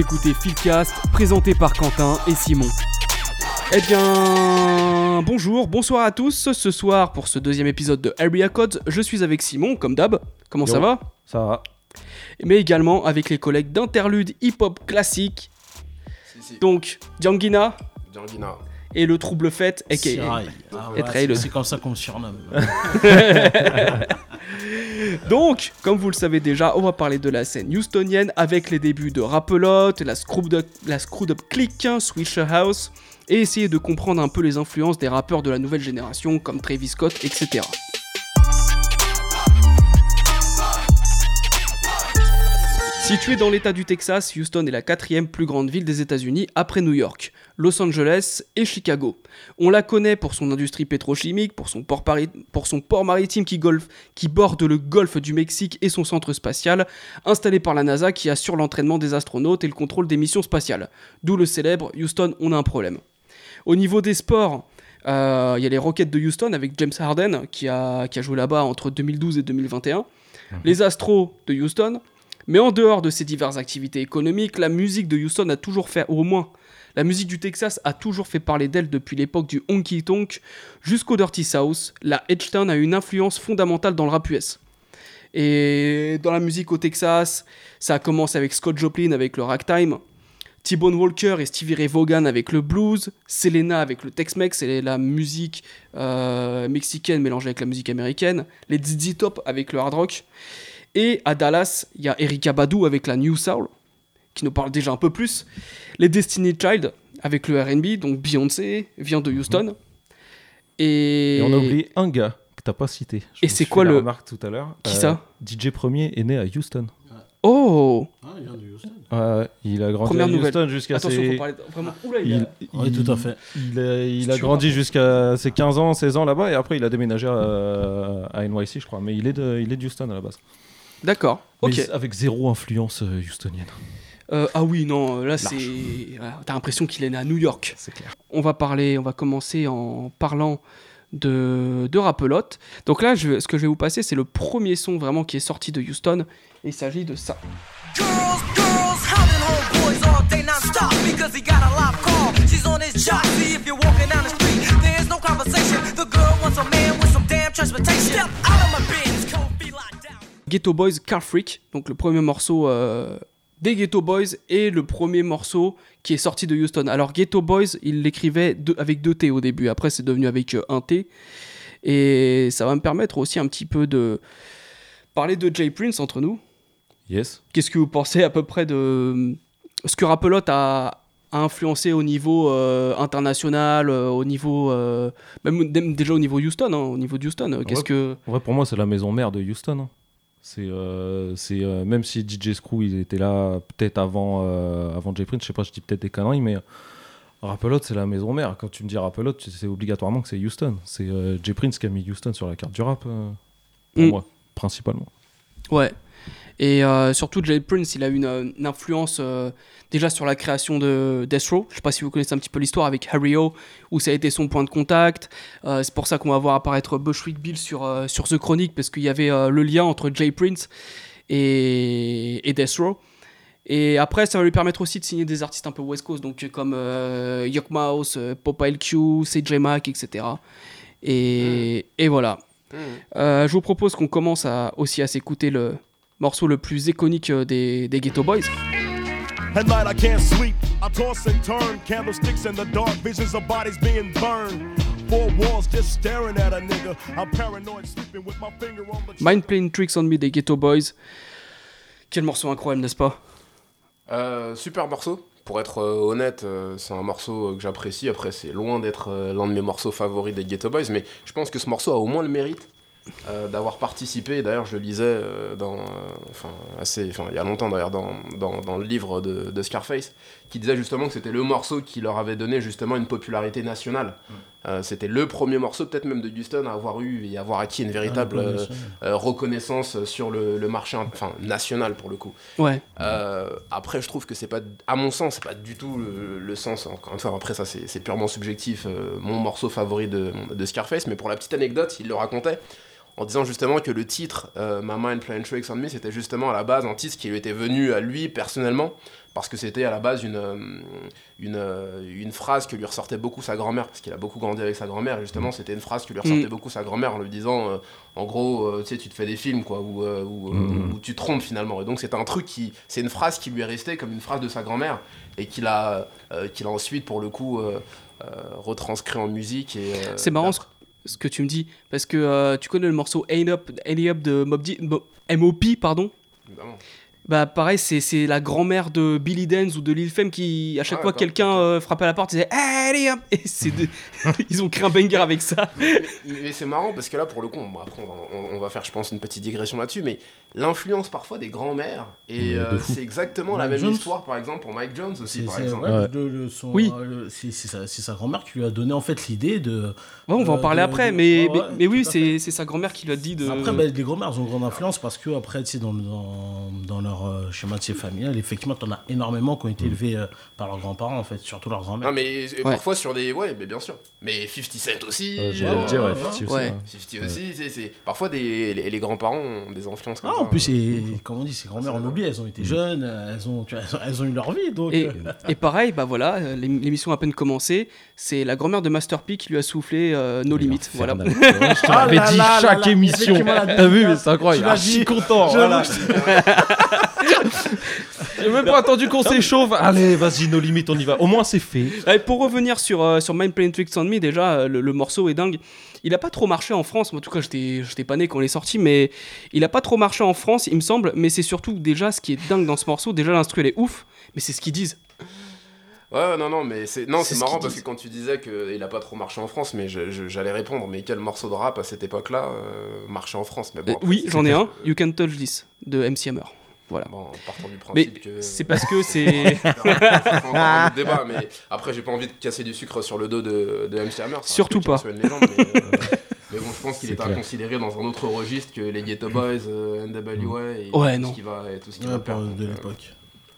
écoutez Philcast, présenté par Quentin et Simon. Eh bien, bonjour, bonsoir à tous. Ce soir, pour ce deuxième épisode de Area Codes, je suis avec Simon, comme d'hab. Comment ça va? Ça va. Mais également avec les collègues d'interlude hip-hop classique. Si, si. Donc, Djangina Djangina. et le trouble fête, aka. Ah Et ouais, c'est comme ça qu'on me surnomme. Donc, comme vous le savez déjà, on va parler de la scène houstonienne avec les débuts de Rapelote, la Screwed Up, Click, Swisher House, et essayer de comprendre un peu les influences des rappeurs de la nouvelle génération comme Travis Scott, etc. Située dans l'état du Texas, Houston est la quatrième plus grande ville des États-Unis après New York, Los Angeles et Chicago. On la connaît pour son industrie pétrochimique, pour son port, pari- pour son port maritime qui, golfe- qui borde le golfe du Mexique et son centre spatial, installé par la NASA qui assure l'entraînement des astronautes et le contrôle des missions spatiales. D'où le célèbre Houston, on a un problème. Au niveau des sports, euh, il y a les Rockets de Houston avec James Harden qui a, qui a joué là-bas entre 2012 et 2021. Les Astros de Houston. Mais en dehors de ces diverses activités économiques, la musique de Houston a toujours fait, au moins la musique du Texas a toujours fait parler d'elle depuis l'époque du honky tonk jusqu'au dirty south. La H-Town a une influence fondamentale dans le rap US. Et dans la musique au Texas, ça a commencé avec Scott Joplin avec le ragtime, T-Bone Walker et Stevie Ray Vaughan avec le blues, Selena avec le Tex-Mex et la musique euh, mexicaine mélangée avec la musique américaine, les ZZ Top avec le hard rock. Et à Dallas, il y a Erika Badu avec la New Soul, qui nous parle déjà un peu plus. Les Destiny Child avec le RB, donc Beyoncé vient de Houston. Et, Et on a oublié un gars que t'as pas cité. Je Et c'est quoi le- remarque tout à l'heure. Qui Euh, ça DJ Premier est né à Houston. Oh Ah, il vient de Houston. Ouais, ouais, il a grandi Première à nouvelle. Houston jusqu'à Attention, ses... faut parler de- vraiment. Oula, il Il, a- Oui, tout à fait. Il a, il grandi jusqu'à ses 15 ans, 16 ans là-bas et après il a déménagé à, à NYC, je crois. Mais il est de, il est de Houston à la base. D'accord, ok. Mais avec zéro influence euh, houstonienne. Euh, ah oui, non, là c'est. T'as l'impression qu'il est né à New York. C'est clair. On va parler, on va commencer en parlant de, de Rapelote. Donc là, je- ce que je vais vous passer, c'est le premier son vraiment qui est sorti de Houston. Et il s'agit de ça. Girls, girls, hounding homeboys all day non-stop because he got a live call. She's on his job. See if you're walking down the street, there's no conversation. The girl wants a man with some damn transportation. Step out of my Benz, cold be locked down. Ghetto Boys Car Freak, donc le premier morceau euh, des Ghetto Boys et le premier morceau qui est sorti de Houston. Alors Ghetto Boys, il l'écrivait avec deux T au début, après c'est devenu avec euh, un T. Et ça va me permettre aussi un petit peu de parler de Jay Prince entre nous. Yes. Qu'est-ce que vous pensez à peu près de ce que Rapelote a, a influencé au niveau euh, international, euh, au niveau euh, même, même déjà au niveau Houston, hein, au niveau de Houston. Qu'est-ce Ouais. que vrai, pour moi, c'est la maison mère de Houston. hein. C'est, euh, c'est euh, même si DJ Screw il était là peut-être avant, euh, avant Jay Prince, je sais pas, je dis peut-être des conneries, mais Rapelote c'est la maison mère. Quand tu me dis Rapelote, c'est obligatoirement que c'est Houston. C'est euh, Jay Prince qui a mis Houston sur la carte du rap, pour Mm. moi, principalement. Ouais. Et euh, surtout, Jay Prince, il a une, euh, une influence euh, déjà sur la création de Death Row. Je sais pas si vous connaissez un petit peu l'histoire avec Harry O, où ça a été son point de contact. Euh, c'est pour ça qu'on va voir apparaître Bushwick Bill sur, sur The Chronic, parce qu'il y avait le lien entre Jay Prince et, et Death Row. Et après, ça va lui permettre aussi de signer des artistes un peu West Coast, donc comme Yuck Mouse, euh, Pop LQ, CJ Mack, etc. Et, et voilà. Euh, je vous propose qu'on commence à, aussi à s'écouter le morceau le plus iconique euh, des, des Ghetto Boys. At night I can't sleep. I toss and turn, candlesticks in the dark, visions of bodies being burned. Four walls just staring at a nigga. I'm paranoid, sleeping with my finger on the. Mind Playing Tricks on Me des Ghetto Boys. Quel morceau incroyable, n'est-ce pas? Euh, super morceau. Pour être euh, honnête, euh, c'est un morceau que j'apprécie. Après, c'est loin d'être l'un de mes morceaux favoris des Ghetto Boys, mais je pense que ce morceau a au moins le mérite euh, d'avoir participé. D'ailleurs, je le lisais euh, dans, euh, enfin, assez, enfin, il y a longtemps d'ailleurs dans, dans, dans le livre de, de Scarface, qui disait justement que c'était le morceau qui leur avait donné justement une popularité nationale. Euh, c'était le premier morceau, peut-être même de Houston, à avoir eu et avoir acquis une véritable Ah, reconnaissance sur le, le marché, enfin national pour le coup. Ouais. Euh, après, je trouve que c'est pas, à mon sens, c'est pas du tout le, le sens. Encore une fois, après ça, c'est c'est purement subjectif. euh, mon morceau favori de, de Scarface, mais pour la petite anecdote, il le racontait. En disant justement que le titre euh, My Mind Playing Tricks on Me, c'était justement à la base un titre qui lui était venu à lui personnellement, parce que c'était à la base une, euh, une, euh, une phrase que lui ressortait beaucoup sa grand-mère, parce qu'il a beaucoup grandi avec sa grand-mère, et justement c'était une phrase que lui ressortait Mm. beaucoup sa grand-mère en lui disant, euh, en gros, euh, tu sais, tu te fais des films, quoi, où, euh, Mm. où tu te trompes finalement. Et donc c'est un truc qui, c'est une phrase qui lui est restée comme une phrase de sa grand-mère, et qu'il a, qu'il a ensuite, pour le coup, retranscrit en musique. et, C'est marrant ce, que tu me dis, parce que euh, tu connais le morceau Ain't Up, Ain't Up de Mob Mo- MOP, pardon évidemment. Bah pareil, c'est la grand-mère de Billy Dance ou de Lil Femme qui, à chaque Ah, fois que d'accord, quelqu'un euh, frappait à la porte, disait Allez hop Et c'est de- ils ont créé un banger avec ça. mais mais c'est marrant parce que là, pour le coup, bon, après, on va, on- on va faire, je pense, une petite digression là-dessus, mais l'influence parfois des grands-mères, et euh, c'est exactement la Mike même Jones. histoire, par exemple, pour Mike Jones aussi, C'est par exemple. ouais, Ouais. le- le- son- Oui. euh, c'est c'est sa, grand-mère qui lui a donné en fait l'idée de. Ouais, on va en Euh, parler de- après, de- mais, mais, ouais, mais oui, c'est c'est sa grand-mère qui lui a dit de. Après, bah, les grand-mères ont une grande influence parce que, après, tu sais, dans, dans, dans leur euh, schéma de familial, effectivement, t'en as énormément qui ont été élevés euh, par leurs grands-parents, en fait, surtout leurs Non, grand-mères. mais parfois sur des. Ouais, mais bien sûr. Mais 50 Cent aussi. Euh, J'allais euh, le dire, ouais, ouais, 50 aussi, ouais. ouais. 50 aussi, c'est- c'est. Parfois, des, les, les grands-parents ont des influences comme ça. En plus, euh. c'est- comme on dit, ces grand-mères, on oublie, elles ont été jeunes, elles ont, tu vois, elles ont, elles ont eu leur vie, donc. Et, euh, et pareil, bah voilà, euh, l'ém- l'émission a à peine commencé, c'est la grand-mère de Master P qui lui a soufflé euh, nos limites. Voilà. Je te Ah dit là chaque là émission. T'as vu, mais c'est incroyable. Ah, je suis content. Voilà. J'ai même pas attendu qu'on s'échauffe. Allez, vas-y, nos limites, on y va. Au moins, c'est fait. Allez, pour revenir sur, euh, sur Mind Playing Tricks on Me, déjà, euh, le, le morceau est dingue. Il a pas trop marché en France. Moi, en tout cas, j'étais j'étais pas né quand il est sorti, mais il a pas trop marché en France, il me semble. Mais c'est surtout déjà ce qui est dingue dans ce morceau. Déjà, l'instru, elle est ouf, mais c'est ce qu'ils disent. Ouais, non, non, mais c'est non, C'est c'est ce marrant parce que quand tu disais qu'il a pas trop marché en France, mais j'allais répondre, mais quel morceau de rap à cette époque-là euh, marchait en France? Mais bon, Euh, oui, j'en ai un. You Can Touch This de MC Hammer. Voilà. Bon, partant du Mais principe que. c'est parce que c'est. Débat, mais après, j'ai pas envie de casser du sucre sur le dos de, de MC Hammer. Surtout pas. légende, mais, euh, mais bon, je pense qu'il C'est est à clair. considérer dans un autre registre que les Ghetto Boys, euh, NWA et Ouais, tout non. ce qui va, et tout ce qui ouais, va pour- perdre. de Donc, euh, l'époque.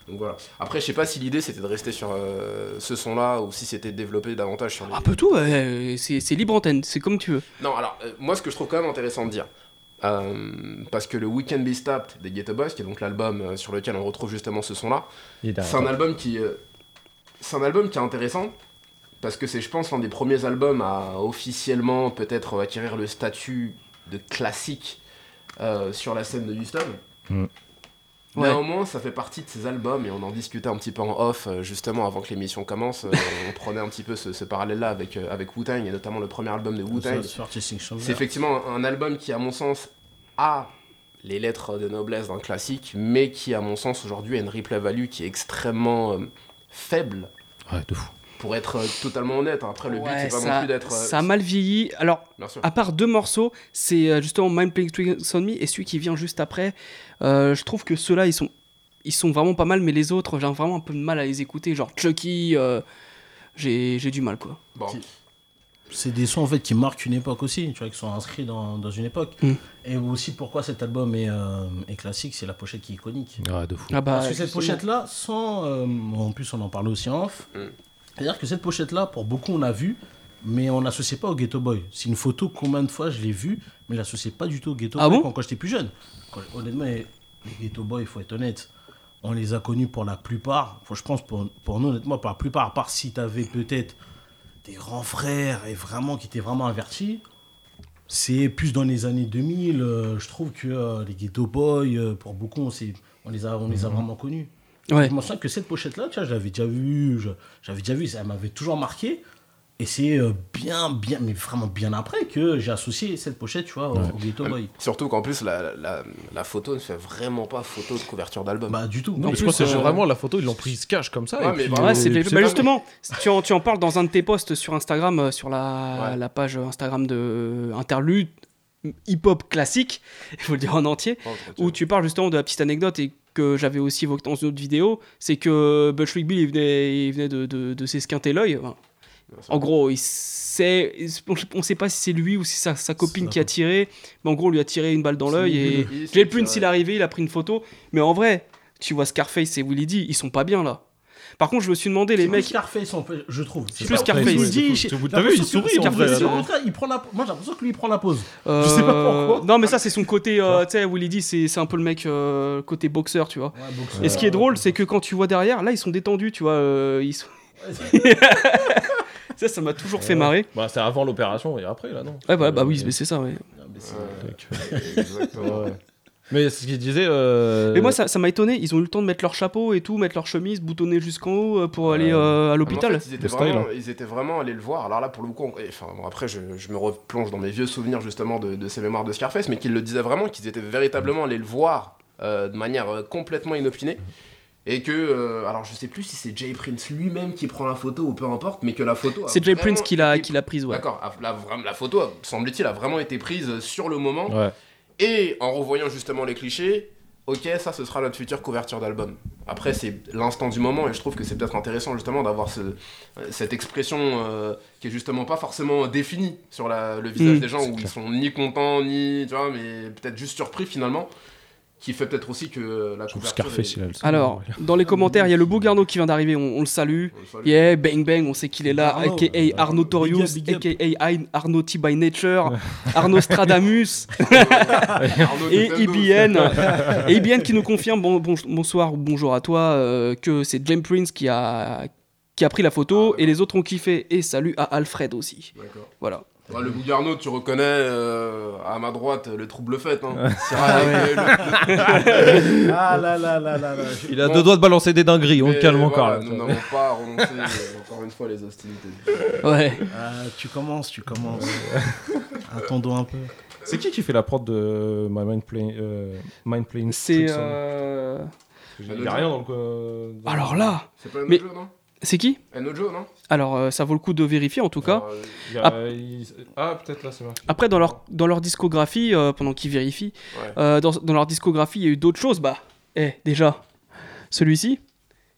donc voilà. Après, je sais pas si l'idée c'était de rester sur euh, ce son-là ou si c'était de développer davantage sur les. Un peu tout, ouais, c'est c'est libre antenne, c'est comme tu veux. Non, alors, euh, moi, ce que je trouve quand même intéressant de dire, euh, parce que le Weekend Be Stopped des Ghetto Boys, qui est donc l'album euh, sur lequel on retrouve justement ce son-là, c'est un album qui, euh, c'est un album qui est intéressant parce que c'est, je pense, l'un des premiers albums à officiellement peut-être acquérir le statut de classique euh, sur la scène de Houston. Mm. Ouais. Néanmoins, ça fait partie de ces albums et on en discutait un petit peu en off euh, justement avant que l'émission commence. euh, on prenait un petit peu ce, ce parallèle-là avec, euh, avec Wu-Tang et notamment le premier album de Wu-Tang. C'est effectivement un, un album qui, à mon sens, a les lettres de noblesse d'un classique, mais qui, à mon sens, aujourd'hui a une replay value qui est extrêmement euh, faible, Ouais, de fou. Pour être euh, totalement honnête. Après, le but, c'est pas non ça, plus d'être. euh, ça a mal vieilli. Alors, à part deux morceaux, c'est euh, justement Mind Playing Tricks on Me et celui qui vient juste après. euh, je trouve que ceux-là, ils sont, ils sont vraiment pas mal, mais les autres, j'ai vraiment un peu de mal à les écouter. Genre Chucky, euh, j'ai j'ai du mal quoi. Bon. C'est des sons en fait qui marquent une époque aussi, tu vois, qui sont inscrits dans, dans une époque. Mm. Et aussi pourquoi cet album est, euh, est classique, c'est la pochette qui est iconique. Ouais, de fou. Ah bah, Parce que cette pochette-là, sans. euh, en plus, on en parlait aussi en off. Mm. C'est-à-dire que cette pochette-là, pour beaucoup, on l'a vue, mais on l'associait pas au Ghetto Boy. C'est une photo, combien de fois je l'ai vue, mais je l'associais pas du tout au Ghetto Ah Boy bon? quand, quand j'étais plus jeune. Quand- honnêtement, les Ghetto Boys, il faut être honnête, on les a connus pour la plupart. Faut, je pense pour, pour nous, honnêtement, pour la plupart, à part si tu avais peut-être des grands frères et vraiment qui étaient vraiment avertis. C'est plus dans les années 2000, euh, je trouve que euh, les Ghetto Boys, euh, pour beaucoup, on, les a, on les a vraiment connus. Ouais. Je me souviens que cette pochette-là, tu vois, je l'avais déjà vue, je- j'avais déjà vu, ça m'avait toujours marqué. Et c'est euh, bien, bien, mais vraiment bien après que j'ai associé cette pochette, tu vois, au, au Ghetto Boy. Surtout qu'en plus, la, la, la photo ne fait vraiment pas photo de couverture d'album. Bah, du tout. Non, mais je plus, pense que c'est euh, vraiment la photo, ils l'ont prise cash comme ça. Ouais, et mais puis, Ouais, c'est euh, bah, pas- justement, tu en, tu en parles dans un de tes posts sur Instagram, sur la, Ouais. la page Instagram de Interlude hip-hop classique, il faut le dire en entier, Oh, où tu parles justement de la petite anecdote et que j'avais aussi évoqué dans une autre vidéo, c'est que Bushwick Bill, il venait, il venait de, de, de s'esquinter l'œil. Enfin, en gros, il sait, on ne sait pas si c'est lui ou si c'est sa, sa copine qui a tiré, mais en gros, on lui a tiré une balle dans l'œil Willy et Jay Prince, vrai. il est arrivé, il a pris une photo, mais en vrai, tu vois Scarface et Willie D, ils sont pas bien là. Par contre, je me suis demandé, les C'est plus mecs. Scarface, en fait, je trouve. C'est plus Scarface, Il dit, T'as vu, il sourit, en vrai, il prend la- Moi, j'ai l'impression que lui, il prend la pause. euh, Je sais pas pourquoi. Non, mais ça, c'est son côté. euh, tu sais, Willy D, c'est c'est un peu le mec côté côté boxeur, tu vois. Et ce qui est drôle, c'est que quand tu vois derrière, là, ils sont détendus, tu vois. euh, ils sont... ça, ça m'a toujours fait marrer. Bah, c'est avant l'opération et après, là, non Ouais, voilà, bah oui, Euh, mais c'est ça, ouais. Ouais, exactement. Mais ce qu'il disait. euh, Mais moi, ça ça m'a étonné. Ils ont eu le temps de mettre leur chapeau et tout, mettre leur chemise boutonnée jusqu'en haut euh, pour aller euh, à l'hôpital. En fait, ils, étaient vraiment, hein. ils étaient vraiment allés le voir. Alors là, pour le coup, enfin, bon, après, je, je me replonge dans mes vieux souvenirs justement de, de ces mémoires de Scarface, mais qu'ils le disaient vraiment, qu'ils étaient véritablement allés le voir euh, de manière euh, complètement inopinée. Et que, euh, alors je sais plus si c'est Jay Prince lui-même qui prend la photo ou peu importe, mais que la photo. C'est Jay Prince qui l'a été- qui l'a prise, ouais. D'accord, a- la, vra- la photo, semble-t-il, a vraiment été prise sur le moment. Ouais. Et en revoyant justement les clichés, ok, ça ce sera notre future couverture d'album. Après, c'est l'instant du moment et je trouve que c'est peut-être intéressant justement d'avoir ce, euh, cette expression euh, qui est justement pas forcément définie sur la- le visage Mm, des gens où ils sont ni contents, ni. Tu vois, mais peut-être juste surpris finalement. Qui fait peut-être aussi que la Je trouve couverture. Scarface, est- il a le Alors, dans les commentaires, il y a le beau Garneau qui vient d'arriver, on, on le salue. on. Yeah, bang bang, on sait qu'il est là, Arnaud. aka Arnaud Torius, Big up, big aka I- Arnaud T by Nature, Arnaud Stradamus Arnaud et. IBN. et IBN qui nous confirme, bon, bon- bonsoir ou bonjour à toi, euh, que c'est James Prince qui a, qui a pris la photo et les autres ont kiffé. Et salut à Alfred aussi. D'accord. Voilà. Ouais, le Bougarno, tu reconnais euh, à ma droite le trouble fait. Hein. Ah le- le- Ah là là là là là. Il a Bon. deux doigts de balancer des dingueries, on le calme voilà, encore. là. Nous n'avons pas remonté euh, encore une fois les hostilités. Ouais. Ah, tu commences, tu commences. Attendons un peu. C'est qui qui fait la prod de My Mind Playing euh, Mind Playing C'est. Euh, Il y a rien dans le. dans- Alors là, C'est pas Mais- Enojo, non? C'est qui Enojo, non Alors, euh, ça vaut le coup de vérifier en tout cas. Euh, il y a- il- Ah, peut-être là, c'est marqué. Après, dans leur, dans leur discographie, euh, pendant qu'ils vérifient, Ouais. euh, dans, dans leur discographie, il y a eu d'autres choses. Bah, eh, déjà, celui-ci,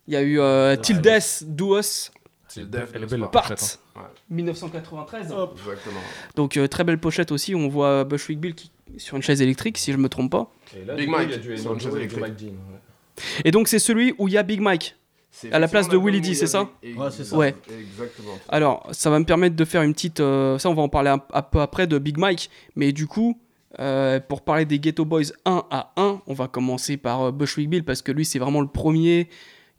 il y a eu euh, Till Death Do Us, Elle est belle. Part, pochette, Ouais. 1993. Exactement. Donc, euh, très belle pochette aussi. On voit Bushwick Bill qui, sur une chaise électrique, si je me trompe pas. Et là, Big Mike, il y a du sur une Enojo chaise et du électrique. Mike Dean, ouais. Et donc, c'est celui où il y a Big Mike. C'est À la place de Willy D, c'est ça Ouais, c'est ça. Ouais. Exactement. Alors, ça va me permettre de faire une petite. euh, ça, on va en parler un, un peu après de Big Mike. Mais du coup, euh, pour parler des Ghetto Boys 1 à 1, on va commencer par euh, Bushwick Bill parce que lui, c'est vraiment le premier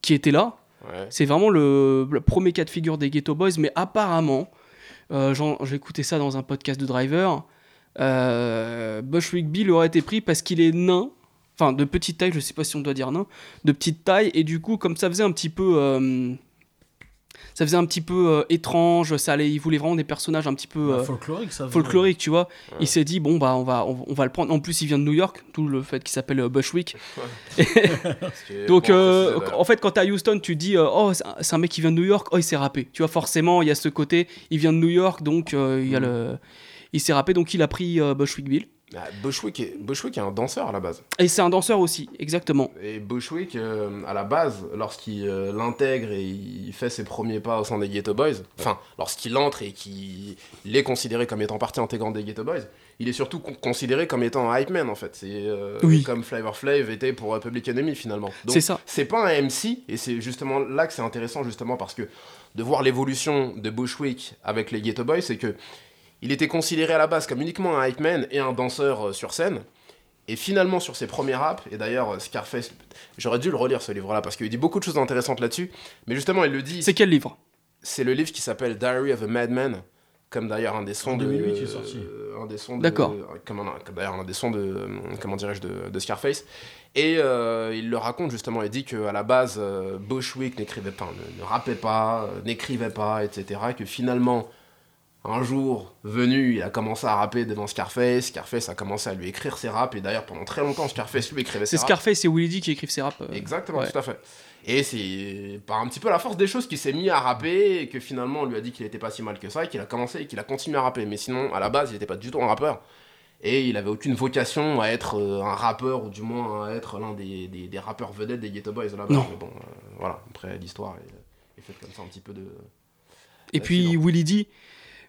qui était là. Ouais. C'est vraiment le, le premier cas de figure des Ghetto Boys. Mais apparemment, euh, j'ai écouté ça dans un podcast de Driver. Euh, Bushwick Bill aurait été pris parce qu'il est nain. Enfin, de petite taille, je sais pas si on doit dire nain. De petite taille. Et du coup, comme ça faisait un petit peu. euh, ça faisait un petit peu euh, étrange, ça allait, il voulait vraiment des personnages un petit peu Bah, euh, folklorique, ça. folkloriques, tu vois. Il s'est dit bon bah on va on, on va le prendre. En plus il vient de New York, tout le fait qu'il s'appelle euh, Bushwick. Donc bon euh, en fait quand t'es à Houston, tu te dis euh, oh c'est un- mec qui vient de New York, oh il s'est rappé. Tu vois forcément il y a ce côté, il vient de New York donc euh, il y a le il s'est rappé donc il a pris euh, Bushwick Bill. Ah, Bushwick est, Bushwick est un danseur à la base. Et c'est un danseur aussi, exactement. Et Bushwick, euh, à la base, lorsqu'il euh, l'intègre et il fait ses premiers pas au sein des Ghetto Boys, enfin, lorsqu'il entre et qu'il est considéré comme étant partie intégrante des Ghetto Boys, il est surtout con- considéré comme étant un hype man en fait. C'est euh, Oui. comme Flavor Flav était pour Public Enemy finalement. C'est ça. C'est pas un MC et c'est justement là que c'est intéressant justement parce que de voir l'évolution de Bushwick avec les Ghetto Boys, c'est que il était considéré à la base comme uniquement un hype man et un danseur euh, sur scène. Et finalement, sur ses premiers raps, et d'ailleurs, euh, Scarface, j'aurais dû le relire ce livre-là parce qu'il dit beaucoup de choses intéressantes là-dessus. Mais justement, il le dit, C'est quel livre? C'est le livre qui s'appelle Diary of a Madman, comme d'ailleurs un des sons En de. 2008, il est sorti. euh, un des sons de- D'accord. Comme, un- comme d'ailleurs un des sons de. Comment dirais-je de, de Scarface. Et euh, il le raconte justement, il dit qu'à la base, Bushwick n'écrivait pas, ne, ne rappait pas, n'écrivait pas, etc. Et que finalement, un jour venu, il a commencé à rapper devant Scarface. Scarface a commencé à lui écrire ses raps. Et d'ailleurs, pendant très longtemps, Scarface lui écrivait ses C'est raps. Scarface et Willie D qui écrivent ses raps. euh. Exactement, ouais. tout à fait. Et c'est par un petit peu la force des choses qu'il s'est mis à rapper et que finalement on lui a dit qu'il était pas si mal que ça et qu'il a commencé et qu'il a continué à rapper. Mais sinon, à la base, il était pas du tout un rappeur. Et il avait aucune vocation à être euh, un rappeur ou du moins à être l'un des, des, des rappeurs vedettes des Ghetto Boys. Non. Mais bon, euh, voilà, après l'histoire est, est faite comme ça un petit peu de. Et puis. Willie D,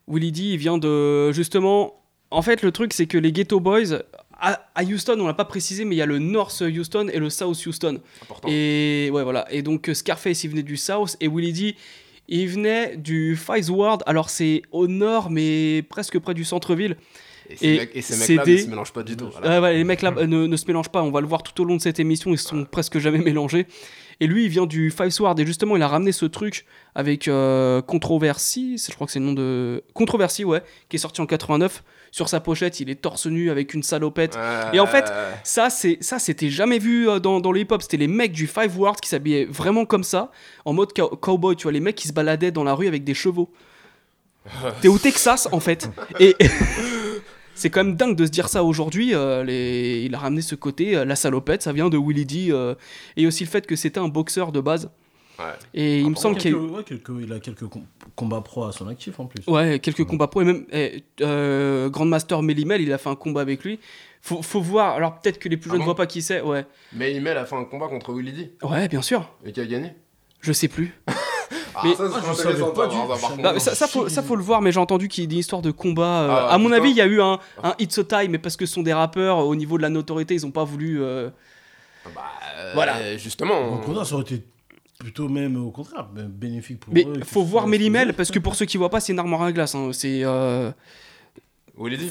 Willie D, il vient de justement. En fait, le truc, c'est que les Ghetto Boys, à, Houston, on l'a pas précisé, mais il y a le North Houston et le South Houston. Important. Et ouais, voilà. Et donc euh, Scarface, il venait du South et Willie D, il venait du Five Ward. Alors c'est au nord, mais presque près du centre-ville. Et ces et mecs- et ces c'est mecs-là des- ne se mélangent pas du tout. voilà. Ouais, ouais, les mecs là euh, ne, ne se mélangent pas. On va le voir tout au long de cette émission. Ils se sont presque jamais mélangés. Et lui, il vient du Five Sword. Et justement, il a ramené ce truc avec euh, Controversy. Je crois que c'est le nom de. Controversy, ouais. Qui est sorti en 89. Sur sa pochette, il est torse nu avec une salopette. Et en fait, Ça, c'est ça, c'était jamais vu euh, dans, dans le hip-hop. C'était les mecs du Five Ward qui s'habillaient vraiment comme ça, en mode cow- cowboy. Tu vois, les mecs qui se baladaient dans la rue avec des chevaux. T'es au Texas, en fait. Et c'est quand même dingue de se dire ça aujourd'hui. euh, les... Il a ramené ce côté, euh, la salopette, ça vient de Willie D. euh, et aussi le fait que c'était un boxeur de base. ouais. Et il me semble qu'il y a eu. Quelques- ouais, quelques- il a quelques com- combats pro à son actif en plus. Ouais, quelques combats pro et même eh, euh, Grandmaster Melimel, il a fait un combat avec lui. Faut, faut voir. Alors peut-être que les plus Ah jeunes bon voient pas qui c'est. Ouais, Mais Imel a fait un combat contre Willy D. ouais, bien sûr. Et qui a gagné? Je sais plus. Ah, Mais- ça, Ah, je savais pas du-. Bah, faut, ça faut le voir, mais j'ai entendu qu'il y a des histoires de combat. euh, Ah, à mon avis, il y a eu un, un It's a Time, mais parce que ce sont des rappeurs, au niveau de la notoriété, ils ont pas voulu. euh, Bah, euh, Voilà. Justement. Au contraire, ça aurait été plutôt même au contraire ben, bénéfique pour Mais eux. faut voir Mélimel, parce que pour ceux qui voient pas, c'est une armoire à glace. hein. C'est euh, Willy D.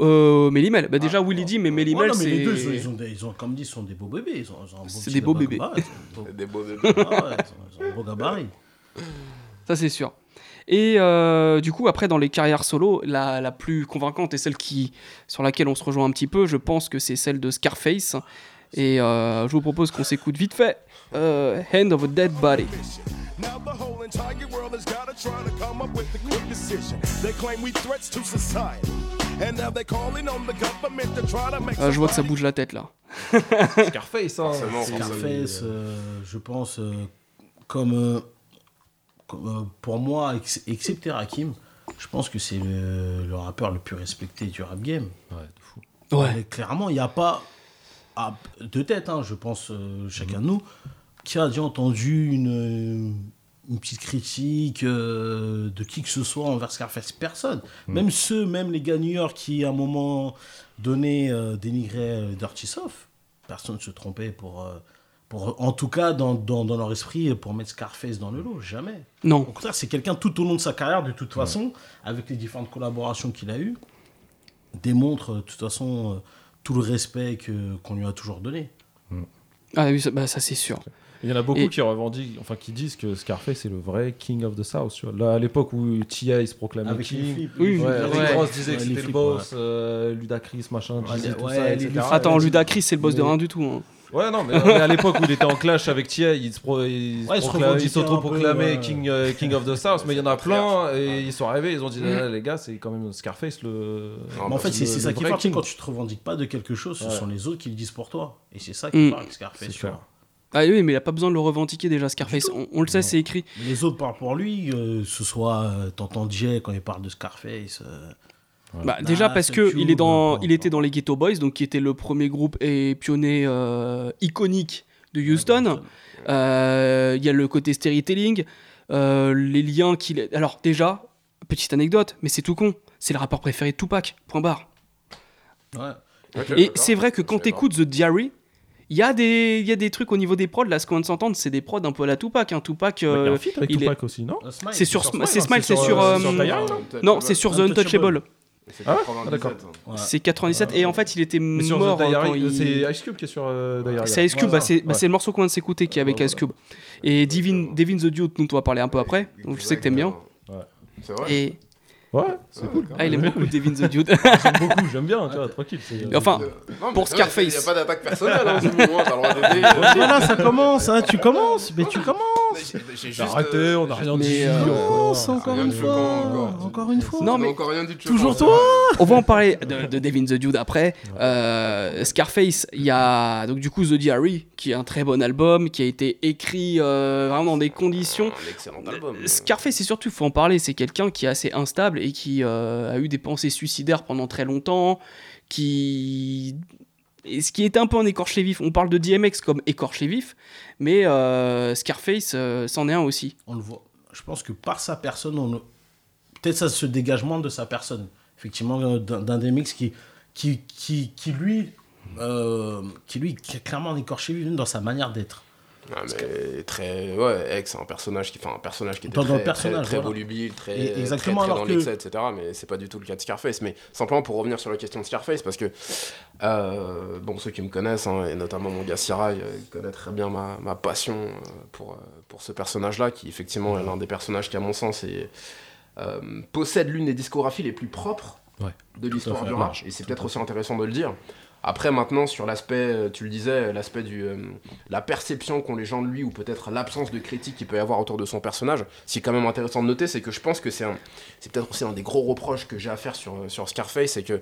euh, Mélimel. Bah, déjà, Willy dit, mais Ouais, Mélimel, non, mais c'est. les deux, ils ont, ils ont des- ils ont, comme dit, sont des beaux bébés. Ils ont, ils ont un beau C'est des beaux bébés. Ah, Des beaux bébés. Ah ouais, ils ont- ils ont un beau gabarit. Ça, c'est sûr. Et euh, du coup, après, dans les carrières solo, la, la plus convaincante et celle qui, sur laquelle on se rejoint un petit peu, je pense que c'est celle de Scarface. Et euh, je vous propose qu'on s'écoute vite fait euh, Hand of a Dead Body. Now the whole entire world has gotta try to come up with a quick decision. They claim we threats to society. And now they're calling on the government to try to make Ah, je vois que ça bouge la tête là. Scarface, hein. Scarface, euh, je pense, euh, comme, euh, comme, euh, pour moi, ex- excepté Rakim, je pense que c'est le, le rappeur le plus respecté du rap game. Ouais, de fou. Mais clairement, il n'y a pas, à- de tête, hein, je pense, euh, chacun de nous, qui a déjà entendu une, une petite critique euh, de qui que ce soit envers Scarface. Personne. Même ceux, même les gars New York qui, à un moment donné, euh, dénigraient euh, Dirty Soft, personne ne se trompait pour, euh, pour en tout cas, dans, dans, dans leur esprit, pour mettre Scarface dans le lot. Jamais. Au Non. contraire, c'est quelqu'un tout au long de sa carrière, de toute façon, avec les différentes collaborations qu'il a eues, démontre de toute façon euh, tout le respect que- qu'on lui a toujours donné. Ah oui, ça, bah, ça c'est sûr. Il y en a beaucoup Et- qui revendiquent, enfin qui disent que Scarface est le vrai King of the South. Tu vois. Là, à l'époque où T.I. se proclamait Avec les King, flips. Oui, ouais, ouais. Rick Ross disait Ouais, que les c'était le boss, euh, Ludacris, machin, Ouais, disait les- tout ouais, ça, les etc. Attends, Ouais, Ludacris, c'est le boss de rien du tout. hein. Ouais, non, mais, mais à l'époque où il était en clash avec T.I., il se pro- il se Ouais, il se proclamait- il revendiquait s'autoproclamait ouais. King, euh, King of the South, mais il y en a plein, et ils sont arrivés, ils ont dit, Mm. Ah, les gars, c'est quand même Scarface le. Non, Mais en fait, c'est ça qui King. quand tu te revendiques pas de quelque chose, ce Ouais. sont les autres qui le disent pour toi. Et c'est ça qui Mm. parle Scarface. Ah oui, mais il a pas besoin de le revendiquer déjà, Scarface. On, on le sait, c'est écrit. Les autres parlent pour lui, euh, ce soit euh, t'entends Jay quand il parle de Scarface. euh, Bah, déjà Bah, parce c'est que il, est dans, il était dans les Ghetto Boys, donc qui était le premier groupe et pionnier euh, iconique de Houston. Euh, Il y a le côté storytelling, euh, les liens qu'il. Alors déjà, petite anecdote, mais c'est tout con. C'est le rappeur préféré de Tupac. Point barre. Ouais. Et c'est vrai que quand t'écoutes The Diary, il y, a des- il y a des trucs au niveau des prods, là, ce qu'on vient de s'entendre, c'est des prods un peu à la Tupac. Hein. Tupac, Il y a euh, un feat avec il est- aussi, non? Euh, c'est sur, Smile, c'est hein, Smile, c'est sur, sur. euh, sur Diary, non, c'est sur The Untouchable. C'est Ah ouais 97. Ah, d'accord. Ouais. C'est 97. Et en fait, il était Mais mort il... c'est Ice Cube qui est sur euh, Diary. C'est Ice Cube, Ouais, bah, c'est bah, ouais. c'est le morceau qu'on vient de s'écouter qui est avec Ouais, Ice Cube. Et Divine, Devin the Dude, dont on va parler un peu après, donc je sais que t'aimes bien. Ouais. C'est vrai Et Ouais, c'est cool. ah, il aime beaucoup Devin the Dude. J'aime beaucoup, j'aime bien, tu vois, tranquille. enfin, Euh, non, mais pour Scarface. Il n'y a pas d'attaque personnelle, hein, t'as le droit d'aider. euh, Voilà, ça commence, hein, tu commences, mais tu commences. juste. Arrêtez, euh, on n'a rien dit. euh, Commence encore rien une fois. encore. Encore une fois. Non, mais encore rien dit toujours toi. on va en parler de, de Devin the Dude après. Euh, Scarface, il y a donc du coup The Diary, qui est un très bon album, qui a été écrit euh, vraiment dans des conditions Un excellent album. Scarface, c'est surtout, il faut en parler, c'est quelqu'un qui est assez instable qui euh, a eu des pensées suicidaires pendant très longtemps, qui... Ce qui était un peu un écorché vif. On parle de DMX comme écorché vif, mais euh, Scarface, euh, c'en est un aussi. On le voit. Je pense que par sa personne, peut-être ça se dégage moins de sa personne. Effectivement, d'un DMX qui, qui, qui, lui, euh, qui lui, a clairement écorché lui dans sa manière d'être. Ah, mais très ouais c'est un personnage qui enfin un personnage qui était très, personnage, très, très voilà. volubile très exactement, très, très alors dans que- l'excès etc mais c'est pas du tout le cas de Scarface. Mais simplement pour revenir sur la question de Scarface parce que euh, bon ceux qui me connaissent hein, et notamment mon gars Sirai euh, connaît très bien ma, ma passion euh, pour, pour ce personnage là qui effectivement est l'un des personnages qui à mon sens est, euh, possède l'une des discographies les plus propres Ouais. de l'histoire du rap et c'est peut-être aussi intéressant de le dire après, maintenant, sur l'aspect, euh, tu le disais, l'aspect du. euh, la perception qu'ont les gens de lui, ou peut-être l'absence de critique qu'il peut y avoir autour de son personnage, ce qui est quand même intéressant de noter, c'est que je pense que c'est. C'est peut-être aussi un des gros reproches que j'ai à faire sur, sur Scarface, c'est que.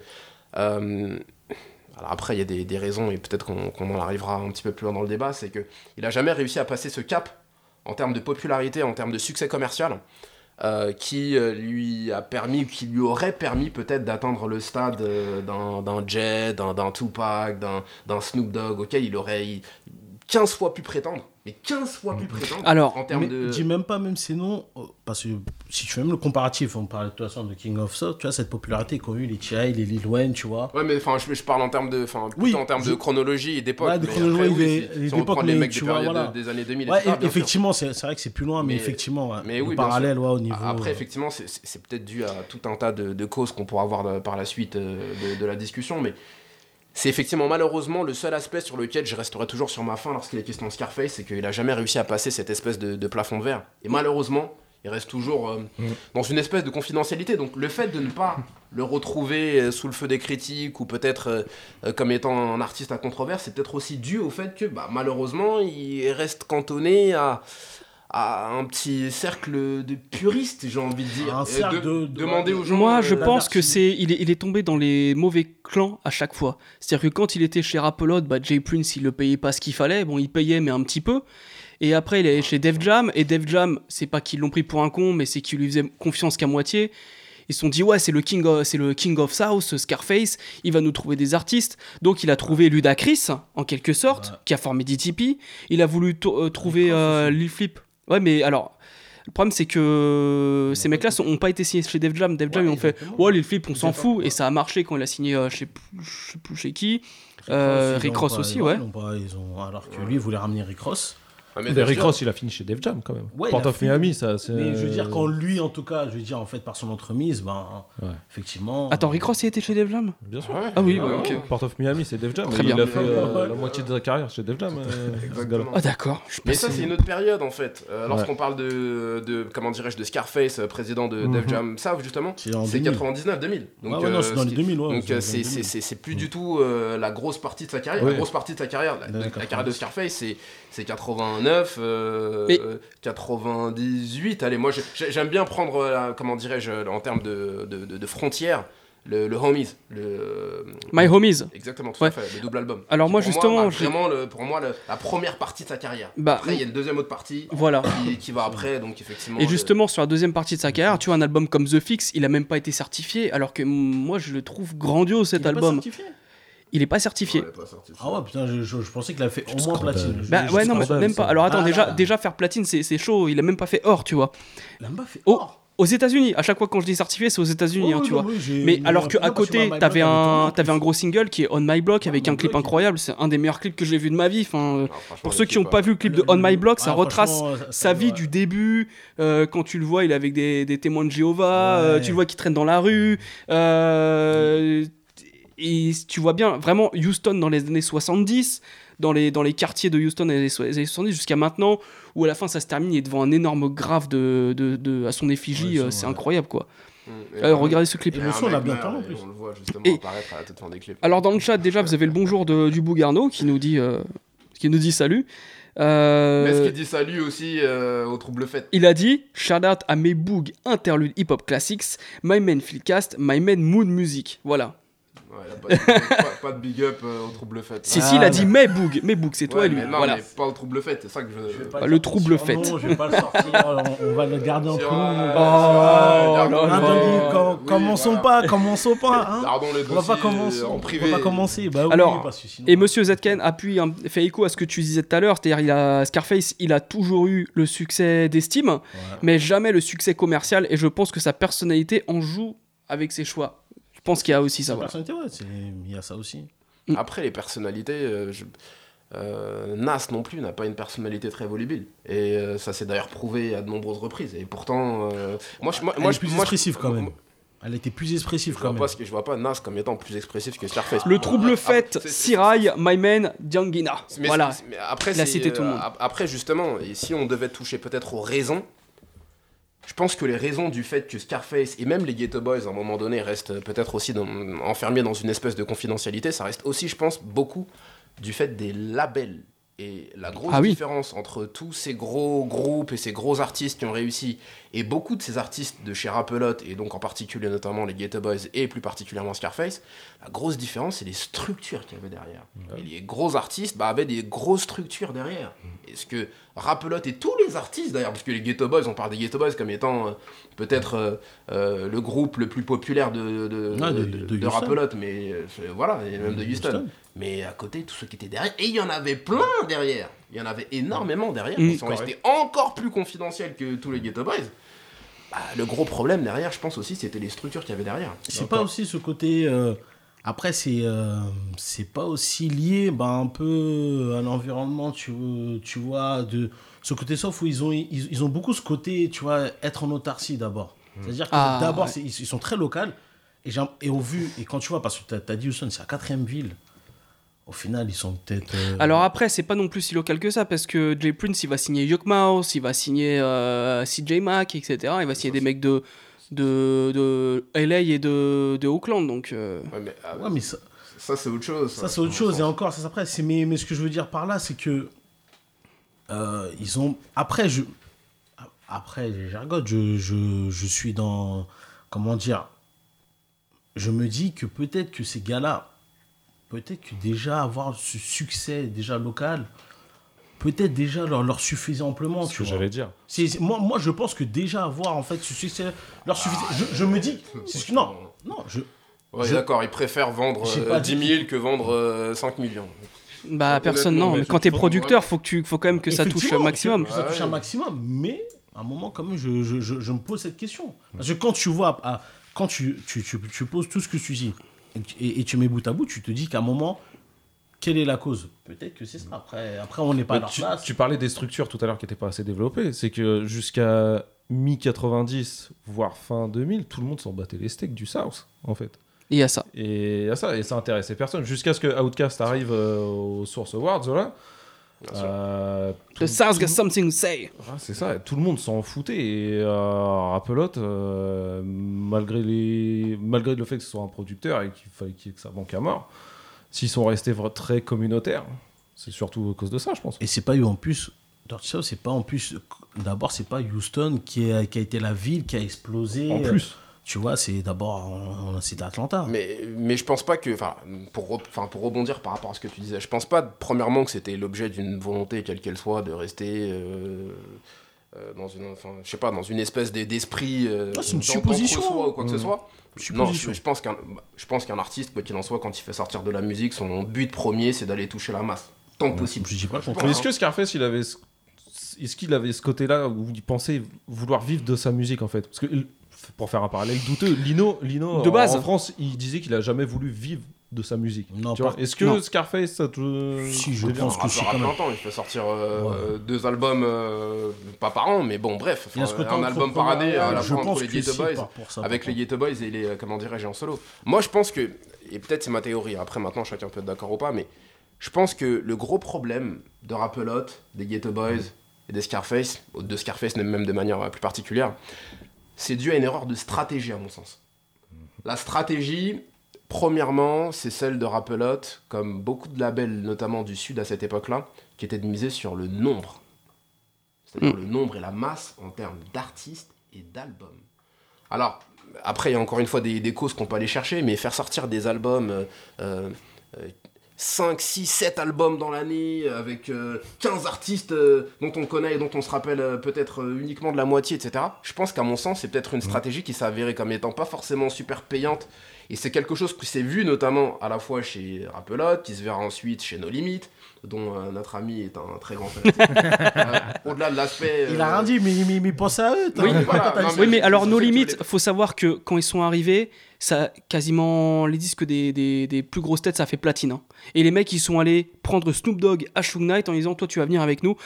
euh, alors après, il y a des, raisons, et peut-être qu'on en arrivera un petit peu plus loin dans le débat, c'est qu'il a jamais réussi à passer ce cap en termes de popularité, en termes de succès commercial, euh, qui euh, qui lui aurait permis peut-être d'atteindre le stade euh, d'un d'un Jet, d'un d'un Tupac, d'un d'un Snoop Dogg, auquel il aurait il- 15 fois pu prétendre. Mais 15 fois pu prétendre Alors, en termes de. dis même pas même ces noms, euh, parce que si tu fais même le comparatif, on parlait de toute façon de King of Soul, tu vois, cette popularité qu'ont eu les T.I., les Lil Wayne, tu vois. Ouais, mais enfin, je, je parle en termes de, enfin, plutôt Oui, en termes je- de chronologie et d'époque. Ouais, de mais chronologie, après, oui, des- si- des si on époques, prend les mecs tu des vois, voilà. de- des années 2000, Ouais, etc., bien sûr. effectivement, c'est vrai que c'est plus loin, mais, Mais- effectivement, ouais, mais oui, parallèle ouais, au niveau. Après, euh, effectivement, c'est- peut-être dû à tout un tas de, de causes qu'on pourra avoir de- par la suite euh, de, de la discussion, mais c'est effectivement malheureusement le seul aspect sur lequel je resterai toujours sur ma fin lorsqu'il est question de Scarface, c'est qu'il a jamais réussi à passer cette espèce de, de plafond de verre. Et malheureusement, il reste toujours euh, dans une espèce de confidentialité. Donc le fait de ne pas le retrouver euh, sous le feu des critiques ou peut-être euh, comme étant un artiste à controverse, c'est peut-être aussi dû au fait que bah, malheureusement, il reste cantonné à à un petit cercle de puristes, j'ai envie de dire. Un Et cercle de- de- demander aux gens. Moi, euh, je pense que c'est il est, il est tombé dans les mauvais clans à chaque fois. C'est-à-dire que quand il était chez Rapolod, bah, Jay Prince, il le payait pas ce qu'il fallait. Bon, il payait, mais un petit peu. Et après, il est chez Def Jam. Et Def Jam, c'est pas qu'ils l'ont pris pour un con, mais c'est qu'ils lui faisaient confiance qu'à moitié. Ils se sont dit, ouais, c'est le, King of, c'est le King of South, Scarface. Il va nous trouver des artistes. Donc, il a trouvé Ludacris, en quelque sorte, Ouais. qui a formé DTP. Il a voulu euh, trouver euh. Lil Flip. Ouais, mais alors. Le problème, c'est que ces mecs-là n'ont pas été signés chez Def Jam. Def Jam, Ouais, ils ont fait. Ouais, Lil Flip, on s'en pas- fout. Et ça a marché quand il a signé euh, je sais plus, je sais plus chez qui. Rick Ross, Ross pas- aussi, ouais, pas- ils ont- alors que lui, il voulait ramener Rick Ross. Ah, mais Mais bien Rick sûr. Ross, il a fini chez Def Jam quand même. Ouais, Port of fini. Miami, ça. c'est- Mais je veux dire, quand lui, en tout cas, je veux dire, en fait, par son entremise, ben, Ouais. effectivement. Attends, Rick Ross, il était chez Def Jam? Bien sûr. Ouais. Ah oui, ouais, ok. Port of Miami, c'est Def Jam. Très il a fait euh, la moitié de sa carrière chez Def Jam. euh, Exactement. Ah, d'accord. Je suis Mais ça, c'est une autre période en fait. Euh, Lorsqu'on parle de, de comment dirais-je, de Scarface, président de Def Mhm. Jam South, justement, C'est en c'est 2000. 99-2000. Donc, Ah ouais, non, c'est dans les qui- 2000, ouais, donc c'est dans c'est les c'est- 2000. c'est- c'est plus du tout la grosse partie de sa carrière. La grosse partie de sa carrière, la, carrière de 90. Scarface, c'est c'est 89, euh, Mais- euh, 98. Allez, moi, j'aime bien prendre, euh, comment dirais-je, en termes de, de, de- de frontières, le, le Homies. Le, My Homies. Exactement, tout Ouais. à fait, le double album. Alors moi, justement, j'ai- vraiment le- pour moi le- la première partie de sa carrière. Bah, Après, il y a une deuxième autre partie Voilà. qui, qui va après, donc effectivement. Et justement, sur la deuxième partie de sa carrière, tu vois, un album comme The Fix, il a même pas été certifié, alors que mm, moi, je le trouve grandiose cet Il est pas album. certifié? Il est pas certifié. Ouais, pas sorti. Ah ouais, putain, je, je- je pensais qu'il avait fait au moins platine. Bah je- ouais, non, mais même pas. Alors attends, Ah, déjà, là. déjà faire platine, c'est chaud. Il a même pas fait or, tu vois. Il a même pas fait Oh, or. Aux États-Unis, à chaque fois quand je dis certifié, c'est aux États-Unis, Ouais, hein, tu vois. oui, Mais alors a- qu'à côté, t'avais un, t'avais un gros single qui est On My Block avec un clip Block, incroyable. C'est un des meilleurs clips que j'ai vu de ma vie. Enfin, euh, pour ceux qui clip, n'ont pas vu le clip de On My Block, ça Ah, retrace sa vie ouais. du début. euh, quand tu le vois, il est avec des, des témoins de Jéhovah. Ouais. euh, tu le vois qui traîne dans la rue. euh, et tu vois bien, vraiment, Houston dans les années 70, dans les, dans les quartiers de Houston dans les so- les années 70 jusqu'à maintenant, où à la fin ça se termine, il est devant un énorme grave de, de, de- à son effigie. Ouais, euh, c'est ouais. incroyable, quoi. Mm. Et Euh, regardez ce clip. Et on a mec bien meurt, parlé, en plus. On le voit justement Et- apparaître à la toute fin des clips. Alors dans le chat déjà vous avez le bonjour de, du Bougarno qui nous dit euh, qui nous dit salut. Euh, Mais est-ce qu'il dit salut aussi euh, au trouble fait il a dit shout out à mes boog interlude hip hop classics, my man Philcast, my man mood music. Voilà. Ouais, pas, de, pas- pas de big up euh, au trouble fait. Si Ah, si il a mais- dit mes boog, mes boog c'est toi Ouais, et lui. mais non, voilà. mais pas au trouble fait, c'est ça que je. Je vais Bah, pas le sortir trouble fait. Non, je vais pas le sortir. on, on va le garder en euh, Oh, euh, euh, commençons voilà. pas, commençons pas. Hein. Le On va pas dossier, commencer. euh, en On privé. va pas commencer. Bah oui, Alors, parce que sinon- Et Monsieur Zetken appuie, un- fait écho à ce que tu disais tout à l'heure, c'est-à-dire il a Scarface, il a toujours eu le succès d'estime, Ouais. mais jamais le succès commercial. Et je pense que sa personnalité en joue avec ses choix. Pense qu'il y a aussi ça. Sa voilà. personnalité, ouais, il y a ça aussi. Mm. Après, les personnalités, euh, je- euh, Nas non plus n'a pas une personnalité très volubile. Et euh, ça s'est d'ailleurs prouvé à de nombreuses reprises. Et pourtant, euh, moi, je, moi, Elle moi, est je- plus moi, je- expressive quand même. Elle était plus expressive Je quand vois, même. pas ce que, je vois pas Nas comme étant plus expressif que Scarface. Le trouble fait, Sirai, My Man, Dianguina. Mais Voilà. mais après, Il a cité tout le monde. ap- Après, justement, et si on devait toucher peut-être aux raisons, je pense que les raisons du fait que Scarface et même les Ghetto Boys, à un moment donné, restent peut-être aussi enfermés dans une espèce de confidentialité, ça reste aussi, je pense, beaucoup du fait des labels. Et la grosse Ah oui. différence entre tous ces gros groupes et ces gros artistes qui ont réussi, et beaucoup de ces artistes de chez Rappelotte, et donc en particulier notamment les Ghetto Boys et plus particulièrement Scarface, la grosse différence, c'est les structures qu'il y avait derrière. Et les gros artistes bah, avaient des grosses structures derrière. Et ce que Rappelotte et tous les artistes d'ailleurs, parce que les Ghetto Boys, on parle des Ghetto Boys comme étant euh, peut-être euh, euh, le groupe le plus populaire de, de, Ah, de- de- de de Houston. Rappelotte, mais voilà, et même de Houston. Houston. Mais à côté, tous ceux qui étaient derrière, et il y en avait plein derrière. Il y en avait énormément derrière. Mm, Ils sont restés encore plus confidentiels que tous les Ghetto Boys. Bah, le gros problème derrière, je pense aussi, c'était les structures qu'il y avait derrière. C'est pas aussi ce côté. euh, après, c'est euh, c'est pas aussi lié bah, un peu à l'environnement, tu, tu vois, de ce côté sauf où ils ont, ils, ils ont beaucoup ce côté, tu vois, être en autarcie d'abord. C'est-à-dire que Ah, d'abord, ouais. c'est- ils, ils sont très locaux. Et, et au vu, et quand tu vois, parce que tu as, dit Houston, c'est la quatrième ville. Au final, ils sont peut-être. euh, Alors après, c'est pas non plus si local que ça, parce que Jay Prince, il va signer Yuck Mouse, il va signer euh, CJ Mack, etc. Il va signer des mecs de, de, de LA et de, de Oakland, donc... euh, Ouais, mais, ah, ouais, mais ça, ça, c'est autre chose. Ça, c'est autre chose. Et encore, ça, après. Mais, mais ce que je veux dire par là, c'est que. euh, ils ont. Après, je. Après, j'argote. Je, je, je suis dans. Comment dire Je me dis que peut-être que ces gars-là. Peut-être que déjà avoir ce succès déjà local. Peut-être déjà leur, leur suffisait amplement. C'est ce que j'allais dire. Moi, moi, je pense que déjà avoir en fait ce succès leur suffisait. Je, je me dis. ce que- non, non, je. Ouais, Je- d'accord, ils préfèrent vendre J'ai euh, pas 10 dit 000 que vendre euh, 5 millions. Bah, personne, non. mais Mais quand t'es producteur, faut, que tu, faut quand même que ça touche un maximum. Que ça touche un maximum, mais à un moment, quand même, je, je, je, je me pose cette question. Parce que quand tu vois, quand tu, tu, tu, tu poses tout ce que tu dis et, tu- et- et tu mets bout à bout, tu te dis qu'à un moment, quelle est la cause? Peut-être que c'est ça. Après, après on n'est pas à leur tu, place. tu parlais des structures tout à l'heure qui n'étaient pas assez développées. C'est que jusqu'à mi-90, voire fin 2000, tout le monde s'en battait les steaks du South, en fait. Il y a ça. Et à ça, et ça intéressait personne. Jusqu'à ce que Outcast arrive euh, aux Source Awards, voilà. Euh, The tout- got something to say. Ah, c'est ça, tout le monde s'en foutait. Et euh, Rappelotte, euh, malgré, les... malgré le fait que ce soit un producteur et qu'il fallait qu'il- que ça manque à mort, s'ils sont restés très communautaires, c'est surtout à cause de ça, je pense. Et c'est pas eu en plus. Dirty South, c'est pas en plus. D'abord, c'est pas Houston qui a, qui a été la ville qui a explosé. En plus. Tu vois, c'est d'abord. on- on- C'est Atlanta. Mais, mais je pense pas que, enfin, pour, pour rebondir par rapport à ce que tu disais, je pense pas, premièrement, que c'était l'objet d'une volonté, quelle qu'elle soit, de rester euh, euh, dans une, enfin, je sais pas, dans une espèce d'e- d'esprit. euh, Ah, c'est une supposition. ou quoi que ce Mmh. soit. Non, je, je pense qu'un, je pense qu'un artiste, quoi qu'il en soit, quand il fait sortir de la musique, son but premier, c'est d'aller toucher la masse, tant que possible. Je dis pas. Mais est-ce que Scarface, il avait, ce- est-ce qu'il avait ce côté-là où il pensait vouloir vivre de sa musique en fait? Parce que pour faire un parallèle douteux, Lino, Lino De en- base. en France, il disait qu'il a jamais voulu vivre de sa musique. Non, Tu vois, par- Est-ce que non. Scarface, ça te... Si, je pense Un que c'est rappeur à quand plein même. temps, il fait sortir euh, Ouais. deux albums, euh, pas par an, mais bon, bref, Il y a ce enfin, côté un album par année à la je fois entre pense les si, Boys, par- pour ça, avec les Ghetto Boys et les, euh, comment dirais-je, en solo. Moi, je pense que, et peut-être c'est ma théorie, après maintenant chacun peut être d'accord ou pas, mais je pense que le gros problème de Rappelotte, des Ghetto Boys et des Scarface, ou de Scarface même de manière plus particulière, c'est dû à une erreur de stratégie à mon sens. La stratégie, premièrement, c'est celle de Rappelotte, comme beaucoup de labels, notamment du Sud à cette époque-là, qui était de miser sur le nombre. C'est-à-dire le nombre et la masse en termes d'artistes et d'albums. Alors, après, il y a encore une fois des, des causes qu'on peut aller chercher, mais faire sortir des albums, euh, euh, euh, 5, 6, 7 albums dans l'année, avec euh, 15 artistes euh, dont on connaît et dont on se rappelle euh, peut-être euh, uniquement de la moitié, etc. Je pense qu'à mon sens, c'est peut-être une stratégie qui s'est avérée comme étant pas forcément super payante Et c'est quelque chose qui s'est vu notamment à la fois chez Rappelote, qui se verra ensuite chez No Limit, dont euh, notre ami est un très grand fan. Euh, Au-delà de l'aspect. Il a euh, rien dit, mais, mais, mais pense à eux. Oui, voilà, non, Oui, mais alors, No Limit, faut savoir que quand ils sont arrivés, ça quasiment les disques des, des, des plus grosses têtes, ça fait platine. hein. Et les mecs, ils sont allés prendre Snoop Dogg à Suge Knight en disant Toi, tu vas venir avec nous.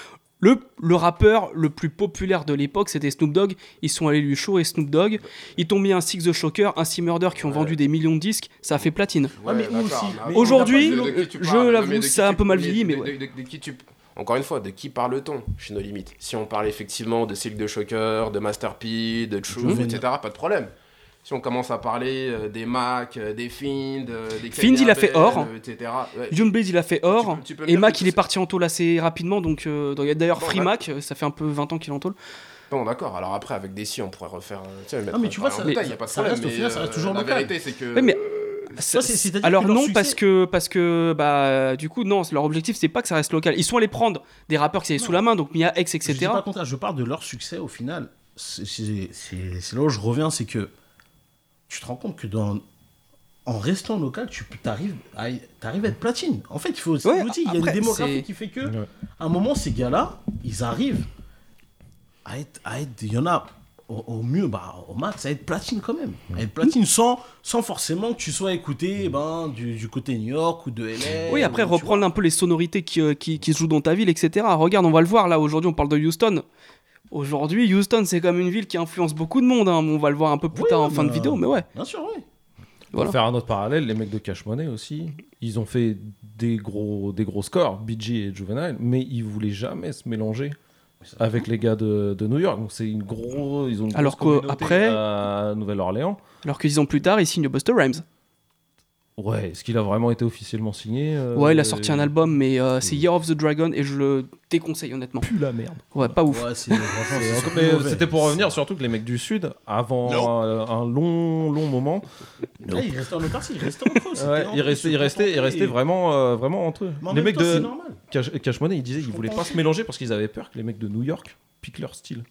Le, le rappeur le plus populaire de l'époque, c'était Snoop Dogg. Ils sont allés lui shower Snoop Dogg. Ils t'ont mis un Six the Shocker, un Sea Murder qui ont vendu des millions de disques. Ça a fait platine. Ouais, mais aussi Aujourd'hui, je l'avoue, ça a un peu mal mais vieilli, de- mais de- ouais. de- de qui tu- Encore une fois, de qui parle-t-on chez nos limites? Si on parle effectivement de Silk de Shocker, de Master P, de Truth, Juvenile. etc., pas de problème. Si on commence à parler euh, des Mac, euh, des Find, euh, des Find, il a fait or. Euh, etc. ouais. Il a fait or. peux- tu peux me et Mac, il est parti en tôle assez rapidement. Donc, euh, d'ailleurs, Bon, Free ouais. Mac, ça fait un peu 20 ans qu'il est en tôle. Bon, d'accord. Alors après, avec des si, on pourrait refaire. sais, mettre mais tu vois, ça- détail, y a pas de ça problème. reste au final, ça reste euh, toujours La local. vérité, c'est que. Oui, mais- Ça, c'est- c'est-à-dire Alors non succès- parce que parce que bah du coup non leur objectif c'est pas que ça reste local ils sont allés prendre des rappeurs qui avaient sous la main donc Mia X Je dis etc pas le contraire, je parle de leur succès au final. C'est là où je reviens, c'est que tu te rends compte que dans, en restant local, tu arrives à, t'arrives à être platine. En fait, il faut aussi, Ouais, aussi, il y a une démographie qui fait que, Ouais. à un moment, ces gars-là, ils arrivent à être, à être, il y en a au, au mieux, bah, au max, à être platine quand même. À être platine sans, sans forcément que tu sois écouté ben, du, du côté New York ou de LA. oui après reprendre un peu les sonorités qui, euh, qui, qui se jouent dans ta ville etc regarde on va le voir là aujourd'hui on parle de Houston aujourd'hui Houston c'est comme une ville qui influence beaucoup de monde hein. on va le voir un peu plus Oui, tard en bah, fin de vidéo mais ouais. Bien sûr, oui. Pour faire un autre parallèle, les mecs de Cash Money aussi, ils ont fait des gros, des gros scores, BG et Juvenile, mais ils voulaient jamais se mélanger avec les gars de, de New York. Donc c'est une grosse, ils ont une Alors grosse que communauté après- à Nouvelle-Orléans. alors dix ans plus tard il signe Buster Rhymes Ouais, est-ce qu'il a vraiment été officiellement signé euh, ouais il a sorti un album mais euh, c'est Year of the Dragon et je le déconseille honnêtement Pue la merde. ouais pas ouf Ouais, c'était pour revenir surtout que les mecs du Sud, avant un long, long moment, Ouais, il restait en autarcie, il restait entre eux. ouais, ils restaient, ils restaient, ils restaient vraiment, euh, vraiment entre eux. Mais en les mecs temps, de normal. Cash, Cash Money, ils disaient qu'ils voulaient pas se mélanger parce qu'ils avaient peur que les mecs de New York piquent leur style.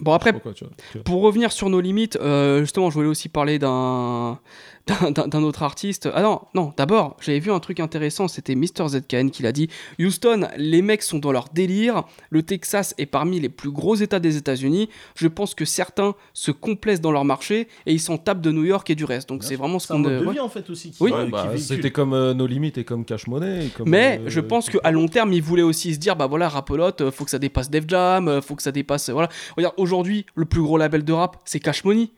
bon après Pourquoi, tu vois, tu vois. Pour revenir sur nos limites, euh, justement, je voulais aussi parler d'un d'un- autre artiste. Ah non, non, d'abord, j'avais vu un truc intéressant, c'était Mr. ZKN qui l'a dit. Houston, les mecs sont dans leur délire. Le Texas est parmi les plus gros États des États-Unis. Je pense que certains se complaisent dans leur marché et ils s'en tapent de New York et du reste. Donc c'est vraiment ce C'est un qu'on. euh, de ouais. vie en fait aussi. Qui, Oui. Ouais, bah. C'était comme euh, nos limites et comme Cash Money. et comme, Mais euh, je pense qu'à long terme, ils voulaient aussi se dire bah voilà, Rapolote, euh, faut que ça dépasse Def Jam, faut que ça dépasse. Voilà. Regarde, aujourd'hui, le plus gros label de rap, c'est Cash Money.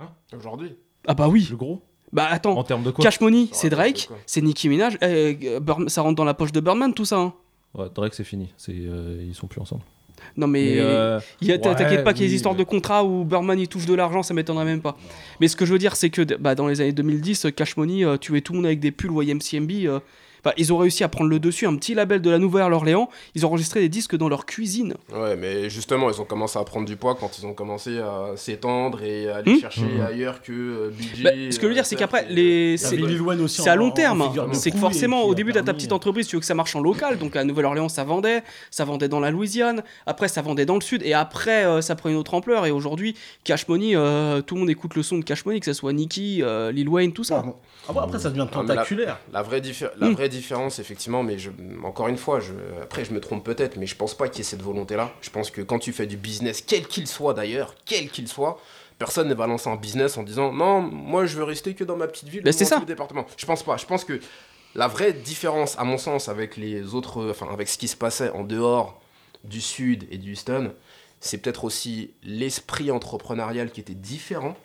Hein, Aujourd'hui? Ah bah oui. Le gros Bah attends. En termes de quoi Cash Money, c'est Drake, c'est Nicki Minaj, eh, euh, Burn- ça rentre dans la poche de Birdman tout ça. hein. Ouais, Drake, c'est fini. C'est, euh, ils sont plus ensemble. Non mais, Mais, euh, il y a- ouais, t'inquiète pas qu'il y ait des oui, histoires de contrats où Birdman il touche de l'argent, ça m'étonnerait même pas. Mais ce que je veux dire c'est que bah, dans les années 2010, euh, Cash Money euh, tuait tout le monde avec des pulls YMCMB. euh, bah, ils ont réussi à prendre le dessus, un petit label de la Nouvelle-Orléans, ils ont enregistré des disques dans leur cuisine. Ouais, mais justement, ils ont commencé à prendre du poids quand ils ont commencé à s'étendre et à aller Hmm. chercher Mhm. ailleurs que euh, BG. Bah, ce que je veux dire c'est qu'après les Il y c'est- C'est à long terme. hein. de C'est que forcément, au début, t'as ta petite euh, entreprise, tu veux que ça marche en local. Donc à Nouvelle-Orléans, ça vendait. Ça vendait dans la Louisiane. Après, ça vendait dans le sud. Et après, euh, ça prend une autre ampleur. Et aujourd'hui, Cash Money, euh, tout le monde écoute le son de Cash Money, que ce soit Nicki, euh, Lil Wayne, tout ça. Ah bon, après, ça devient la- tentaculaire. La vraie, diffé- la Hmm. vraie différence, effectivement, mais je, encore une fois, je, après je me trompe peut-être, mais je pense pas qu'il y ait cette volonté-là. Je pense que quand tu fais du business, quel qu'il soit d'ailleurs, quel qu'il soit, personne ne va lancer un business en disant non, moi je veux rester que dans ma petite ville Ben, c'est ça. département. Je pense pas. Je pense que la vraie différence, à mon sens, avec les autres, enfin avec ce qui se passait en dehors du sud et du Houston, c'est peut-être aussi l'esprit entrepreneurial qui était différent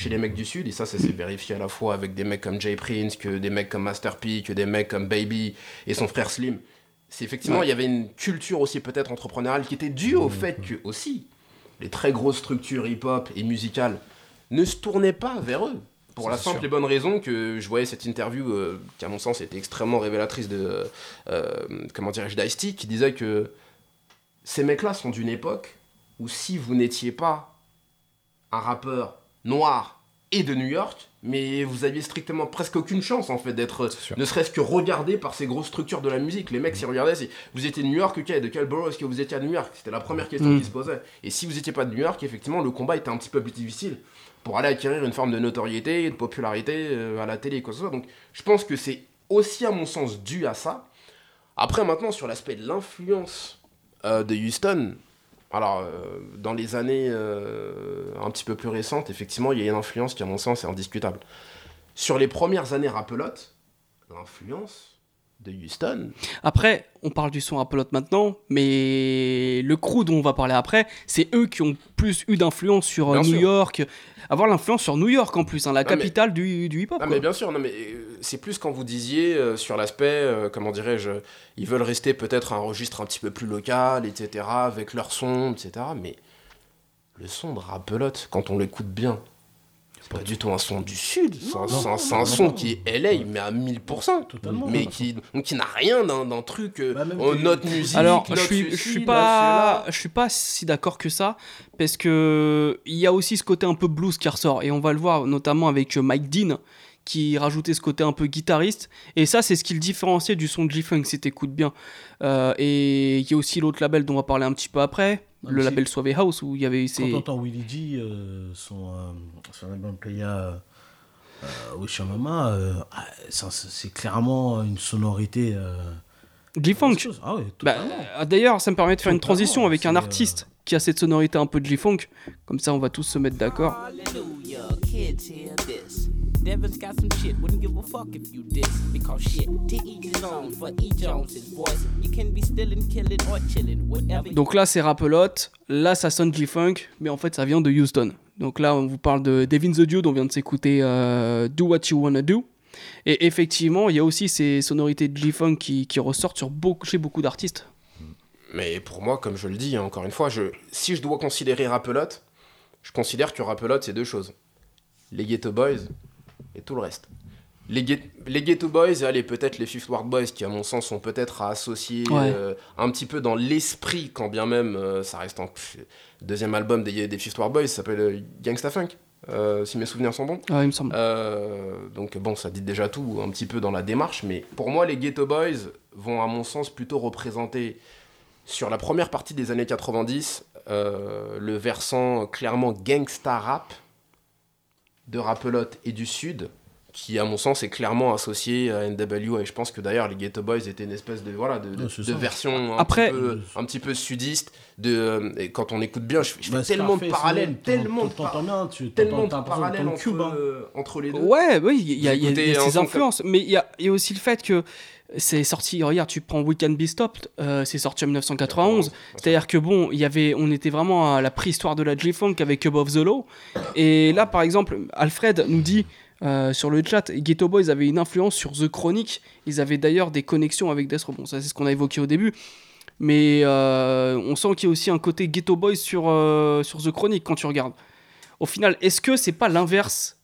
chez les mecs du Sud, et ça, ça s'est vérifié à la fois avec des mecs comme Jay Prince, que des mecs comme Master P, que des mecs comme Baby et son frère Slim. C'est effectivement, Ouais. il y avait une culture aussi peut-être entrepreneuriale qui était due au fait que aussi les très grosses structures hip-hop et musicales ne se tournaient pas vers eux. Pour la simple sûr. et bonne raison que je voyais cette interview euh, qui, à mon sens, était extrêmement révélatrice de, euh, comment dirais-je, d'Ice-T, qui disait que ces mecs-là sont d'une époque où si vous n'étiez pas un rappeur noir et de New York, mais vous aviez strictement presque aucune chance en fait d'être ne serait-ce que regardé par ces grosses structures de la musique. Les mecs, s'ils regardaient, si vous étiez de New York, ok, de quel borough est-ce que vous étiez à New York? C'était la première question Mm. qui se posait. Et si vous étiez pas de New York, effectivement, le combat était un petit peu plus difficile pour aller acquérir une forme de notoriété et de popularité euh, à la télé, quoi que ce soit. Donc je pense que c'est aussi, à mon sens, dû à ça. Après, maintenant, sur l'aspect de l'influence euh, de Houston, alors, euh, dans les années euh, un petit peu plus récentes, effectivement, il y a une influence qui, à mon sens, est indiscutable. Sur les premières années rapelotes, l'influence de Houston, Après, on parle du son Apollo maintenant, mais le crew dont on va parler après, c'est eux qui ont plus eu d'influence sur euh, Bien New sûr. York. Avoir l'influence sur New York en plus, hein, la Non, mais- capitale du, du hip-hop. Mais bien sûr, non mais euh, c'est plus quand vous disiez euh, sur l'aspect, euh, comment dirais-je, ils veulent rester peut-être un registre un petit peu plus local, etc., avec leur son, etc. Mais le son de Rapelote, quand on l'écoute bien, pas du tout un son du sud, c'est un, son qui est LA, mais à 1000%. Totalement. Mais qui, donc qui n'a rien d'un truc, euh, Bah, notre musique, Alors, je suis, je suis pas, je suis pas si d'accord que ça, parce que il y a aussi ce côté un peu blues qui ressort, et on va le voir notamment avec euh, Mike Dean, qui rajoutait ce côté un peu guitariste, et ça c'est ce qui le différenciait du son de G-Funk, si t'écoutes bien. Euh, et il y a aussi l'autre label dont on va parler un petit peu après, le label Suave House, où il y avait Quand ces... t'entends Willie G, euh, son, euh, son album Playa euh, Wish Your Mama, euh, ah, c'est clairement une sonorité. Euh, G-Funk. Ah ouais, Bah, D'ailleurs, ça me permet de faire une transition avec un artiste qui a cette sonorité un peu de G-Funk, comme ça on va tous se mettre d'accord. Hallelujah, kids hear this. Devin's got some shit, wouldn't give a fuck if you diss. Because shit, to each his own, for each Jones's voice. You can be stillin', killin', or chillin', whatever Donc là, c'est Rapelote, là, ça sonne G-Funk, mais en fait, ça vient de Houston. Donc là, on vous parle de Devin the Dude, on vient de s'écouter euh, Do What You Wanna Do. Et effectivement, il y a aussi ces sonorités de G-Funk qui, qui ressortent sur beaucoup, chez beaucoup d'artistes. Mais pour moi, comme je le dis, hein, encore une fois, je, si je dois considérer Rapelote, je considère que Rapelote, c'est deux choses. Les Ghetto Boys et tout le reste. Les, Ghet- les Ghetto Boys, et allez, peut-être les Fifth Ward Boys, qui à mon sens sont peut-être à associer Ouais. euh, un petit peu dans l'esprit, quand bien même euh, ça reste en pff, deuxième album des, des Fifth Ward Boys, s'appelle euh, Gangsta Funk, euh, si mes souvenirs sont bons. Il me semble. Euh, donc bon, ça dit déjà tout un petit peu dans la démarche, mais pour moi, les Ghetto Boys vont, à mon sens, plutôt représenter sur la première partie des années 90 euh, le versant clairement gangsta rap de Rapelote et du Sud, qui, à mon sens, est clairement associé à NWA. Et je pense que d'ailleurs, les Ghetto Boys étaient une espèce de, voilà, de, de- Ouais, c'est de ça. version un, Après- petit peu, un petit peu sudiste. De, euh, et quand on écoute bien, je, je fais Bah, tellement de parallèles, tellement de t'entends par- bien, tu tellement de t'as l'impression parallèles entre, Cube, hein. euh, entre les deux. Ouais, oui, il y a, y a- a ces influences, mais il y a, il y a aussi le fait que c'est sorti, regarde, tu prends We Can Be Stopped, euh, c'est sorti en 1991, c'est-à-dire que bon, il y avait, on était vraiment à la préhistoire de la J-Funk avec Above the Law, et là par exemple, Alfred nous dit euh, sur le chat, Ghetto Boys avait une influence sur The Chronic, ils avaient d'ailleurs des connexions avec Death Row, bon ça c'est ce qu'on a évoqué au début, mais euh, on sent qu'il y a aussi un côté Ghetto Boys sur, sur The Chronic quand tu regardes. Au final, est-ce que c'est pas l'inverse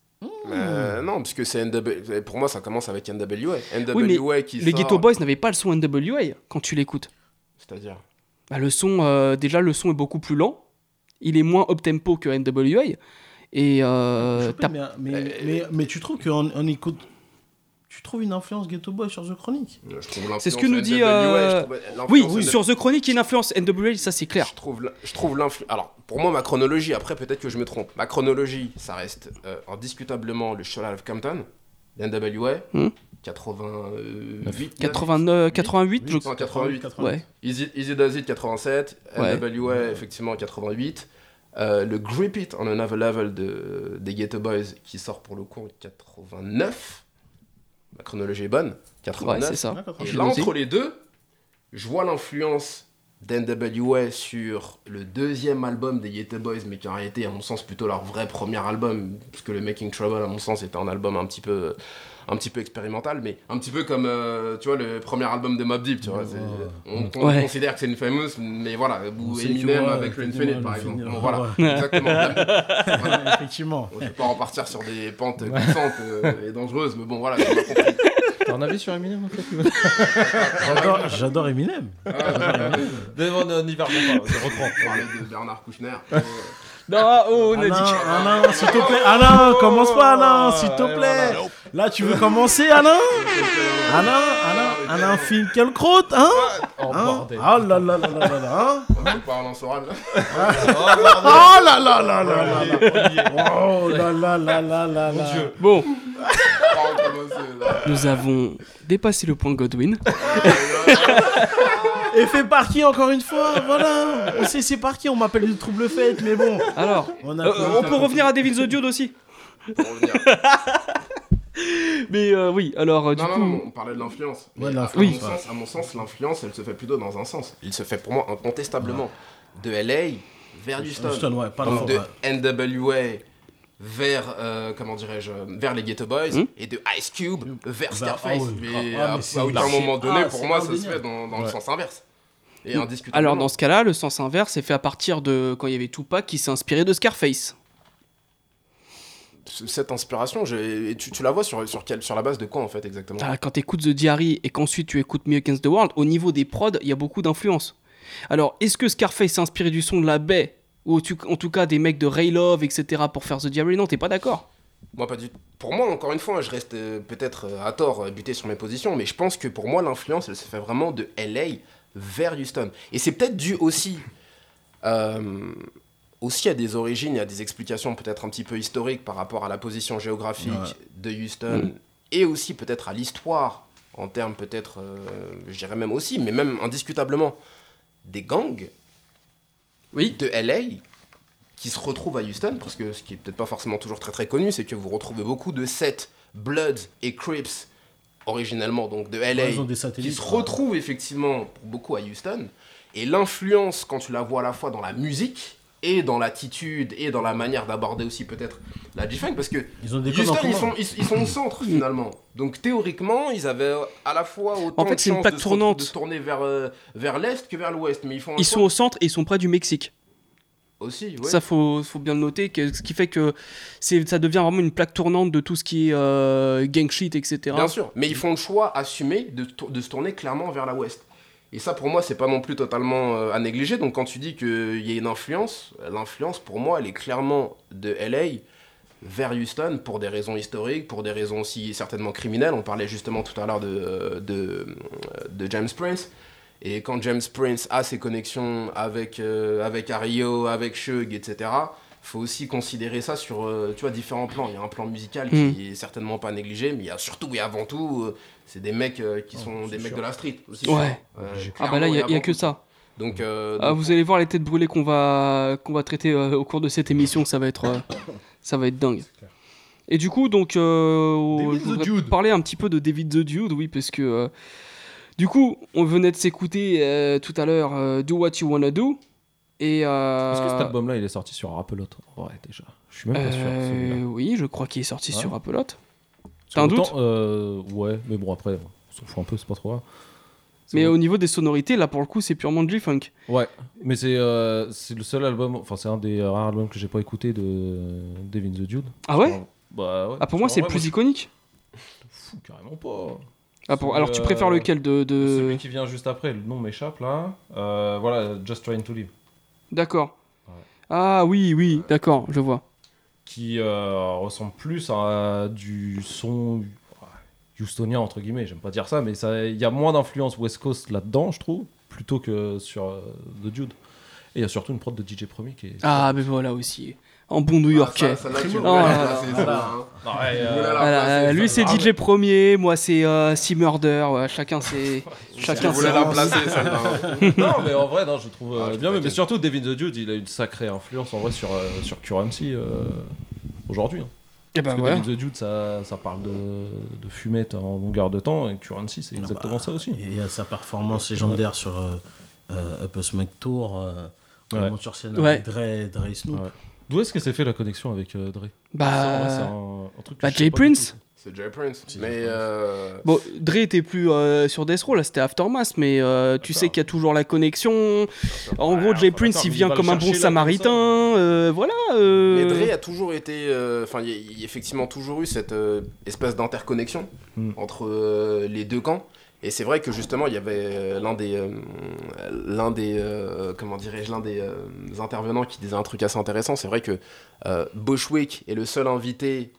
Euh, non, puisque c'est NW. Pour moi, ça commence avec NWA. NWA Oui, mais qui Les sort- Ghetto Boys n'avaient pas le son NWA quand tu l'écoutes. C'est-à-dire Bah, le son, euh, déjà, le son est beaucoup plus lent. Il est moins up tempo que NWA. Et euh, Je t'as- sais pas, mais, mais, mais, mais tu trouves qu'on on écoute. Tu trouves une influence Ghetto Boy sur The Chronic trouve C'est ce que nous dit, euh, trouve oui, sur The Chronic, il y a une influence NWA, ça c'est clair. Je trouve, je trouve l'influence. Alors, pour moi, ma chronologie, après, peut-être que je me trompe. Ma chronologie, ça reste euh, indiscutablement le Out of Compton, NWA, Hmm. 88. 89, 88, je Non, crois. 88. Ouais. Easy, Easy Does It 87, Ouais. NWA effectivement 88, euh, le Grip It on Another Level de, des Ghetto Boys qui sort pour le coup en 89. Ma chronologie est bonne. Ouais, 89. c'est ça. Et là, entre les deux, je vois l'influence d'NWA sur le deuxième album des Ghetto Boys, mais qui aurait été, à mon sens, plutôt leur vrai premier album, puisque le Making Trouble, à mon sens, était un album un petit peu, un petit peu expérimental, mais un petit peu comme, euh, tu vois, le premier album de Mob Deep, tu vois. On, on Ouais. considère que c'est une famous, mais voilà, ou On Eminem ouais, avec l'Infinite, par exemple. Bon, voilà, ouais. exactement. Voilà. Effectivement. On ne peut pas repartir sur des pentes glissantes euh, et dangereuses, mais bon, voilà, on a compris. T'as un avis sur Eminem en fait J'adore- Eminem. Ah, on n'y va pas, je reprends. On parlait de Bernard Kouchner. Euh, Non, oh, on a dit Alain, Alain, s'il te plaît. Alain, commence pas, Alain, s'il te plaît. Là, tu veux commencer, Alain Alain, Alain, Alain Finkielkraut, hein Oh, Hein bordel. Ah là là là là là là, hein On parle en Soral, là. Oh là là là là là là Oh là là là là là là Bon, On va recommencer, là. nous avons dépassé le point Godwin. Et fait par qui encore une fois Voilà On sait c'est par qui, on m'appelle le trouble fête, mais bon. Alors, On, a euh, on peut revenir à the Dude aussi Pour revenir. Mais euh, oui, alors, euh, du Non, non, coup... non, on parlait de l'influence. Ouais, Mais de à- l'influence, à, mon sens, l'influence, elle se fait plutôt dans un sens. Il se fait pour moi incontestablement de LA vers Houston. Houston, ouais, pas Donc de NWA vers, euh, comment dirais-je, vers les Ghetto Boys Hmm. et de Ice Cube vers Vers- Scarface. oui, mais, ah, mais à, c'est- à aucun moment donné, ah, pour moi, ça se fait dans, dans le sens inverse. Et Mm. indiscutablement. Alors dans ce cas-là, le sens inverse c'est fait à partir de quand il y avait Tupac qui s'est inspiré de Scarface. Cette inspiration, tu, tu la vois sur, sur, quelle- sur la base de quoi, en fait, exactement Ah, quand tu écoutes The Diary et qu'ensuite tu écoutes Me Against the World, au niveau des prods, il y a beaucoup d'influence. Alors, est-ce que Scarface s'est inspiré du son de la baie ou tu- en tout cas des mecs de Ray Love, etc. pour faire The Diary? Non, t'es pas d'accord Moi, pas du Pour moi, encore une fois, je reste euh, peut-être euh, à tort euh, buté sur mes positions, mais je pense que pour moi, l'influence, elle se fait vraiment de LA vers Houston. Et c'est peut-être dû aussi, euh, aussi à des origines, à des explications peut-être un petit peu historiques par rapport à la position géographique de Houston, et aussi peut-être à l'histoire, en termes peut-être, euh, je dirais même aussi, mais même indiscutablement, des gangs Oui. de LA qui se retrouvent à Houston, parce que ce qui est peut-être pas forcément toujours très très connu, c'est que vous retrouvez beaucoup de sets Bloods et Crips, originellement donc de LA, qui se retrouvent effectivement pour beaucoup à Houston. Et l'influence, quand tu la vois à la fois dans la musique et dans l'attitude et dans la manière d'aborder aussi peut-être la G-Funk, parce que Ils ont des codes en Houston, ils sont, ils, ils sont au centre finalement. Donc théoriquement, ils avaient à la fois autant En fait, de c'est une chances plaque de se- tournante. de se tourner vers, euh, vers l'est que vers l'ouest. Mais ils font Ils sont au centre et ils sont près du Mexique. aussi. ouais. Ça, faut, faut bien le noter, que, ce qui fait que c'est, ça devient vraiment une plaque tournante de tout ce qui est euh, gang shit, etc. Bien sûr, mais ils font le choix assumé de, de se tourner clairement vers la ouest. Et ça, pour moi, c'est pas non plus totalement euh, à négliger. Donc, quand tu dis qu'il y a une influence, l'influence, pour moi, elle est clairement de LA vers Houston pour des raisons historiques, pour des raisons aussi certainement criminelles. On parlait justement tout à l'heure de, euh, de, euh, de James Prince. Et quand James Prince a ses connexions avec, euh, avec Ario, avec Shug, etc., faut aussi considérer ça sur euh, tu vois, différents plans. Il y a un plan musical qui est certainement pas négligé, mais il y a surtout et avant tout, euh, c'est des mecs euh, qui sont c'est des mecs sûr. de la street aussi. Ouais. Ah bah là, il n'y a, que ça. Donc, euh, Ah, vous allez voir les têtes brûlées qu'on va, qu'on va traiter euh, au cours de cette émission, ça va être, euh, ça va être dingue. Et du coup, donc, euh, David je the voudrais Dude. parler un petit peu de David the Dude, oui, parce que euh, du coup, on venait de s'écouter euh, tout à l'heure euh, Do What You Wanna Do. Et euh, Est-ce que cet album-là, il est sorti sur Rappelote Ouais, déjà. Je suis même pas sûr. euh, celui-là. oui, je crois qu'il est sorti Ouais. sur Appelote. T'as un doute euh, Ouais, mais bon, après, on s'en fout un peu, c'est pas trop grave. Mais bon. au niveau des sonorités, là pour le coup, c'est purement G-Funk. Ouais, mais c'est euh, le seul album, enfin, c'est un des rares albums que j'ai pas écouté de euh, Devin the Dude. Ah ouais Bah ouais. Ah pour moi, c'est le plus iconique. je fous carrément pas. Ah, pour... Alors tu euh, préfères lequel de, de... Celui qui vient juste après, le nom m'échappe là. Euh, voilà, Just Trying to Live. D'accord. Ouais. Ah oui, oui, d'accord, je vois. Qui euh, ressemble plus à du son houstonien, entre guillemets. J'aime pas dire ça, mais il y a moins d'influence West Coast là-dedans, je trouve, plutôt que sur euh, The Dude. Et il y a surtout une prod de DJ Premier qui est. Ah, mais voilà aussi. En bon ah, New-Yorkais. tu Oh. Ouais, euh, euh, lui c'est celle-là. DJ premier, moi c'est euh, Sea Murder, ouais, chacun c'est chacun ses la placer, celle-là. hein. non, mais en vrai, non, je trouve euh, Ah, bien. Mais, surtout, Devin the Dude, il a une sacrée influence en vrai sur, euh, sur Currency aujourd'hui. hein. Et ben Parce que voilà. Devin the Dude, ça, ça parle de, de fumette en longueur de temps, et Currency, c'est Ah exactement bah, ça aussi. Et il y a sa performance légendaire sur Up a Smack Tour. Euh, Ouais. monte sur scène Ouais. avec Dre, Dre et Snoop. D'où est-ce que s'est fait la connexion avec euh, Dre? Ça, vrai, Bah, un, un truc bah, Jay Prince. C'est Jay Prince. Mais euh, bon, Dre était plus euh, sur Death Row, là c'était Aftermath, mais euh, tu sais qu'il y a toujours la connexion. En Ouais, gros, Jay enfin, Prince il vient comme un bon samaritain, euh, voilà. euh, Mais Dre a toujours été. Enfin, il y, a- il y a effectivement toujours eu cette euh, espèce d'interconnexion Hmm. entre euh, les deux camps. Et c'est vrai que justement, il y avait euh, l'un des, euh, l'un des, euh, comment dirais-je, l'un des euh, intervenants qui disait un truc assez intéressant. C'est vrai que Bushwick est le seul invité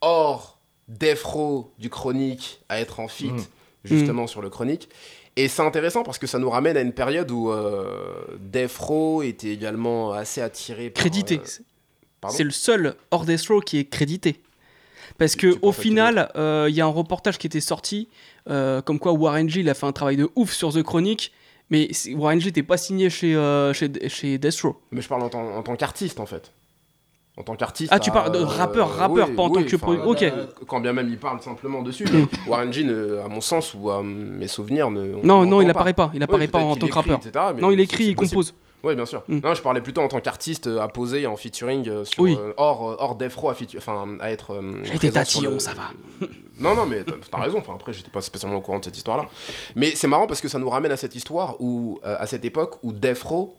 hors Defro du Chronique à être en feat, Mm. justement sur le Chronique. Et c'est intéressant parce que ça nous ramène à une période où Defro était également assez attiré par, Crédité. C'est le seul hors Death Row qui est crédité. Parce que au final, il y a un reportage qui était sorti, euh, comme quoi Warren G il a fait un travail de ouf sur The Chronic, mais Warren G n'était pas signé chez, euh, chez, chez Death Row. Mais je parle en tant, en tant qu'artiste en fait. En tant qu'artiste. Ah, tu parles de rappeur, rappeur, pas en tant que pro- ok. euh, Quand bien même il parle simplement dessus. mais Warren G, ne- à mon sens ou à mes souvenirs, ne. on Non, non, il pas. apparaît pas. Il Oui, apparaît pas en tant que rappeur. Non, il écrit, il compose. Oui, bien sûr. Mm. Non, je parlais plutôt en tant qu'artiste euh, à poser en featuring euh, sur, Oui. euh, hors, euh, hors Defro, à, enfin, à être. euh, J'étais tatillon, le- ça va. Non, non, mais t'as raison. Enfin, après, j'étais pas spécialement au courant de cette histoire-là. Mais c'est marrant parce que ça nous ramène à cette histoire où, euh, à cette époque, où Defro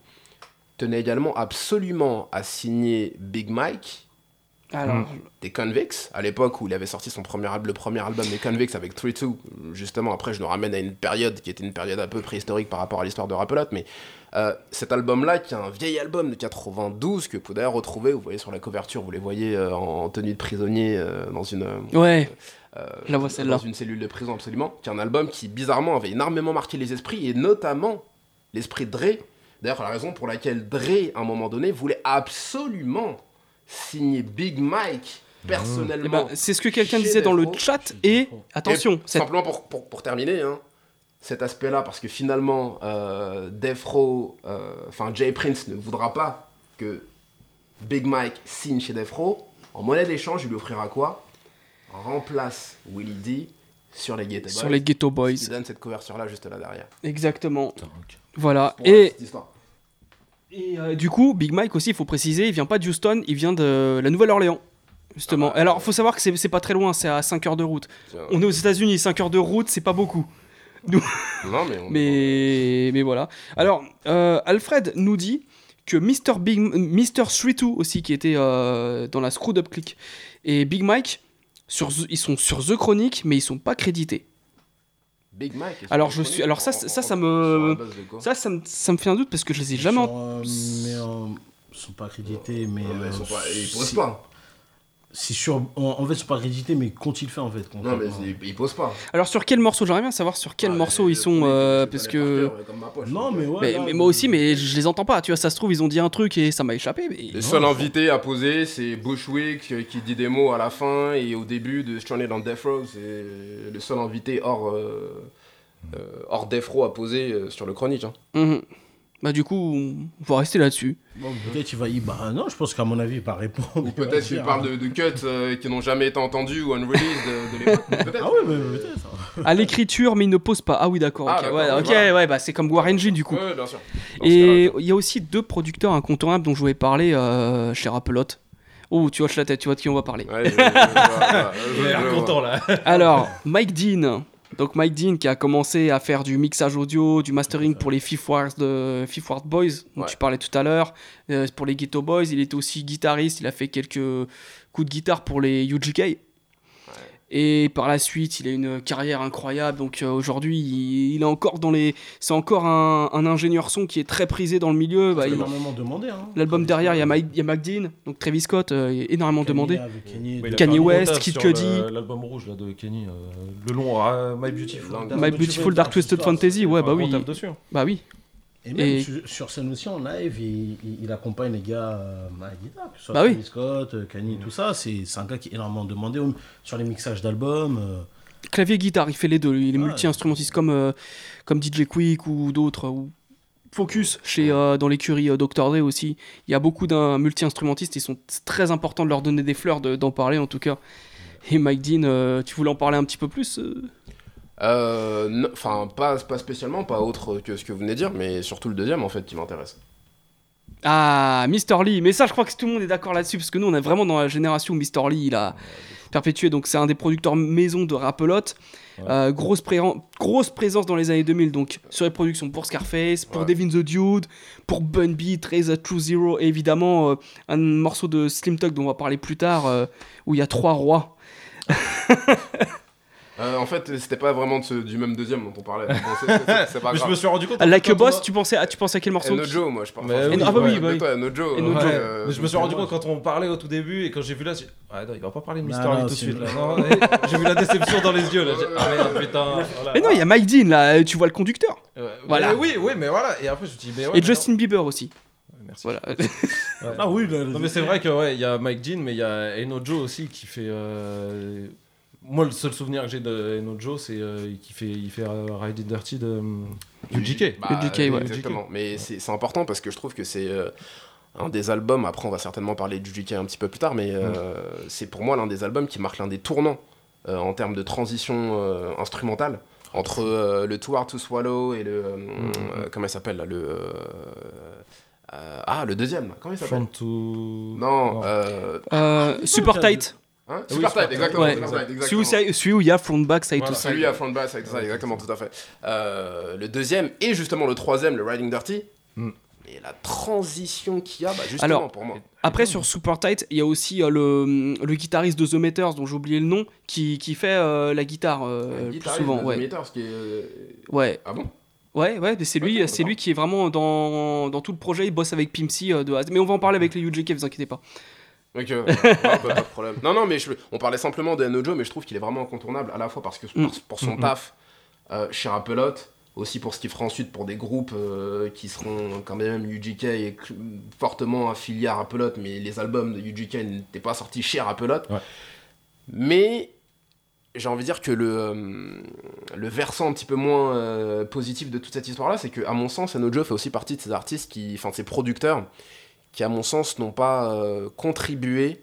tenait également absolument à signer Big Mike Alors, des Convicts, à l'époque où il avait sorti son premier album, le premier album des Convicts avec 3-2. Justement, après, je nous ramène à une période qui était une période un peu préhistorique par rapport à l'histoire de Rappelotte, mais euh, cet album-là, qui est un vieil album de 92, que vous pouvez d'ailleurs retrouver, vous voyez sur la couverture, vous les voyez euh, en tenue de prisonnier euh, dans une. euh, ouais, euh, Je la vois, celle-là. Dans une cellule de prison, absolument. Qui est un album qui, bizarrement, avait énormément marqué les esprits, et notamment l'esprit de Dre. D'ailleurs, la raison pour laquelle Dre, à un moment donné, voulait absolument signer Big Mike Eh personnellement. ben, c'est ce que quelqu'un disait dans le chat. Et attention, Et cette- Simplement pour, pour, pour terminer, hein, cet aspect-là, parce que finalement, euh, Defro, euh, enfin Jay Prince ne voudra pas que Big Mike signe chez Defro. En monnaie d'échange, il lui offrira quoi? Remplace Willie D sur les Ghetto Boys. sur les Ghetto Boys. Il donne cette couverture-là juste là derrière. Exactement. Voilà. Et, cette histoire. et, euh, du coup, Big Mike aussi, il faut préciser, il vient pas de Houston, il vient de la Nouvelle-Orléans. Justement. Ah bah, Alors, faut savoir que c'est c'est pas très loin, c'est à 5 heures de route. Tiens. On est aux États-Unis, 5 heures de route, c'est pas beaucoup. Non, mais on Mais, mais voilà. Alors, euh, Alfred nous dit que Mr. Big, Mr. 32 aussi, qui était euh, dans la Screwed Up Click, et Big Mike, sur, ils sont sur The Chronic, mais ils sont pas crédités. Big Mike. Alors, je suis- alors ça, En- ça, en- ça en- me- Ça, ça me, ça me fait un doute parce que je les ai jamais. Sur, euh, mais euh, ils sont pas crédités, mais. Ouais, mais euh, ils sont pas- ils si- pas. C'est sûr, en, en fait, sont pas crédités, mais qu'ont-ils fait en fait Non, mais ils, ils posent pas. Alors, sur quel morceau J'aimerais bien savoir sur quel Ah, morceau ils sont. euh, parce que. euh, poche, Non, mais ouais. Mais, là, mais moi aussi, mais je les entends pas. Tu vois, ça se trouve, ils ont dit un truc et ça m'a échappé. Mais... Le seul invité à poser, c'est Bushwick qui dit des mots à la fin et au début de Stranded on Death Row. C'est le seul invité hors, euh, euh, hors Death Row à poser sur le chronique. hein. Mhm. Bah, du coup, on va rester là-dessus. Bon, peut-être il va y. Bah non, je pense qu'à mon avis, il va répondre. Ou peut-être qu'il parle de, de cuts euh, qui n'ont jamais été entendus ou unreleased de, de l'époque. Ah ouais, mais peut-être. À l'écriture, mais il ne pose pas. Ah oui, d'accord. Ah, ok, d'accord, ouais, oui, ok, voilà. ouais, bah, c'est comme Warren G du coup. Ouais, bien sûr. Dans ce Et il y a aussi deux producteurs incontournables dont je voulais parler euh, chez. Oh, tu hoches la tête, tu vois de qui on va parler. Ouais, je- je- je- Il a l'air content là. Alors, Mike Dean. Donc Mike Dean qui a commencé à faire du mixage audio, du mastering pour les Fifth Ward, de, Fifth Ward Boys, dont Ouais. tu parlais tout à l'heure. Euh, pour les Ghetto Boys, il était aussi guitariste, il a fait quelques coups de guitare pour les UGK. Et par la suite, il a une carrière incroyable. Donc euh, aujourd'hui, il, il est encore dans les. C'est encore un, un ingénieur son qui est très prisé dans le milieu. Bah, C'est il- énormément demandé. Hein. L'album derrière, il y a Mike, il y a Mike Dean, donc Travis Scott, euh, est énormément Kanye demandé. avec Kanye, West, Kid Cudi. L'album rouge là, de Kenny. euh, le long, euh, My Beautiful. My Beautiful Dark Twisted Fantasy, ouais, bah gros oui. taf dessus. Bah oui. Et même Et- sur, sur scène aussi en live, il, il- il accompagne les gars euh, à la guitare, que ce soit Bah oui. Scott, euh, Kanye, tout ça. C'est un gars qui est énormément demandé au- sur les mixages d'albums. euh. Clavier guitare, il fait les deux. Il est Ouais. multi-instrumentiste comme, euh, comme DJ Quick ou d'autres. Ou Focus chez, euh, dans l'écurie euh, Dr. Dre aussi. Il y a beaucoup d'un multi-instrumentistes. Ils sont très important de leur donner des fleurs, de- d'en parler en tout cas. Et Mike Dean, euh, tu voulais en parler un petit peu plus Enfin, pas, pas spécialement, pas autre que ce que vous venez de dire, mais surtout le deuxième en fait qui m'intéresse. Ah, Mr. Lee. Mais ça, je crois que tout le monde est d'accord là-dessus. Parce que nous, on est vraiment dans la génération où Mr. Lee, il a perpétué. Donc, c'est un des producteurs maison de Rapelote. Euh, grosse, pré- grosse présence dans les années 2000. Donc, sur les productions pour Scarface, pour Ouais. Devin the Dude, pour Bun B, Trace True Zero. Et évidemment, euh, un morceau de Slim Tug dont on va parler plus tard, euh, où il y a trois rois. Euh, en fait, c'était pas vraiment de ce- du même deuxième dont on parlait. C'est- c'est c'est pas Mais je me suis rendu compte. Ah, Like quand a on Boss, a- tu pensais, ah, tu pensais à quel morceau Eno Joe, moi, je parle. Enfin, oui, ah bah oui, bah oui. toi, ouais, Joe. euh, je me suis rendu compte quand on parlait au tout début et quand j'ai vu là, j'ai- ah non, il va pas parler de Mister Lee tout de suite là. Non, j'ai vu la déception dans les yeux là. J'ai- Ah merde, putain. voilà. Mais non, il y a Mike Dean là, tu vois le conducteur. Ouais, Voilà. Oui, oui, mais voilà. Et après je me suis dit, mais ouais. Et mais Justin Bieber aussi. Merci. Voilà. Ouais. Ah oui, là, Non mais c'est vrai que ouais, il y a Mike Dean, mais il y a Eno Joe aussi qui fait. Euh, Moi, le seul souvenir que j'ai de Eno Joe, c'est euh, qu'il fait, il fait euh, Ride It Dirty de du GK. Bah, Le GK, ouais. Exactement. Mais c'est c'est important parce que je trouve que c'est euh, un des albums. Après, on va certainement parler du GK un petit peu plus tard, mais euh, c'est pour moi l'un des albums qui marque l'un des tournants euh, en termes de transition euh, instrumentale entre euh, le Too Hard to Swallow et le. euh, euh, comment il s'appelle là le. euh, euh, ah, le deuxième, comment il s'appelle? To. Non, Non. euh, Euh, super tight. Hein, Oui, Super Super Tight, exactement. Ouais. Celui où, exactement. c'est- celui où il y a front back side Voilà. to side. Celui à front bass, avec ça, exactement, tout à fait. Euh, le deuxième et justement le troisième, le Riding Dirty. Mm. Et la transition qu'il y a, bah justement Alors, pour moi. Après, sur Super Tight, il y a aussi euh, le, le guitariste de The Meters, dont j'ai oublié le nom, qui, qui fait euh, la guitare euh, Le plus souvent. de The Ouais. Meters qui est. ouais, Ah bon? Ouais, ouais, c'est lui, c'est lui qui est vraiment dans, dans tout le projet. Il bosse avec euh, de A. Mais on va en parler avec les UJK, vous inquiétez pas. Ok, ouais, bah, pas de problème. Non, non, mais je- on parlait simplement de Nojo, mais je trouve qu'il est vraiment incontournable à la fois parce que Mm. pour, pour son taf euh, chez Rappelote, aussi pour ce qu'il fera ensuite pour des groupes euh, qui seront quand même UGK et fortement affiliés à Rappelote, mais les albums de UGK n'étaient pas sortis chez Rappelote. Ouais. Mais j'ai envie de dire que le, euh, le versant un petit peu moins euh, positif de toute cette histoire-là, c'est que, à mon sens, Anojo fait aussi partie de ces artistes qui, enfin, ces producteurs qui, à mon sens, n'ont pas euh, contribué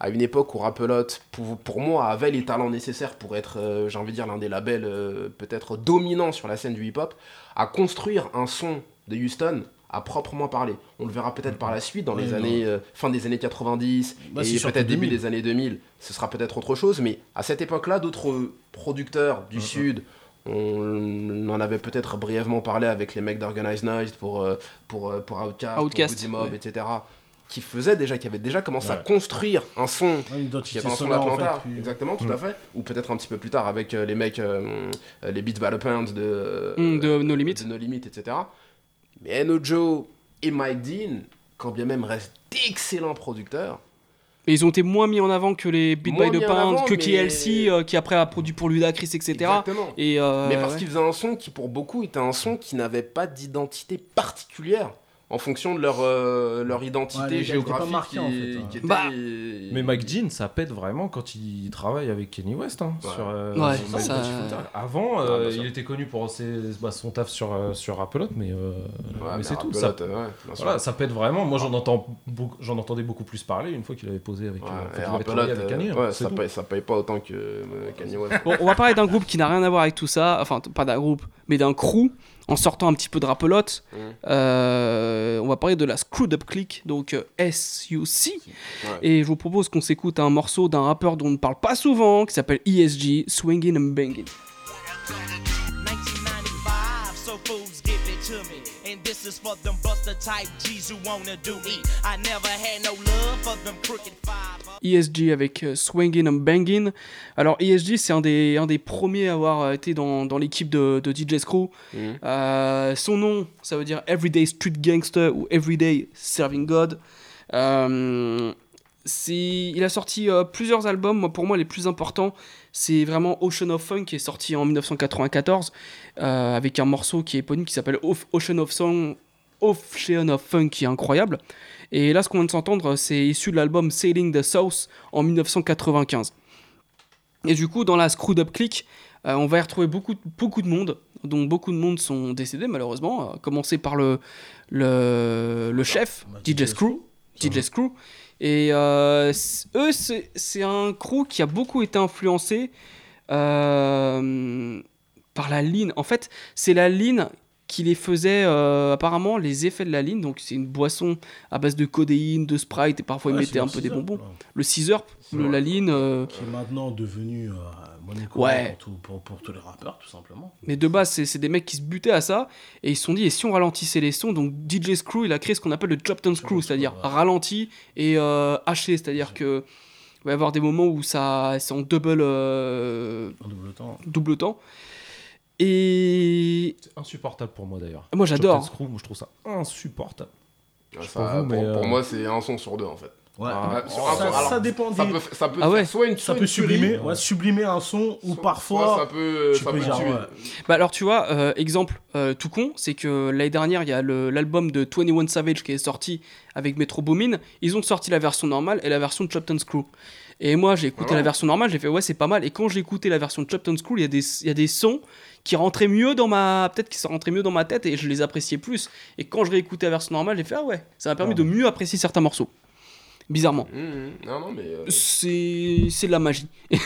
à une époque où Rappelote, pour, pour moi, avait les talents nécessaires pour être, euh, j'ai envie de dire, l'un des labels euh, peut-être dominants sur la scène du hip-hop, à construire un son de Houston à proprement parler. On le verra peut-être par la suite, dans les années, euh, fin des années 90 Bah, et peut-être début 2000. des années 2000, ce sera peut-être autre chose, mais à cette époque-là, d'autres producteurs du Sud, on en avait peut-être brièvement parlé avec les mecs d'Organized Noise pour, euh, pour, euh, pour Outkast, Outkast, pour Goody Mob, ouais. etc., qui faisaient déjà, qui avaient déjà commencé à construire un son Ouais, une qui avait un son sonore, en d'Atlanta, fait, puis- exactement, tout à fait. Ou peut-être un petit peu plus tard avec euh, les mecs, euh, les Beats by the Pound de, Mm, de No Limit. de No Limit, etc. Mais Eno Joe et Mike Dean, quand bien même restent d'excellents producteurs, Et ils ont été moins mis en avant que les Beat Moins by the Pound, que mais- KLC, euh, qui après a produit pour Ludacris, etc. exactement. Et, euh, Mais parce ouais. qu'ils faisaient un son qui, pour beaucoup, était un son qui n'avait pas d'identité particulière en fonction de leur, euh, leur identité Ouais, géographique. marqués, en qui- fait, ouais. qui était- Bah. Mais Mike Dean, ça pète vraiment quand il travaille avec Kenny West. Hein, Ouais. sur, euh, Ouais, ça-. Avant, euh, il était connu pour ses, bah, son taf sur, euh, sur mais, euh, Ouais, mais mais c'est tout. Ça, ouais, bien sûr. voilà, ça pète vraiment. Moi, j'en entends beaucoup- j'en entendais beaucoup plus parler une fois qu'il avait posé avec, Kanye. hein, ça, paye, ça paye pas autant que euh, Kanye West. Bon, on va parler d'un groupe qui n'a rien à voir avec tout ça, enfin pas d'un groupe, mais d'un crew, en sortant un petit peu de rapelote. Mm. Euh, on va parler de la Screwed Up Click, donc euh, SUC. Ouais. Et je vous propose qu'on s'écoute un morceau d'un rappeur dont on ne parle pas souvent, qui s'appelle ESG, Swingin' and Bangin'. 1995, so fools give it to me. And this is for them buster type G's who wanna do E. I never had no love for them crooked five. ESG avec euh, Swingin' and Bangin'. Alors ESG c'est un des, un des premiers à avoir euh, été dans, dans l'équipe de, de DJ Screw. Mhm. Euh, son nom ça veut dire Everyday Street Gangster ou Everyday Serving God. Euh, c'est- il a sorti euh, plusieurs albums, moi, pour moi les plus importants c'est vraiment Ocean of Fun qui est sorti en 1994 euh, avec un morceau qui est éponyme qui s'appelle Ocean of Song Ocean of Fun qui est incroyable. Et là, ce qu'on vient de s'entendre, c'est issu de l'album Sailing the South en 1995. Et du coup, dans la Screwed Up Click, euh, on va y retrouver beaucoup, beaucoup de monde, dont beaucoup de monde sont décédés malheureusement, à commencer par le, le, le chef, bah, DJ Screw. DJ Screw. Et euh, eux, c'est un crew qui a beaucoup été influencé euh, par la ligne. En fait, c'est la ligne qui les faisait euh, apparemment les effets de la ligne. Donc, c'est une boisson à base de codéine, de sprite, et parfois ils mettaient un peu des bonbons. là, Le Caesar, la ligne. Qui est maintenant devenu Ouais. pour, tout- pour, pour tous les rappeurs, tout simplement. Mais de base, c'est des mecs qui se butaient à ça et ils se sont dit, et si on ralentissait les sons Donc DJ Screw, il a créé ce qu'on appelle le Chopton Screw, c'est-à-dire ouais. ralenti et euh, haché, c'est-à-dire que Il va y avoir des moments où ça c'est en double, euh, En double temps. double temps. Et C'est insupportable pour moi d'ailleurs. moi j'adore. Screw, moi je trouve ça insupportable. Ça, sais pas vous, pour, mais, pour euh, moi, c'est un son sur deux en fait. Ouais. Ah, ça, un son, alors, ça dépend Ça des- peut, ça peut Ah ouais? soit une Ça soit peut une sublimer, ouais, sublimer un son ou parfois. ça peut, tu ça peux peut genre. Bah alors tu vois, euh, exemple euh, tout con, c'est que l'année dernière il y a le- l'album de 21 Savage qui est sorti avec Metro Boomin. Ils ont sorti la version normale et la version de Chopped and Screw. Et moi j'ai écouté Ah la version normale, j'ai fait ouais c'est pas mal. Et quand j'ai écouté la version de Chopped and Screw, il y, a des- il y a des sons qui rentraient mieux dans ma peut-être qui sont rentrés mieux dans ma tête et je les appréciais plus. Et quand je réécoutais la version normale, j'ai fait ah ouais, ça m'a permis de mieux apprécier certains morceaux. Bizarrement. Mmh, mmh. non, non, mais. euh, c'est c'est de la magie.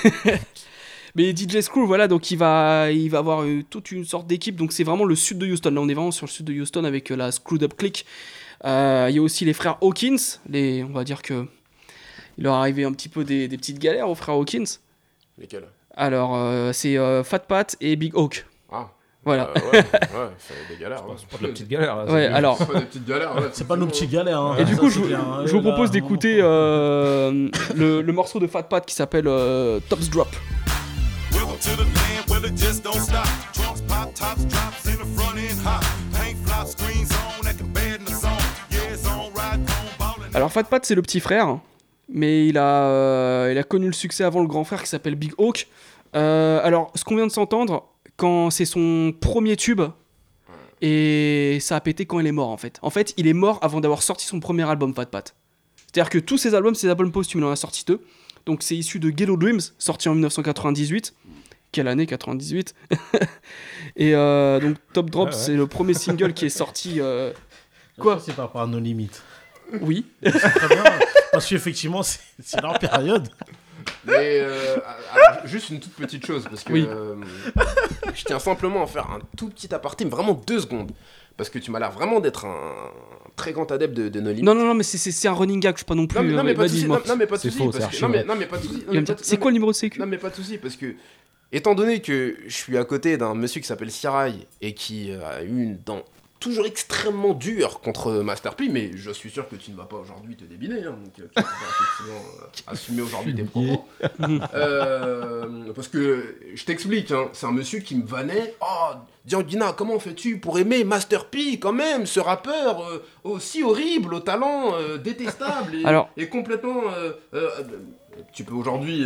Mais DJ Screw, voilà, donc il va, il va avoir euh, toute une sorte d'équipe. Donc c'est vraiment le sud de Houston. Là, on est vraiment sur le sud de Houston avec euh, la Screwed Up Click. Euh, Il y a aussi les frères Hawkins. Les, on va dire que il leur est arrivé un petit peu des, des petites galères aux frères Hawkins. Lesquels? Alors euh, c'est Fat Pat et Big Hawk. Voilà. Euh, ouais, ouais, c'est des galères. C'est pas de la petite galère là. Ouais, alors. C'est pas des petites galères. ouais. C'est pas nos petits galères. hein. Et du coup, je, vous- hein. je vous propose d'écouter euh, le, le morceau de Fat Pat qui s'appelle euh, Tops Drop. Alors Fat Pat c'est le petit frère, mais il a, euh, il a connu le succès avant le grand frère qui s'appelle Big Hawk. Euh, alors ce qu'on vient de s'entendre, quand c'est son premier tube, et ça a pété quand il est mort en fait. En fait il est mort avant d'avoir sorti son premier album Fat Pat. C'est-à-dire que tous ses albums, ses albums posthumes, il en a sorti deux. Donc c'est issu de Ghetto Dreams, sorti en 1998. Quelle année 98 Et euh, donc Top Drop, ouais. c'est le premier single qui est sorti. euh, Quoi? C'est pas par nos limites. Oui. Très bien. Parce qu'effectivement, c'est leur période. Mais euh, alors, juste une toute petite chose, parce que Oui. euh, je tiens simplement à faire un tout petit aparté, mais vraiment deux secondes. Parce que tu m'as l'air vraiment d'être un très grand adepte de, de No Limit. Non, non, non, mais c'est- un running gag, je suis pas non plus. non, mais, non, euh, mais pas de vas-y, soucis, moi. non, non, mais pas de C'est soucis, faux, parce c'est que- non, mais, non, mais pas de soucis, quoi le numéro de sécu? Non mais pas de souci parce que étant donné que je suis à côté d'un monsieur qui s'appelle Sirai et qui a eu une dent toujours extrêmement dure contre Master P, mais je suis sûr que tu ne vas pas aujourd'hui te débiner, hein, donc euh, tu vas effectivement euh, assumer aujourd'hui tes propos. Euh, parce que je t'explique, hein, c'est un monsieur qui me vannait. Oh, Diandina, comment fais-tu pour aimer Master P quand même, ce rappeur euh, aussi horrible, au talent détestable et, Alors- et complètement. tu peux aujourd'hui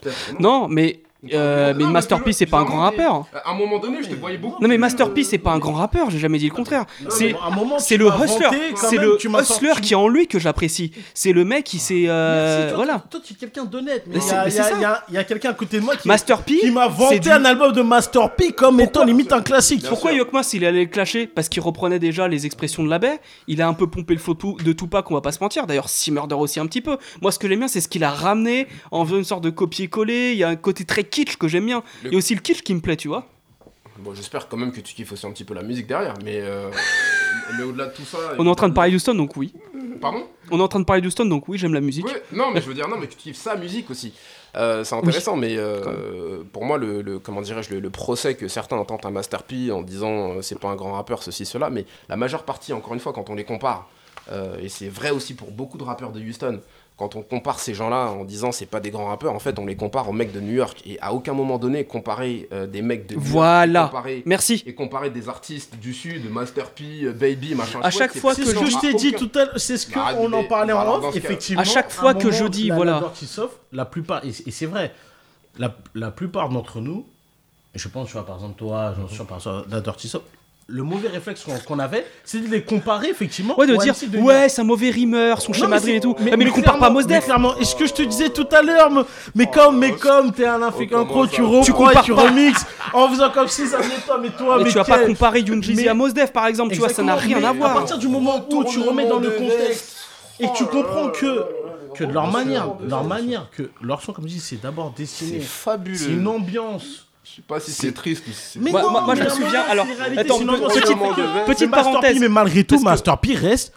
peut-être. Non, mais, euh, Non, mais mais Master tu P, vois, c'est pas un grand rappeur. À un moment donné, je te voyais beaucoup. Non, mais plus, Master P, euh, c'est pas un grand rappeur, j'ai jamais dit le contraire. C'est. C'est le hustler, c'est le hustler qui est en lui que j'apprécie. C'est le mec qui s'est. euh, voilà. Toi, tu es quelqu'un d'honnête. Mais il y a, quelqu'un à côté de moi qui, Master P, qui m'a vanté un album de Master P comme étant limite un classique. Pourquoi Yokmas il allait le clasher Parce qu'il reprenait déjà les expressions de la baie? Il a un peu pompé le faux de Tupac, on va pas se mentir. D'ailleurs, Si Murder aussi un petit peu. Moi, ce que j'aime bien, c'est ce qu'il a ramené en faisant une sorte de copier-coller. Il y a un côté très kitsch que j'aime bien. Il y a aussi le kitsch qui me plaît, tu vois. Bon, j'espère quand même que tu kiffes aussi un petit peu la musique derrière, mais, euh, mais au-delà de tout ça. On est en train de parler d'Houston, donc oui. Pardon? On est en train de parler d'Houston, donc oui, j'aime la musique. Non, mais je veux dire, non, mais tu kiffes sa musique aussi. Euh, c'est intéressant, mais euh, pour moi, le, le- comment dirais-je, le, le procès que certains entendent à Master P en disant c'est pas un grand rappeur, ceci, cela, mais la majeure partie, encore une fois, quand on les compare, et c'est vrai aussi pour beaucoup de rappeurs de Houston, quand on compare ces gens-là en disant c'est pas des grands rappeurs, en fait, on les compare aux mecs de New York, et à aucun moment donné, comparer euh, des mecs de New York, Voilà. et comparer, Merci. et comparer des artistes du Sud, Master P, euh, Baby, machin. À chaque c'est- fois que ce que je- je t'ai dit aucun- tout à l'heure, c'est ce qu'on Bah, en parlait voilà, en off, effectivement. À chaque fois que je dis, la- voilà. la plupart, et, c'est vrai, la, la plupart d'entre nous, je pense, tu vois, par exemple, toi, j'en suis par exemple, la Dirty Soft, le mauvais réflexe qu'on avait, c'est de les comparer, effectivement. Ouais, de dire, de ouais, c'est un mauvais rimeur, son schéma mais et c'est- tout. Mais, mais il compare pas à clairement- Mos mais Def. clairement, et ce que je te disais tout à l'heure, mais comme, mais comme t'es un africain Oh, pro, tu compares tu pas. remixes en faisant comme si ça venait toi, mais toi, Mais mais tu vas pas comparer Young mais- à Mos Def, par exemple, tu vois, ça n'a rien à mais voir. À partir du moment où tu remets dans le contexte et que tu comprends que, que de leur manière, leur manière, que leur son, comme je dis, c'est d'abord C'est dessiné. fabuleux. C'est une ambiance. Je sais pas si c'est triste ou si c'est. Mais Moi- non, moi- je me souviens- alors, attends, petite- petite Master P, parenthèse. mais malgré tout, Master P reste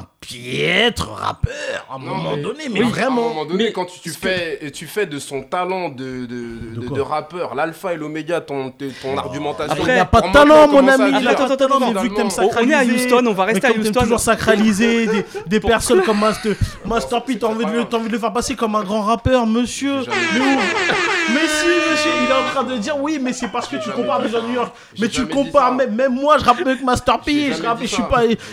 un piètre rappeur à un Non, moment mais- donné, mais À un vraiment. moment donné, Mais quand tu, tu ce que- fais, tu fais de son talent de, de, rappeur, l'alpha et l'oméga, ton, ton argumentation. Après, il n'y a pas de talent, mon ami. dire- Il a pas de talent, mais vu que t'aimes Finalement, on est à sacraliser. Houston, on va rester à Houston. toujours sacraliser des, des personnes comme Master, Master P, t'as envie, de le- t'as envie de le faire passer comme un grand rappeur, monsieur? Mais, si, monsieur, il est en train de dire oui, mais c'est parce que tu compares déjà. New York. Mais tu compares, même, moi, je rappe que Master P. Et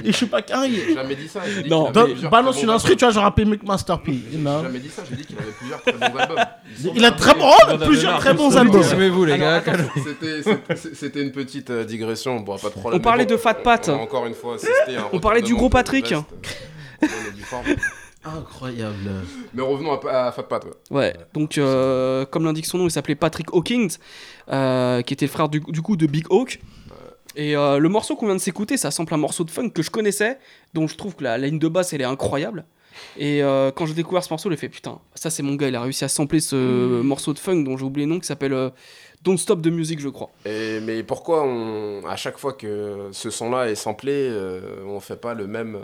je suis pas carré. J'ai jamais dit ça. j'ai dit Non. qu'il avait Donc, plusieurs balance très une bons instru, tu vois, que Master P. albums. Non. J'ai jamais dit ça, j'ai dit qu'il avait plusieurs très bons albums. Ils sont Il a très bon, oh, plusieurs très bons albums. Calmez-vous, les Alors, gars. C'était- c'était- C'était une petite euh, digression, bon, pas de problème. On parlait bon, de Fat Pat. on a encore une fois assisté à un On parlait du retournement gros de Patrick. veste. On. Incroyable. Mais revenons à, à Fat Pat. ouais. Ouais, donc euh, comme l'indique son nom, il s'appelait Patrick Hawkins, euh, qui était le frère du, du coup de Big Hawk. Et euh, le morceau qu'on vient de s'écouter, ça sample un morceau de funk que je connaissais, dont je trouve que la, la ligne de basse elle est incroyable. Et euh, quand j'ai découvert ce morceau, j'ai fait putain, ça c'est mon gars, il a réussi à sampler ce morceau de funk dont j'ai oublié le nom qui s'appelle euh, Don't Stop de Music, je crois. Et, mais pourquoi on, à chaque fois que ce son-là est samplé, euh, on fait pas le même.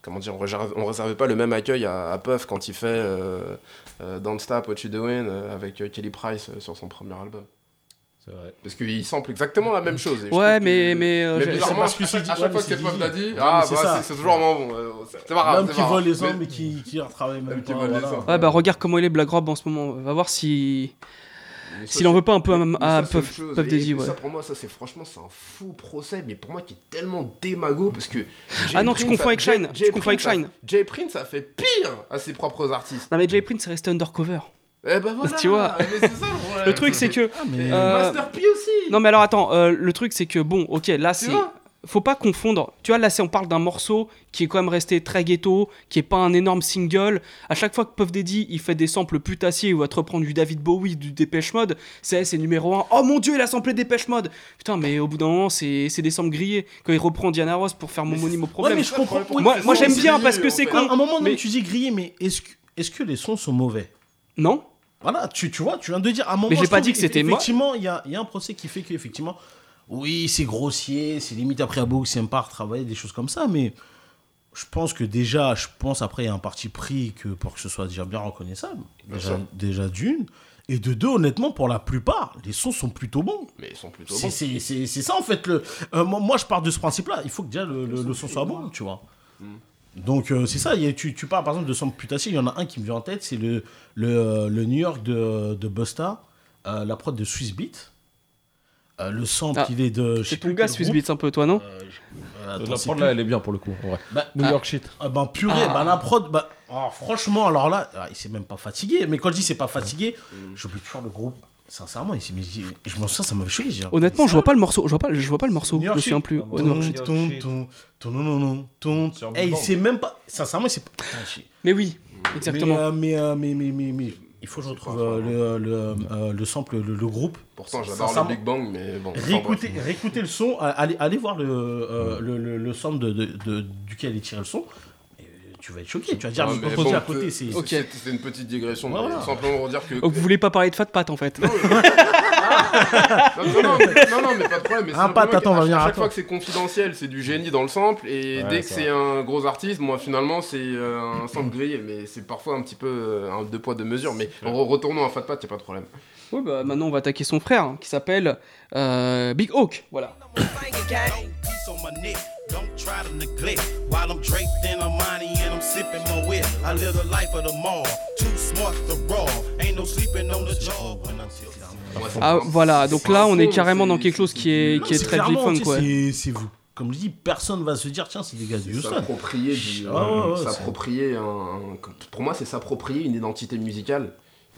comment dire, on réserve, on pas le même accueil à, à Puff quand il fait Don't Stop What You Doing avec Kelly Price sur son premier album? C'est vrai. Parce qu'il sample exactement la même chose. et Ouais, mais. que- mais, euh, Mais bizarrement, parce que à c'est chaque, dit- à ouais, chaque mais fois que dit- l'a dit, Ouais, ah bah ça. c'est c'est toujours moins bon. euh, C'est c'est pas grave. L'homme c'est qui vole les hommes Mais- et qui, qui retravaille même pas. les voilà. hommes. Ouais, bah regarde comment il est Black Rob en ce moment. Va voir si. S'il en veut pas un peu à, Puff, et ouais. Ça, pour moi, ça, c'est franchement, c'est un fou procès, mais pour moi, qui est tellement démago parce que. Ah non, Jay tu Prince confonds avec Jay- Shine, Jay tu confonds avec Prince a- Shine. Jay Prince a fait pire à ses propres artistes. Non, mais Jay Prince est resté undercover. Eh ben voilà. Tu vois. mais c'est ça le truc, c'est que. Ah, mais- Euh, Master P aussi. Non mais alors attends, euh, le truc c'est que bon, ok, là c'est... Faut pas confondre. Tu vois, là c'est on parle d'un morceau qui est quand même resté très ghetto, qui est pas un énorme single. À chaque fois que Puff Daddy il fait des samples putassiers ou va te reprendre du David Bowie, du Dépêche Mode, c'est c'est numéro 1. Oh mon dieu, il a samplé Dépêche Mode Putain, mais au bout d'un moment, c'est c'est des samples grillés. Quand il reprend Diana Ross pour faire mon monime au Ouais, problème. mais je comprends. oui, Moi- moi, non, j'aime bien parce que c'est con. À un moment donné, mais- tu dis grillé, mais est-ce que, est-ce que les sons sont mauvais? Non Voilà, tu, tu vois, tu viens de dire à un moment. Mais j'ai pas dit que c'était moi. Effectivement, il y a, il y a un procès qui fait que, effectivement, oui, c'est grossier, c'est limite après à beaucoup, c'est pas retravailler, des choses comme ça, mais je pense que déjà, je pense après, il y a un parti pris que pour que ce soit déjà bien reconnaissable. Déjà, déjà d'une. Et de deux, honnêtement, pour la plupart, les sons sont plutôt bons. Mais ils sont plutôt bons. c'est- c'est- c'est ça en fait. Le, euh, moi, moi, je pars de ce principe-là. Il faut que déjà le, le- le son soit bon, tu vois. Donc euh, c'est ça. y a- tu, tu parles par exemple de son putassier. Il y en a un qui me vient en tête. C'est le, le, euh, le New York de, de Busta, euh, la prod de Swiss Beat. Euh, le sample, Ah, il est de. je sais C'est ton plus gars Swiss. Beats un peu, toi, non Euh, je- attends, La prod plus- là, elle est bien pour le coup. en vrai. Bah, New ah, York shit. ah ben purée, bah, la prod, bah, oh, franchement, alors là, ah, il s'est même pas fatigué. Mais quand je dis c'est pas fatigué, j'oublie toujours le groupe. Sincèrement, il s'est mis. Je m'en souviens, ça m'avait choqué. Honnêtement, je vois pas le morceau. Je vois pas, je vois pas le morceau. Je me souviens plus. Ah, ton, ton, ton, ton, non, non, non, ton. Sur Eh, il sait même pas. Sincèrement, il sait pas. Putain, j'ai- Mais oui, exactement. Mais, euh, mais, euh, mais, mais, mais, mais, il faut que je C'est retrouve euh, le, le, le sample, le, le groupe. Pourtant, j'adore le Big Bang, mais bon. Réécoutez, le son, allez, allez voir le, le, le, le sample de, de, de- duquel est tiré le son. Tu vas être choqué. Tu vas dire, mais composé bon, à côté, c'est. Ok. c'est- C'était une petite digression. Simplement pour dire que. Donc vous voulez pas parler de Fat Pat en fait Non, non, non, mais, non, non, mais pas de problème. Mais Ah, simplement Pat, attends, on va venir à à chaque toi. fois que c'est confidentiel, c'est du génie dans le sample. Et Ouais, dès que c'est un gros artiste, moi finalement, c'est euh, un sample grillé. Mais c'est parfois un petit peu euh, un deux poids, deux mesures. Mais re- retournons à Fat Pat, y a pas de problème. Oui, bah maintenant on va attaquer son frère hein, qui s'appelle euh, Big Hawk. Voilà. piece on my neck. Don't try to neglect. While I'm draped in Armani and I'm sipping my whip. I live the life of the mall. Too smart to raw. Ain't no sleeping on the job. When I'm Moi, c'est- Ah voilà, donc là on est carrément dans quelque chose qui est, qui est très G-Funk ouais. c'est- vous. Comme je dis, personne va se dire, tiens, c'est des gars de c'est Houston. s'approprier du- Ah ouais, ouais, s'approprier un, un- pour moi c'est s'approprier une identité musicale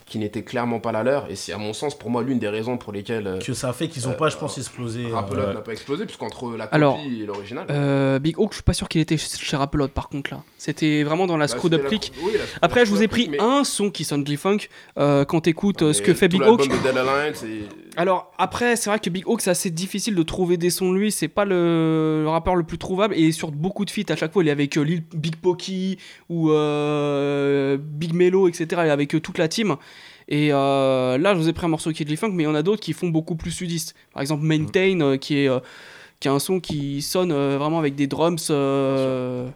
qui n'était clairement pas la leur et c'est à mon sens pour moi l'une des raisons pour lesquelles euh, Que ça a fait qu'ils ont Euh, pas, je pense, explosé. euh, Rappelote ouais. n'a pas explosé puisqu'entre la copie Alors, et l'original Euh, Big Hawk, je suis pas sûr qu'il était chez Rappelote par contre là. C'était vraiment dans la bah, Screwed Up la- Click. oui, la- Après, la je vous ai pris mais- un son qui sonne G-Funk euh, quand t'écoutes euh, ce que fait Big Hawk. et Alors après, c'est vrai que Big Hawk, c'est assez difficile de trouver des sons de lui. C'est pas le, le rappeur le plus trouvable et sur beaucoup de feats à chaque fois, il est avec euh, Lil Big Pokey ou euh, Big Mello, etc. Il est avec euh, toute la team. Et euh, là, je vous ai pris un morceau qui est de Funk, mais il y en a d'autres qui font beaucoup plus sudistes. Par exemple, Maintain, euh, qui est euh, qui a un son qui sonne euh, vraiment avec des drums. euh,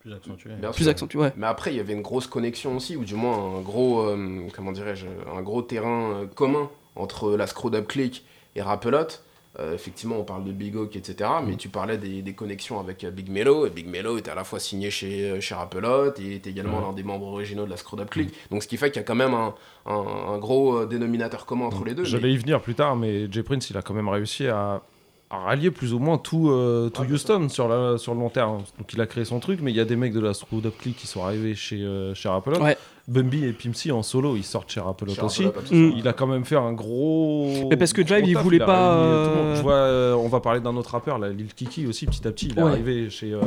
Plus accentué. Bien Plus sûr. accentué, ouais. Mais après, il y avait une grosse connexion aussi, ou du moins un gros, euh, comment dirais-je, un gros terrain euh, commun entre la Screwed Up Click et Rapelot. Euh, effectivement, on parle de Big Oak, etc. Mais tu parlais des, des connexions avec euh, Big Mello. Et Big Mello était à la fois signé chez, euh, chez et était également l'un des membres originaux de la Screwed Up Click. Donc, ce qui fait qu'il y a quand même un, un- un gros euh, dénominateur commun entre les deux. J'allais mais- y venir plus tard, mais Jay Prince, il a quand même réussi à, à rallier plus ou moins tout, euh, tout Houston sur, la, sur le long terme. Donc il a créé son truc, mais il y a des mecs de la Screwed Up Click qui sont arrivés chez, euh, chez. Ouais. Bumby et Pimsy en solo, ils sortent chez Rapalot Chez aussi. Mm. Il a quand même fait un gros. Mais parce que Jive, il voulait a pas, euh, Je vois, euh, on va parler d'un autre rappeur, là, Lil Kiki aussi, petit à petit. Il est Ouais. arrivé chez, euh,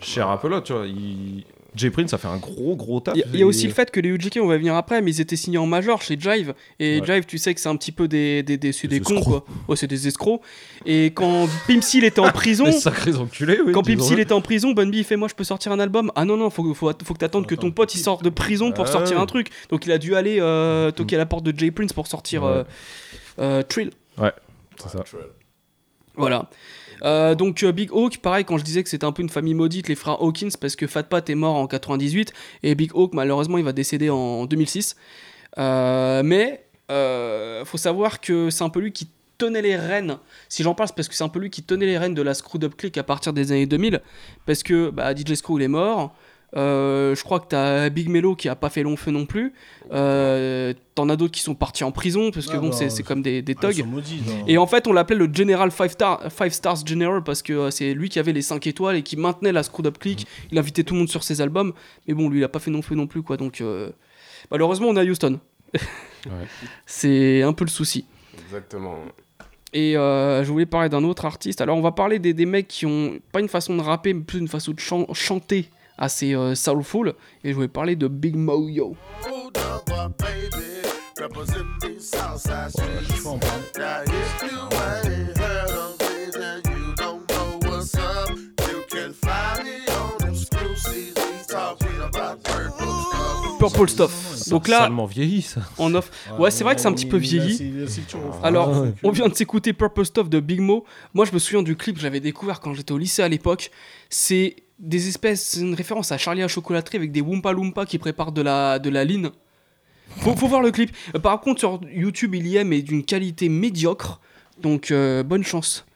chez tu vois. Il... Jay Prince a fait un gros, gros taf. Il y a- y, aussi le fait que les UGK, on va venir après, mais ils étaient signés en major chez Jive. Et Ouais. Jive, tu sais que c'est un petit peu des, des, des, c'est des Des cons, escrocs. quoi. Ouais, c'est des escrocs. Et quand il était en prison, sacrés enculés, oui. quand il était en prison, Bun B il fait Moi je peux sortir un album. Ah non, non, faut, faut, faut que t'attendes que ton pote il sorte de prison pour Ah sortir ouais. un truc. Donc il a dû aller euh, toquer à la porte de Jay Prince pour sortir Ouais. euh, euh, Trill. C'est ça. Voilà. Euh, donc euh, Big Hawk, pareil, quand je disais que c'était un peu une famille maudite, les frères Hawkins, parce que Fat Pat est mort en 98 et Big Hawk, malheureusement, il va décéder en 2006. Euh, mais faut savoir que c'est un peu lui qui tenait les rênes. Si j'en parle, c'est parce que c'est un peu lui qui tenait les rênes de la Screwed Up Click à partir des années 2000, parce que bah, DJ Screw il est mort. Euh, je crois que t'as Big Mello qui a pas fait long feu non plus. Euh, T'en as d'autres qui sont partis en prison parce que Ah bon, bah, c'est comme des, des Ah, thugs. maudits. Et en fait, on l'appelait le General 5 star, Five Stars General parce que euh, c'est lui qui avait les 5 étoiles et qui maintenait la Screwed Up Click. Il invitait tout le monde sur ses albums. Mais bon, lui, il a pas fait non feu non plus, quoi. Donc, euh, malheureusement, on est à Houston. C'est un peu le souci. Exactement. Et euh, je voulais parler d'un autre artiste. Alors, on va parler des, des mecs qui ont pas une façon de rapper, mais plus une façon de chan- chanter assez euh, soulful. Et je voulais parler de Big Mo Yo. On purple stuff. Donc là, vieilli, ça. off. Ouais, c'est vrai que c'est un petit peu vieilli. Alors, Ah on vient de s'écouter Purple Stuff de Big Mo. Moi, je me souviens du clip, je l'avais découvert quand j'étais au lycée à l'époque. C'est des espèces, c'est une référence à Charlie à chocolaterie avec des Wumpa Loompa qui préparent de la, de la line. Faut, voir le clip. Euh, Par contre, sur YouTube, il y est, mais d'une qualité médiocre. Donc, euh, bonne chance.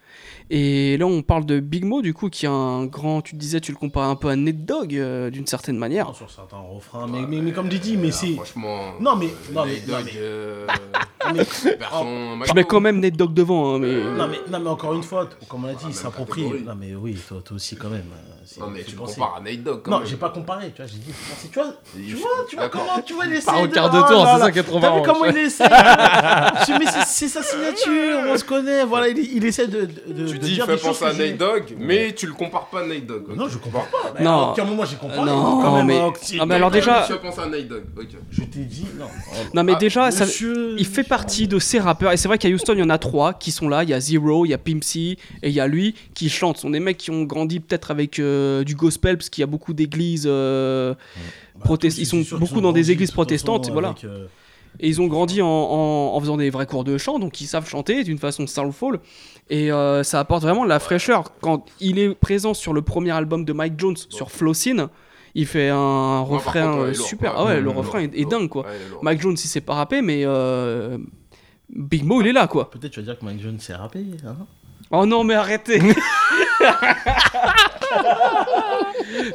Et là, on parle de Big Mo, du coup, qui est un grand. Tu te disais, tu le compares un peu à Ned Dogg, euh, d'une certaine manière. Non, sur certains refrains, mais, mais, mais comme Didi, mais Ah, c'est. Franchement. Non, mais- euh, non, mais- non, Dogg, mais- euh, mais- version Je mets quand même Ned Dogg devant, hein, mais. Non mais, non mais encore une fois, comme on l'a dit, Ah, il même s'approprie. Non mais oui, toi, toi aussi quand même. euh, Non, mais tu penser. compares à Dogg. quand Non, j'ai pas comparé, tu vois, j'ai dit, tu vois, tu vois, tu vois comment, tu vois, il essaie Part au de- quart de oh tour, c'est ça qui est trop T'as marrant. vu comment il essaie mais c'est- sa signature, on se connaît, voilà, il, il essaie de, dis, il dire fait penser à Nate Dogg, mais tu le compares pas à Nate Dogg. ok. Non, je comprends pas. Bah, Non. À aucun moment j'ai comparé. Non, quand même, mais- hein, Ah, mais alors déjà- Tu as pensé à Nate Dogg, ok. Je t'ai dit, non. Non, mais Ah, déjà, ça, Monsieur- il fait partie de ces rappeurs. Et c'est vrai qu'à Houston, il y en a trois qui sont là. Il y a Zero, il y a Pimpsy et il y a lui qui chante. Ce sont des mecs qui ont grandi peut-être avec euh, du gospel, parce qu'il y a beaucoup d'églises. euh, Bah, protest- ils sont beaucoup dans des églises protestantes, voilà. euh, Et ils ont grandi en, en- en faisant des vrais cours de chant, donc ils savent chanter d'une façon soulful. Et euh, ça apporte vraiment de la fraîcheur. Quand il est présent sur le premier album de Mike Jones, sur Flossin, il fait un par refrain contre, ouais, euh, lourd. super. Ouais, ah ouais, le lourd, refrain est, dingue quoi. Mike Jones, il s'est pas rappé, mais euh, Big Mo, il est là quoi. Peut-être tu vas dire que Mike Jones s'est rappé. Hein Oh non, mais arrêtez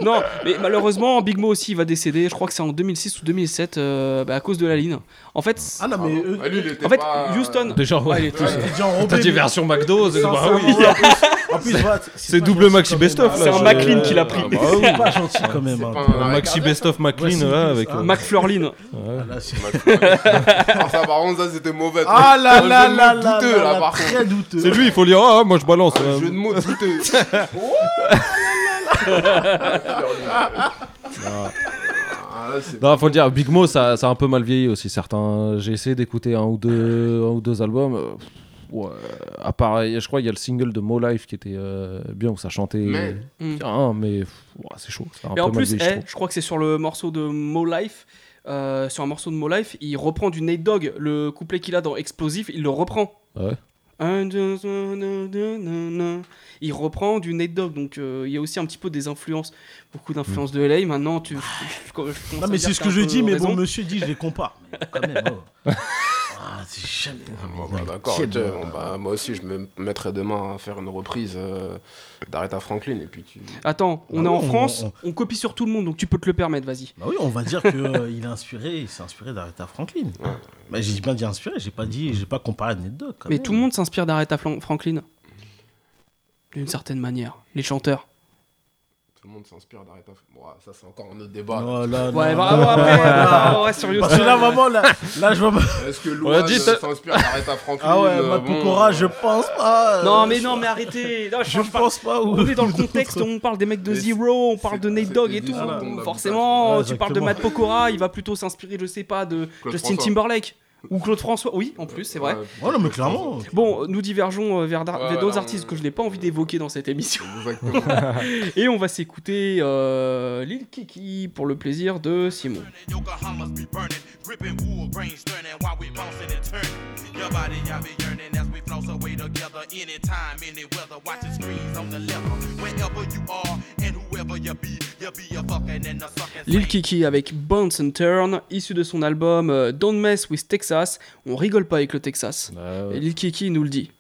Non, mais malheureusement, Big Mo aussi il va décéder. Je crois que c'est en 2006 ou 2007 euh, bah, à cause de la ligne. En fait, ah non, mais. eux- Ah, lui, il était en fait pas- Houston. Déjà, ouais. Ah, il t'es déjà enrobé, T'as dit mais- version McDo, c'est bah oui. en plus- double maxi même, là, C'est un hein. McLean Euh, qu'il a pris. Ah, bah oui. C'est pas gentil quand même. Hein. pas Un un Maxi best-of McLean, Voici ouais, plus, avec. hein. euh, McFlurlin. Ah, là, ça, par contre, ça, c'était mauvais. Ah là là là là douteux, là là, là, par contre. C'est lui, il faut dire, ah, moi je balance. Un euh. jeu de mots douteux. Ah, Non, faut le dire, Big Mo, ça, ça a un peu mal vieilli aussi. Certains, j'ai essayé d'écouter un ou deux, un ou deux albums. euh, ouais, à part, je crois, il y a le single de Mo Life qui était euh, bien où ça chantait Mais- bien, mais ouais, c'est chaud. ça a un Et peu en mal plus, je eh, je crois que c'est sur le morceau de Mo Life. euh, sur un morceau de Mo Life, il reprend du Nate Dogg le couplet qu'il a dans Explosive, il le reprend. Ah ouais? Il reprend du Nate Dogg, donc euh, il y a aussi un petit peu des influences, beaucoup d'influences de LA. Maintenant, tu. je- je Non, mais c'est ce que je dis, mais raison. bon, monsieur dit, je les compare. Mais Quand même, oh. Ah, c'est jamais. Bon, bah, d'accord, Quel ok. bon. Bon, bah, moi aussi, je me mettrais demain à faire une reprise euh, d'Aretha Franklin. Et puis tu... Attends, on Ah est en France, on- on copie sur tout le monde, donc tu peux te le permettre, vas-y. Bah oui, on va dire qu'il est inspiré, il s'est inspiré d'Aretha Franklin. Bah, j'ai pas dit inspiré, j'ai pas dit, j'ai pas comparé quand Mais même. tout le monde s'inspire d'Aretha Flan- Franklin. D'une certaine manière. Les chanteurs. Tout le monde s'inspire d'Aretha. Bon, ah, ça, c'est encore un autre débat. Oh là, Ouais, non, bravo, non. après, là, on reste sur Parce que là, vraiment, là, là je vois pas. Est-ce que Louane s'inspire d'Aretha Franklin Ah ouais, euh, Matt bon, Pokora, euh, je pense pas. Non, mais non, mais arrêtez. Non, je, pense pas. On est dans le contexte où on parle des mecs de Zero, on parle de Nate Dogg et tout. Forcément, Ouais, tu parles de. Matt Pokora, il va plutôt s'inspirer, je sais pas, de Justin. Timberlake ou Claude François. Oui, en plus, c'est vrai. Ouais, non, mais clairement. Bon, nous divergeons euh, vers, Ouais, d'autres artistes on- que je n'ai pas envie d'évoquer dans cette émission. Et on va s'écouter euh, Lil Kiki pour le plaisir de Simon. Lil Kiki avec Bounce and Turn, issu de son album euh, Don't Mess with Texas. On rigole pas avec le Texas. Bah, ouais. Et Lil Kiki nous le dit.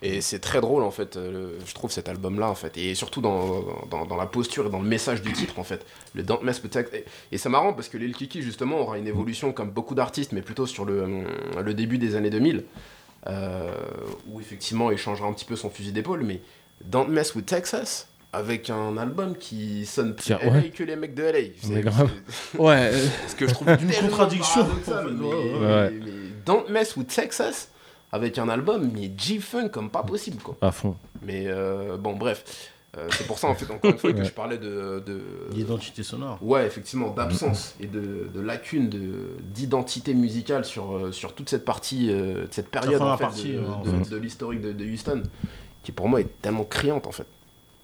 Et c'est très drôle en fait, euh, le- je trouve cet album-là en fait, et surtout dans, dans, dans la posture et dans le message du titre en fait, le Don't Mess with Tex- Et, et c'est marrant parce que Lil Kiki justement aura une évolution comme beaucoup d'artistes, mais plutôt sur le, le début des années 2000, euh, où effectivement il changera un petit peu son fusil d'épaule, mais Don't Mess with Texas, avec un album qui sonne plus Tiens, LA ouais. que les mecs de LA. C'est- Mais grave. c'est- Ouais, Ce que je trouve d'une contradiction. Mais, Ouais, ouais. Ouais. mais- mais Don't Mess with Texas, avec un album, mais G-Funk comme pas possible quoi. À fond. Mais euh, bon, bref. Euh, c'est pour ça, en fait, encore une fois, que Ouais. je parlais de. de- L'identité sonore. Ouais, effectivement, d'absence et de, de lacune de- d'identité musicale sur, euh, sur toute cette partie, euh, cette période en fait, partie, de, ouais, en de- fait. de l'historique de, de Houston, qui pour moi est tellement criante en fait.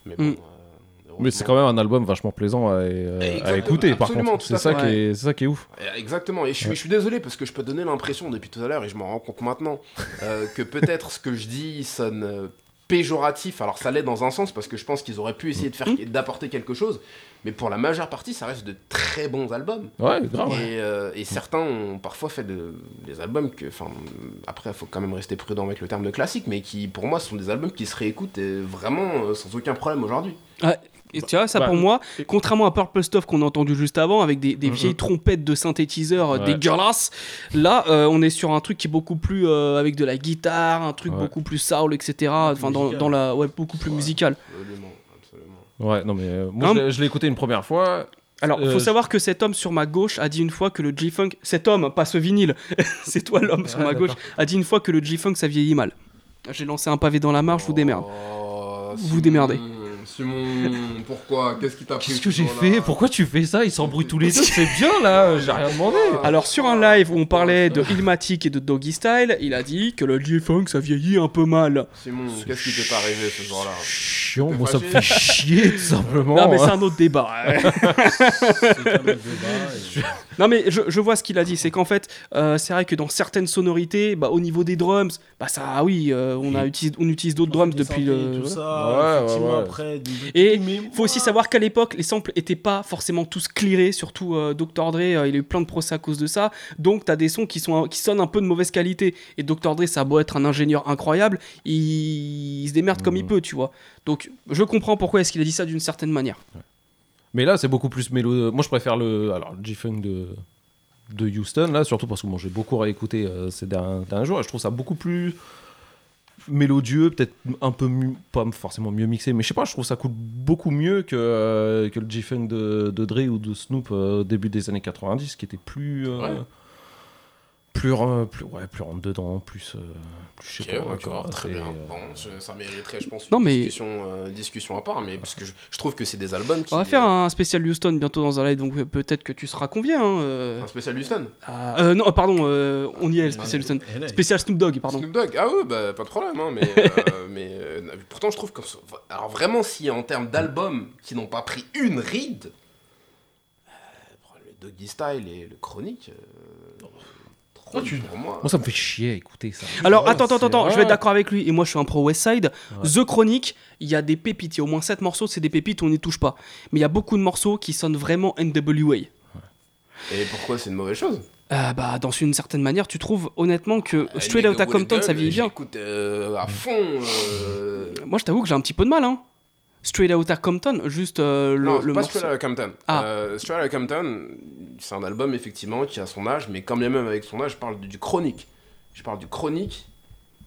Mais bon. Mm. euh, Mais c'est quand même un album vachement plaisant à, euh, à écouter, par contre. C'est ça, qui est- c'est ça qui est ouf. Euh, Exactement, et je suis, je suis désolé parce que je peux donner l'impression depuis tout à l'heure, et je m'en rends compte maintenant, euh, que peut-être ce que je dis sonne euh, péjoratif. Alors ça l'est dans un sens parce que je pense qu'ils auraient pu essayer de faire d'apporter quelque chose, mais pour la majeure partie, ça reste de très bons albums. Ouais, grave. Et, euh, et certains ont parfois fait de- des albums que, enfin, après, il faut quand même rester prudent avec le terme de classique, mais qui, pour moi, sont des albums qui se réécoutent euh, vraiment euh, sans aucun problème aujourd'hui. Et tu vois, ça Bah, pour moi, contrairement à Purple Stuff qu'on a entendu juste avant, avec des, des Mhm. vieilles trompettes de synthétiseurs euh, Ouais. dégueulasses, là, euh, on est sur un truc qui est beaucoup plus euh, avec de la guitare, un truc Ouais. beaucoup plus soul, etc. Enfin, dans, la, ouais, beaucoup plus musical. Absolument, absolument. Ouais, non, mais euh, moi, Hein je l'ai- écouté une première fois. Alors, il faut savoir que cet homme sur ma gauche a dit une fois que le G-Funk, cet homme, pas ce vinyle, c'est toi l'homme sur Ouais, ma gauche, a dit une fois que le G-Funk ça vieillit mal. J'ai lancé un pavé dans la marche, je vous démerde. Oh, Vous démerdez. Simon, pourquoi? Qu'est-ce qui t'a pris Qu'est-ce que j'ai fait? Pourquoi tu fais ça? Ils s'embrouillent tous les deux. C'est bien là, j'ai rien demandé. Alors sur un live où on parlait de Illmatic et de Doggy Style, il a dit que le G-Funk ça vieillit un peu mal. Simon, qu'est-ce qui t'est arrivé ce jour-là? Chiant, moi ça me fait chier tout simplement. Non mais c'est hein. un autre débat. C'est un autre débat, et- non mais je, je vois ce qu'il a dit, c'est qu'en fait euh, c'est vrai que dans certaines sonorités, bah, au niveau des drums, bah ça oui, euh, on, a utilisé, on utilise d'autres drums depuis le... Tout ça, Ouais, ouais, effectivement, ouais. après. Et mais faut aussi savoir qu'à l'époque, les samples étaient pas forcément tous clearés, surtout euh, Dr. Dre, euh, il a eu plein de procès à cause de ça. Donc t'as des sons qui, sont, qui sonnent un peu de mauvaise qualité. Et Dr. Dre, ça a beau être un ingénieur incroyable, il, il se démerde comme il Mhm. peut, tu vois. Donc je comprends pourquoi est-ce qu'il a dit ça d'une certaine manière. Mais là, c'est beaucoup plus mélo. Moi, je préfère le, alors, le G-Funk de, de Houston, là, surtout parce que bon, j'ai beaucoup réécouté euh, ces derniers, derniers jours et je trouve ça beaucoup plus mélodieux, peut-être un peu mieux, pas forcément mieux mixé, mais je sais pas, je trouve ça coule beaucoup mieux que, euh, que le G-Funk de, de Dre ou de Snoop euh, au début des années 90, qui était plus. euh. Plus, plus, ouais, plus rentre dedans, plus. euh, plus je Ok, sais pas, tu d'accord, très bien. euh, Bon, je- ça mériterait, je pense, Non, une mais- discussion, euh, discussion à part, mais parce que je, je trouve que c'est des albums qui. On va faire un spécial Houston bientôt dans un live, donc peut-être que tu seras convié. Hein, euh. un spécial Houston. Ah, euh, non, pardon, euh, on y est, le spécial Houston. Spécial Snoop Dogg, pardon. Snoop Dogg, ah ouais, bah, pas de problème, hein, mais, euh, mais euh, pourtant je trouve que. Alors vraiment, si en termes d'albums qui n'ont pas pris une ride, euh, le Doggy Style et le Chronique, euh, chronique pour moi. Moi, ça me fait chier, écoutez ça. Alors attends, attends, attends, je vais être d'accord avec lui. Et moi, je suis un pro Westside. The Chronic, il y a des pépites. Il y a au moins 7 morceaux, c'est des pépites, on n'y touche pas. Mais il y a beaucoup de morceaux qui sonnent vraiment NWA. Et pourquoi c'est une mauvaise chose? Euh, bah, dans une certaine manière, tu trouves honnêtement que Euh, Straight Outta Compton, ça vieillit bien. Euh, à fond. euh, Moi, je t'avoue que j'ai un petit peu de mal. Hein. Straight Outta Compton, juste euh, le, non, le pas morceau. Straight Outta Compton. Ah. Euh, Straight Outta Compton, c'est un album effectivement qui a son âge, mais quand bien même avec son âge, je parle du, chronique. Je parle du chronique.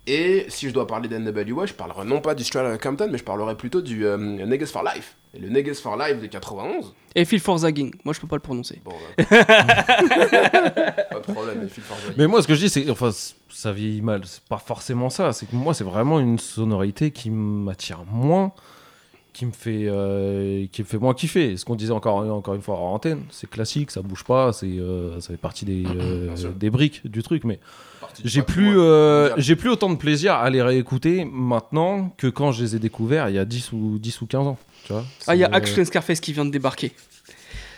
Et si je dois parler d'NWA, je parlerai non pas du Straight Outta Compton, mais je parlerai plutôt du euh, Niggas for Life. Et le Niggas for Life de 91. Et Phil for Zagging. Moi, je peux pas le prononcer. Bon, bah, pas de problème, mais Phil Forza. Mais moi, ce que je dis, c'est. Enfin, ça vieillit mal. C'est pas forcément ça. C'est que moi, c'est vraiment une sonorité qui m'attire moins, qui me fait, euh, qui me fait moins kiffer. Ce qu'on disait encore, encore une fois en antenne, c'est classique, ça bouge pas, c'est, euh, ça fait partie des, euh, des briques du truc. Mais j'ai plus, euh, j'ai plus autant de plaisir à les réécouter maintenant que quand je les ai découverts il y a 10 ou, 10 ou 15 ans. Tu vois Ah, il y a Action Scarface qui vient de débarquer.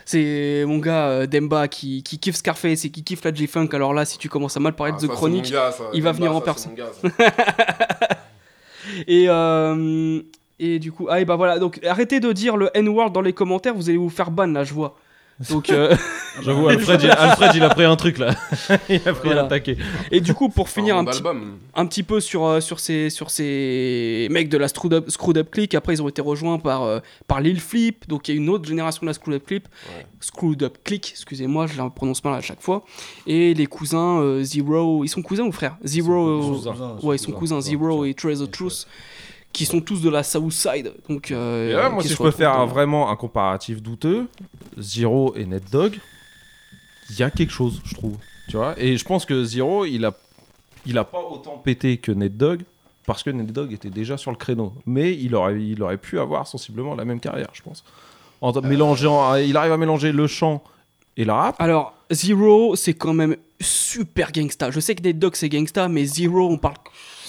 C'est mon gars euh, Demba qui, qui kiffe Scarface et qui kiffe la G-Funk. Alors là, si tu commences à mal parler Ah, de The Chronic, mon gars, ça. il va Demba, venir en personne. Et, euh, et du coup, ah, et bah voilà, donc arrêtez de dire le N-word dans les commentaires, vous allez vous faire ban là, je vois. Donc, euh, J'avoue, Alfred, il, Alfred, il a pris un truc là. il a pris Voilà. un taquet. et du coup, pour finir Un petit, un petit peu sur, euh, sur, ces, sur ces mecs de la Screwed Up, Screwed Up Click, après ils ont été rejoints par, euh, par Lil Flip, donc il y a une autre génération de la Screwed Up Click, Ouais. Screwed Up Click, excusez-moi, je la prononce mal à chaque fois, et les cousins euh, Zero, ils sont cousins ou frères? Zero, cousins. ouais, ils sont cousins, Zero et Trace the Truth, qui sont tous de la South Side, donc... euh, Et là, moi, si je peux faire un- vraiment un comparatif douteux, Zero et Net Dog, il y a quelque chose, je trouve. Tu vois Et je pense que Zero, il a, il a pas autant pété que Net Dog parce que Net Dog était déjà sur le créneau. Mais il aurait, il aurait pu avoir sensiblement la même carrière, je pense. En Euh. mélangeant, il arrive à mélanger le chant et le rap. Alors, Zero, c'est quand même super gangsta. Je sais que Nate Dogg, c'est gangsta, mais Zero, on parle.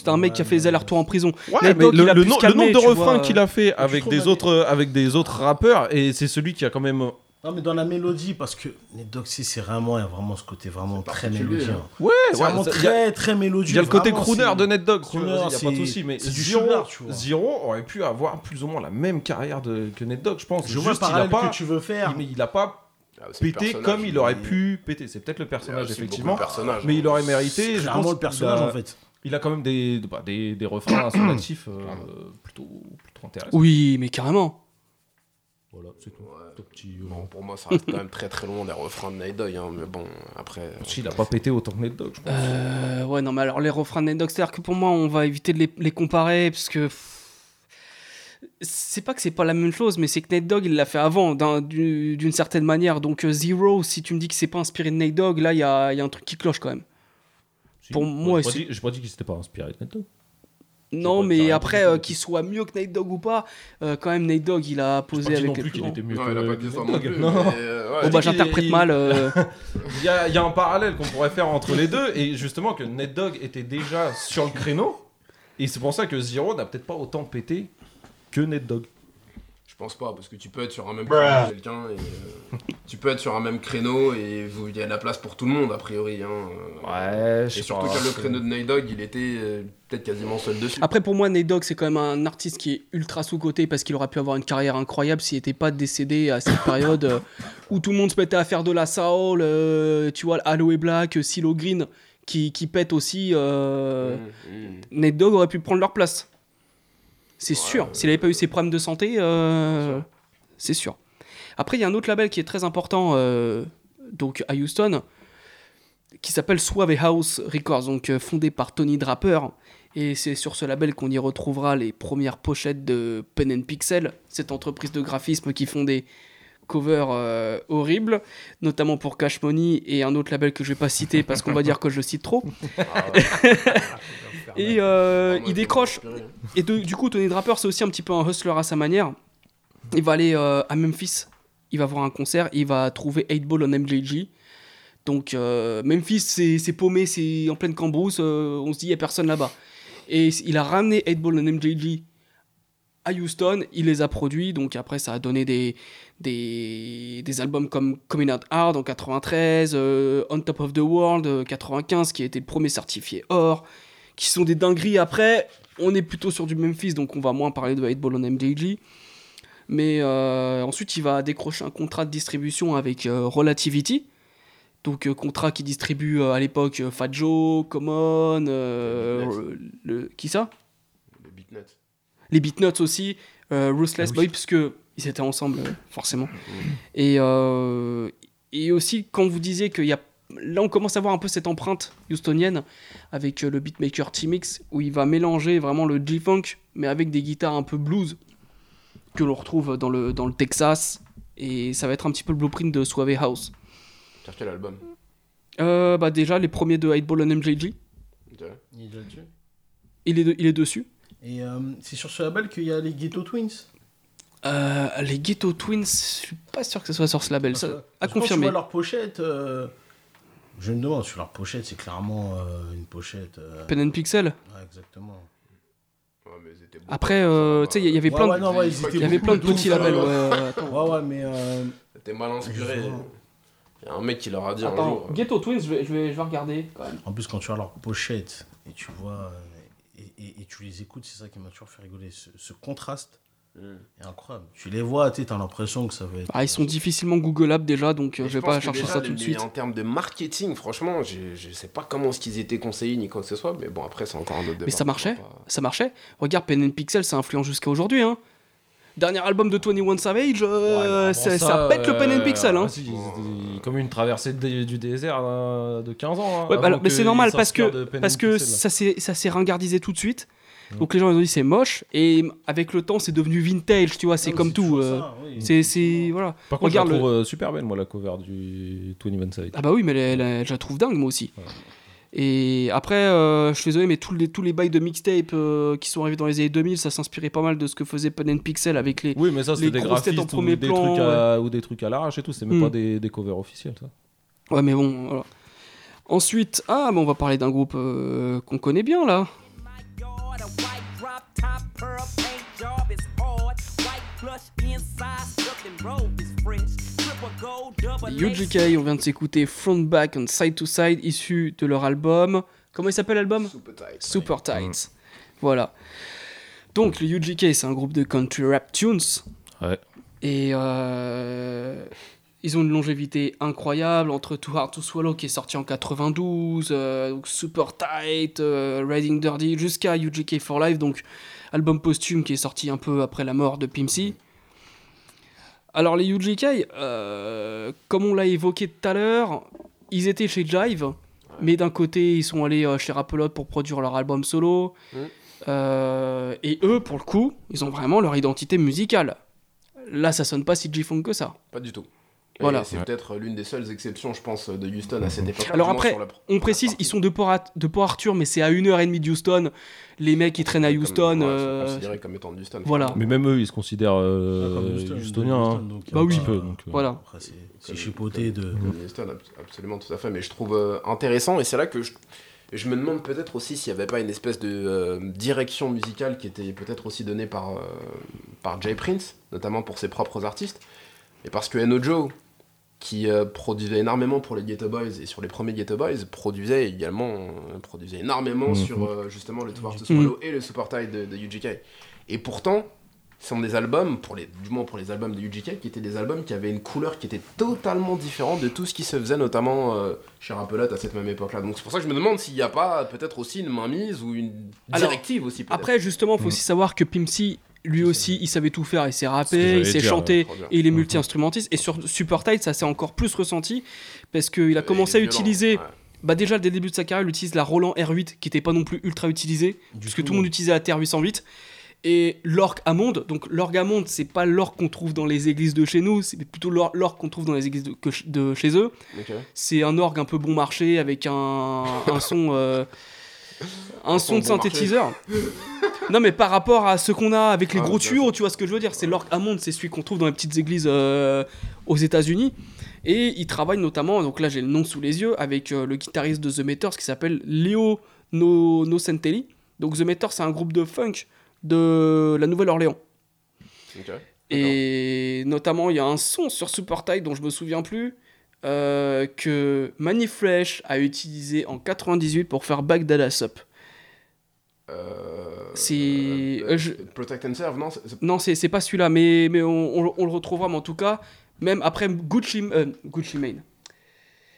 C'est un mec qui a fait des allers-retours en prison. Ouais, mais le, le nombre de refrains vois. qu'il a fait avec des, autres, avec des autres rappeurs, et c'est celui qui a quand même. Non, mais dans la mélodie, parce que les Doxy, c'est vraiment, il y a vraiment ce côté vraiment très mélodien. hein. Ouais, C'est ouais, vraiment y a- très, très mélodieux. Il y a le côté vraiment, crooner de Net Dog, tu Crooner, vois, il n'y a pas de c'est- souci. Mais vois. Aurait pu avoir plus ou moins la même carrière de, que Net Dog, je pense. Je vois le Juste, parallèle pas, que tu veux faire. il- mais il a pas Ah, pété comme il aurait pu péter. C'est peut-être le personnage, effectivement. Mais il aurait mérité. C'est pense le personnage, en fait. Il a quand même des, bah, des, des refrains à son actif euh, plutôt, plutôt intéressants. Oui, mais carrément. Voilà, c'est tout. Tout petit, euh, Bon, pour moi, ça reste quand même très très loin des refrains de Night Dog, hein, mais bon, après. euh, Il a pas pété autant que Net Dog, je pense. Euh, ouais, non, mais alors les refrains de Nate Dogg, c'est-à-dire que pour moi, on va éviter de les, les comparer, parce que. C'est pas que c'est pas la même chose, mais c'est que Nate Dogg, il l'a fait avant, d'un- du- d'une certaine manière. Donc, euh, Zero, si tu me dis que c'est pas inspiré de Nate Dogg, là, il y a, il y a un truc qui cloche quand même. Si. pour moi, j'ai pas dit- j'ai pas dit qu'il s'était pas inspiré de Net Dog. Non, mais après, euh, qu'il soit mieux que Nate Dogg ou pas, euh, quand même, Nate Dogg, il a posé avec non plus qu'il était mieux Non, que il a pas dit ça non Dogg. plus. Non. mais, euh, ouais, Bon, bah, j'interprète il- mal. euh, Il y, a, il y a un parallèle qu'on pourrait faire entre les deux, et justement que Net Dogg était déjà sur le créneau, et c'est pour ça que Zero n'a peut-être pas autant pété que Net Dogg. Je pense pas, parce que tu peux être sur un même créneau avec quelqu'un, et euh, tu peux être sur un même créneau, et il y a de la place pour tout le monde, a priori. Hein, euh. Ouais, Et surtout que le créneau de Night Dog, il était euh, peut-être quasiment seul dessus. Après, pour moi, Nate Dogg, c'est quand même un artiste qui est ultra sous-coté parce qu'il aurait pu avoir une carrière incroyable s'il n'était pas décédé à cette période euh, où tout le monde se mettait à faire de la soul. euh, tu vois, Aloe Black, CeeLo Green qui, qui pète aussi. euh, Mmh, mmh. Nate Dogg aurait pu prendre leur place. C'est sûr. S'il n'avait pas eu ses problèmes de santé, euh, c'est sûr. Après, il y a un autre label qui est très important euh, donc à Houston qui s'appelle Suave House Records, donc euh, fondé par Tony Draper. Et c'est sur ce label qu'on y retrouvera les premières pochettes de Pen and Pixel, cette entreprise de graphisme qui font des covers euh, horribles, notamment pour Cash Money et un autre label que je vais pas citer parce qu'on va dire que je cite trop. Et euh, il décroche. Et de- du coup, Tony Draper, c'est aussi un petit peu un hustler à sa manière. Il va aller euh, à Memphis, il va voir un concert, il va trouver 8 Ball en MJG. Donc, euh, Memphis, c'est c'est paumé, c'est en pleine cambrousse, euh, on se dit, il n'y a personne là-bas. Et il a ramené 8 Ball en MJG à Houston, il les a produits, donc après ça a donné des, des, des albums comme Coming Out Hard en 93, euh, On Top of the World euh, 95 qui a été le premier certifié or, qui sont des dingueries. Après, on est plutôt sur du Memphis, donc on va moins parler de 8 Ball on MJG. Mais euh, ensuite, il va décrocher un contrat de distribution avec euh, Relativity. Donc, euh, contrat qui distribue à l'époque Fat Joe, Common, le, qui ça? Les Beatnuts. les Beatnuts aussi, Ruthless Ah oui. Boy, puisque ils étaient ensemble, forcément. Et, et aussi, quand vous disiez qu'il y a. Là, on commence à voir un peu cette empreinte houstonienne avec euh, le beatmaker T-Mix, où il va mélanger vraiment le G-Funk, mais avec des guitares un peu blues, que l'on retrouve dans le, dans le Texas. Et ça va être un petit peu le blueprint de Suave House. Sur quel album? Euh, bah déjà, les premiers de Hightball on MJG. Il est dessus? il est, de- il est dessus. Et euh, c'est sur ce label qu'il y a les Ghetto Twins. Euh, les Ghetto Twins, je suis pas sûr que ce soit sur ce label. Parce Ça, que- à confirmer. tu vois leur pochette, euh, je me demande, sur leur pochette, c'est clairement euh, une pochette. euh, Pen and Pixel. ouais, exactement. Ouais, mais ils étaient beaux. Après, euh, tu sais, il y avait Ouais, plein ouais, de, non, ouais, il ils y étaient il y avait plein de petits ouf, labels. ouais. Ouais, ouais, attends. Ouais, ouais, mais. euh, C'était mal inspiré. Il y a un mec qui leur a dit un Attends, jour. euh, Ghetto Twins, je vais, je, vais, je vais regarder quand même. En plus, quand tu vois leur pochette et tu vois. euh, Et, et- et tu les écoutes, c'est ça qui m'a toujours fait rigoler. Ce, ce contraste incroyable. Tu les vois, tu as l'impression que ça va être. Ah, ils sont difficilement googleables déjà, donc euh, Et je vais pas chercher déjà, ça tout de suite. En termes de marketing, franchement, je, je sais pas comment est-ce qu'ils étaient conseillés ni quoi que ce soit, mais bon, après, c'est encore un autre débat. Mais ça marchait, pas- ça marchait. Regarde, Pen and Pixel, ça influence jusqu'à aujourd'hui. Hein. Dernier album de 21 Savage, euh, Ouais, ça, pète le Pen and euh, Pixel. Hein. comme une traversée de- du désert euh, de 15 ans. hein, Ouais, bah, mais c'est normal parce que, parce que ça s'est ringardisé tout de suite. Donc les gens ils ont dit c'est moche et avec le temps c'est devenu vintage, tu vois, c'est Ah, comme tout. euh, c'est c'est voilà. Par contre, Regarde je la le- trouve euh, super belle, moi, la cover du 21 Savage. Ah bah oui, mais elle- elle- je la trouve dingue moi aussi. Ouais. Et après, euh, je suis désolé, mais tous les, tous les bails de mixtape euh, qui sont arrivés dans les années 2000, ça s'inspirait pas mal de ce que faisait Pen and Pixel avec les. Oui, mais ça, c'était des grosses têtes en graphistes ou premier des, plan, trucs à, ou des trucs à l'arrache et tout. C'est même Hmm. pas des, des covers officiels, ça. Ouais, mais bon, voilà. Ensuite, ah, mais on va parler d'un groupe euh, qu'on connaît bien là. A white drop top, pearl paint job is hard. White plush inside, stuff and robe is fresh. Triple gold, double UGK, on vient de s'écouter Front Back and Side to Side, issu de leur album. Comment il s'appelle l'album? Super tight. Super Tight. Voilà. Donc, le UGK, c'est un groupe de country rap tunes. Ouais. Et euh, ils ont une longévité incroyable entre Too Hard to Swallow qui est sorti en 92, euh, donc Super Tight, euh, Riding Dirty, jusqu'à UGK for Life, donc album posthume qui est sorti un peu après la mort de Pimp C. Alors les UGK, euh, comme on l'a évoqué tout à l'heure, ils étaient chez Jive, mais d'un côté ils sont allés chez Rapolot pour produire leur album solo, Mm. Et eux pour le coup, ils ont vraiment leur identité musicale. Là ça sonne pas si G-Funk que ça. Pas du tout. Voilà. C'est Ouais. peut-être l'une des seules exceptions, je pense, de Houston à cette époque. Alors après, On précise, ils sont de Port, de Port Arthur, mais c'est à 1h30 d'Houston. Les mecs qui traînent à Houston. euh, considéré comme étant de Houston. voilà. Mais même eux, ils se considèrent Ah, euh, comme Houston, houstoniens. Houston, hein. donc, Bah oui. Un petit peu, donc, euh. Voilà. Après, c'est c'est chipoté de. Comme Houston, ab- absolument, tout à fait. Mais je trouve euh, intéressant, et c'est là que je, je me demande peut-être aussi s'il n'y avait pas une espèce de euh, direction musicale qui était peut-être aussi donnée par, euh, par Jay Prince, notamment pour ses propres artistes. Et parce que Eno Joe, qui euh, produisait énormément pour les Ghetto Boys et sur les premiers Ghetto Boys, produisait également euh, produisait énormément Mhm. sur euh, justement le Tour to Swallow et le Super Tide de, de UGK. Et pourtant, ce sont des albums, pour les, du moins pour les albums de UGK, qui étaient des albums qui avaient une couleur qui était totalement différente de tout ce qui se faisait, notamment euh, chez Rappelotte à cette même époque-là. Donc c'est pour ça que je me demande s'il n'y a pas peut-être aussi une mainmise ou une Alors, directive aussi. peut-être. Après, justement, il faut aussi savoir que Pimp C, lui aussi, il savait tout faire. Il s'est rappé, il s'est chanté, et il est multi-instrumentiste. Et sur Super Tight, ça s'est encore plus ressenti, parce qu'il a commencé à violent, utiliser, ouais. bah déjà dès le début de sa carrière, il utilise la Roland R8, qui n'était pas non plus ultra utilisée, puisque tout le monde utilisait la TR-808. Et l'orgue Hammond, donc l'orgue Hammond, c'est pas l'orgue qu'on trouve dans les églises de chez nous, c'est plutôt l'or- l'orgue qu'on trouve dans les églises de, chez eux. C'est un orgue un peu bon marché avec un, un son, euh, un son de synthétiseur. non mais par rapport à ce qu'on a avec les Ah, gros tuyaux, tu vois ce que je veux dire? C'est l'orgue Hammond, c'est celui qu'on trouve dans les petites églises euh, aux États-Unis. Et il travaille notamment, donc là j'ai le nom sous les yeux, avec euh, le guitariste de The Meters qui s'appelle Leo no, Nocentelli. Donc The Meters c'est un groupe de funk de la Nouvelle-Orléans. Et notamment, il y a un son sur Super Tight dont je me souviens plus. Euh, que Manny Fresh a utilisé en 98 pour faire Bagdad Up. Euh, C'est- euh, je- Protect and Serve, non Non, c'est pas celui-là, mais, mais on, on- on le retrouvera, mais en tout cas, même après Gucci, euh, Gucci Mane.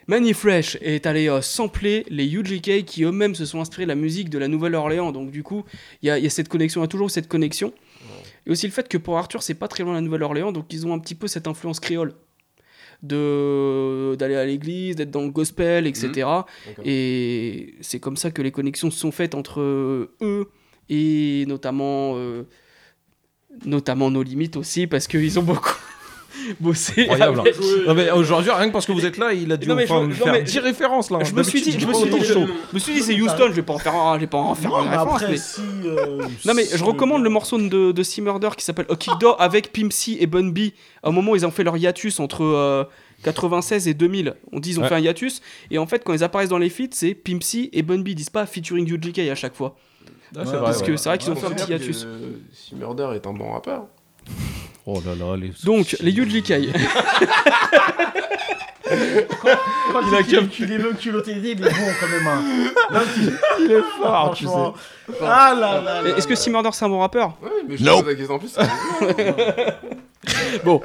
Manny Fresh est allé euh, sampler les UGK qui eux-mêmes se sont inspirés de la musique de la Nouvelle-Orléans. Donc du coup, il y a, y a cette connexion, il y a toujours cette connexion. Et aussi le fait que pour Arthur, c'est pas très loin de la Nouvelle-Orléans, donc ils ont un petit peu cette influence créole. De d'aller à l'église, d'être dans le gospel, etc. Ok. Et c'est comme ça que les connexions sont faites entre eux et notamment euh, notamment nos limites aussi parce qu'ils ont beaucoup bossé. Incroyable. avec- Non, mais aujourd'hui, rien que parce que vous êtes là, il a dû Non, mais enfin je- faire mais 10 je- références là. Je me suis dit, je me suis dit, je, chaud. je me suis dit, c'est Houston, je vais pas en faire, un- je vais pas en faire Non, une mais référence, après, mais- si. euh, Non mais je recommande gars- le morceau de, de Sea Murder qui s'appelle Okikdo avec Pimp C et Bun B. À un moment ils ont fait leur hiatus entre euh, 96 et 2000. On dit ils ont Ouais. fait un hiatus et en fait quand ils apparaissent dans les feats c'est Pimp C et Bun B. Ils disent pas featuring UGK à chaque fois. Ah, c'est Ouais, vrai, parce ouais. que c'est vrai qu'ils ont On fait un petit hiatus. euh, Si Murder est un bon rappeur. Oh là là, les. Donc les UGK. Quand il a qu'il est le culotté, il est bon quand même. Hein. Là, il est fort, tu franchement. Ah là là. là Est-ce que là. Sea Murder c'est un bon rappeur? Ouais, mais je te pose la question en plus. Bon,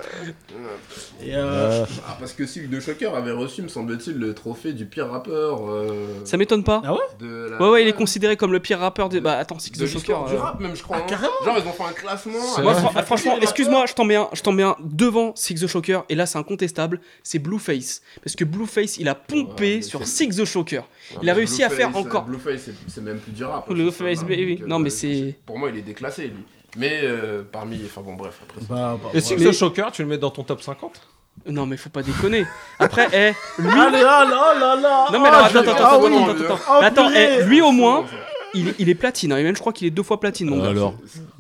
Et, euh, Euh, Ah, parce que Silk de Shocker avait reçu, me semble-t-il, le trophée du pire rappeur. euh, ça m'étonne pas. Ah ouais de la... Ouais ouais il est considéré comme le pire rappeur de... Bah attends, Six de Shocker. du rap, même, je crois. Ah, hein. carrément Genre, ils ont fait un classement. Moi, franchement, excuse-moi, je t'en mets un, je t'en mets un devant Six the Shocker, et là c'est incontestable, c'est Blueface. Parce que Blueface, il a pompé sur Six the Shocker. Ouais, il a réussi à faire encore- Blueface, c'est- même plus du rap. Blueface, baby. donc, Non, mais c'est- Pour moi, il est déclassé, lui. Mais euh, parmi. Enfin bon, bref. Après, Bah, bah, Et si ouais. ce Shocker, tu le mets dans ton top 50 Non, mais faut pas déconner. Après, eh, lui. Allez, ah là là là. Non, mais ah, alors, je- attends, attends, ah attends, attends, attends, attends. Attends, purée. lui au moins, C'est- il, il est platine. Hein. Et même, je crois qu'il est deux fois platine, mon gars. Alors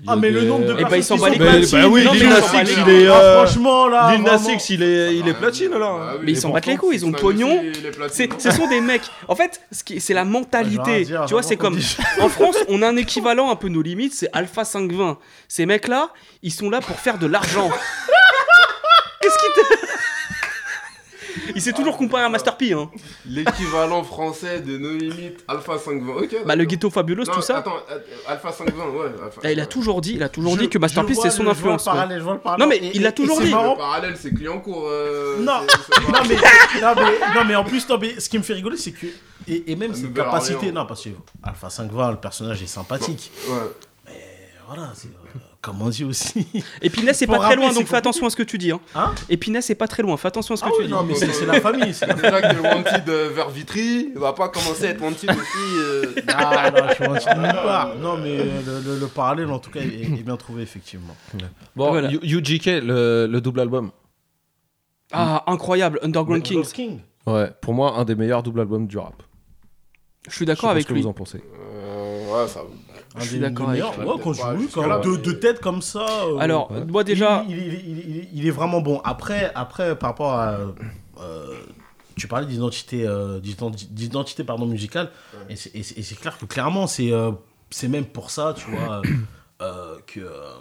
Ah, mais le nombre de Eh ben, personnes il s'en qui bat sont les couilles. Bah oui, Non, il mais est- Lil Nas X, Ah, il est, euh, Franchement, là. Lil Nas vraiment. X, il est, il est Ah, platine là. bah oui, Mais ils et s'en battent les couilles, ils ont Six pognon. Il. C'est, ce sont des mecs. En fait, ce qui- c'est la mentalité. dire, tu vois, vraiment, c'est comme. En France, on a un équivalent un peu nos limites, c'est Alpha 520. Ces mecs-là, ils sont là pour faire de l'argent. Qu'est-ce qui te. Il s'est toujours comparé à Master P. Hein. L'équivalent français de No Limit Alpha 520. Ok. Bah, le. Ghetto Fabulous, Non, tout ça. Attends, euh, Alpha 520, ouais. Alpha- Eh, il a toujours dit, il a toujours Je- dit que Master je P vois c'est son le- je vois le influence. quoi. parallèle, je vois le parallèle. Non, mais Et- il l'a et- toujours c'est dit. marrant. Le parallèle, c'est Clignancourt. euh, Non. c'est- c'est pas- non, mais, non, mais, non, mais en plus, non, mais ce qui me fait rigoler, c'est que. Et, et même La cette Nouvelle capacité. Orléans. Non, parce que Alpha 520, le personnage est sympathique. Ouais. Et voilà, c'est. euh, comme on dit aussi. Épinès, c'est pas très loin, donc fais attention à ce que tu dis. Hein. Hein Épinès, c'est pas très loin, fais attention à ce que Ah tu oui, dis. non, mais c'est c'est la famille. c'est la Déjà que wanted euh, vers Vitry, il va pas commencer à être wanted aussi. euh, Ah non, je suis gentil de nulle part. Non, mais euh, le, le- le parallèle, en tout cas, est, est bien trouvé, effectivement. Bon, UGK, le, le double album. Ah, incroyable, Underground Kings. King. Ouais, pour moi, un des meilleurs double albums du rap. Je suis d'accord avec ce que lui. vous en pensez. euh, ouais, ça. Je suis d'accord avec. Ouais, quand je joue, quand deux, deux têtes comme ça. euh, Alors, Ouais. moi déjà, Il, il- il- il- il est vraiment bon. Après, après par rapport à. euh, tu parlais d'identité, euh, d'identi- d'identité pardon, musicale. Et c'est- Et c'est et c'est clair que clairement, c'est euh, c'est même pour ça, tu vois, euh, que. euh,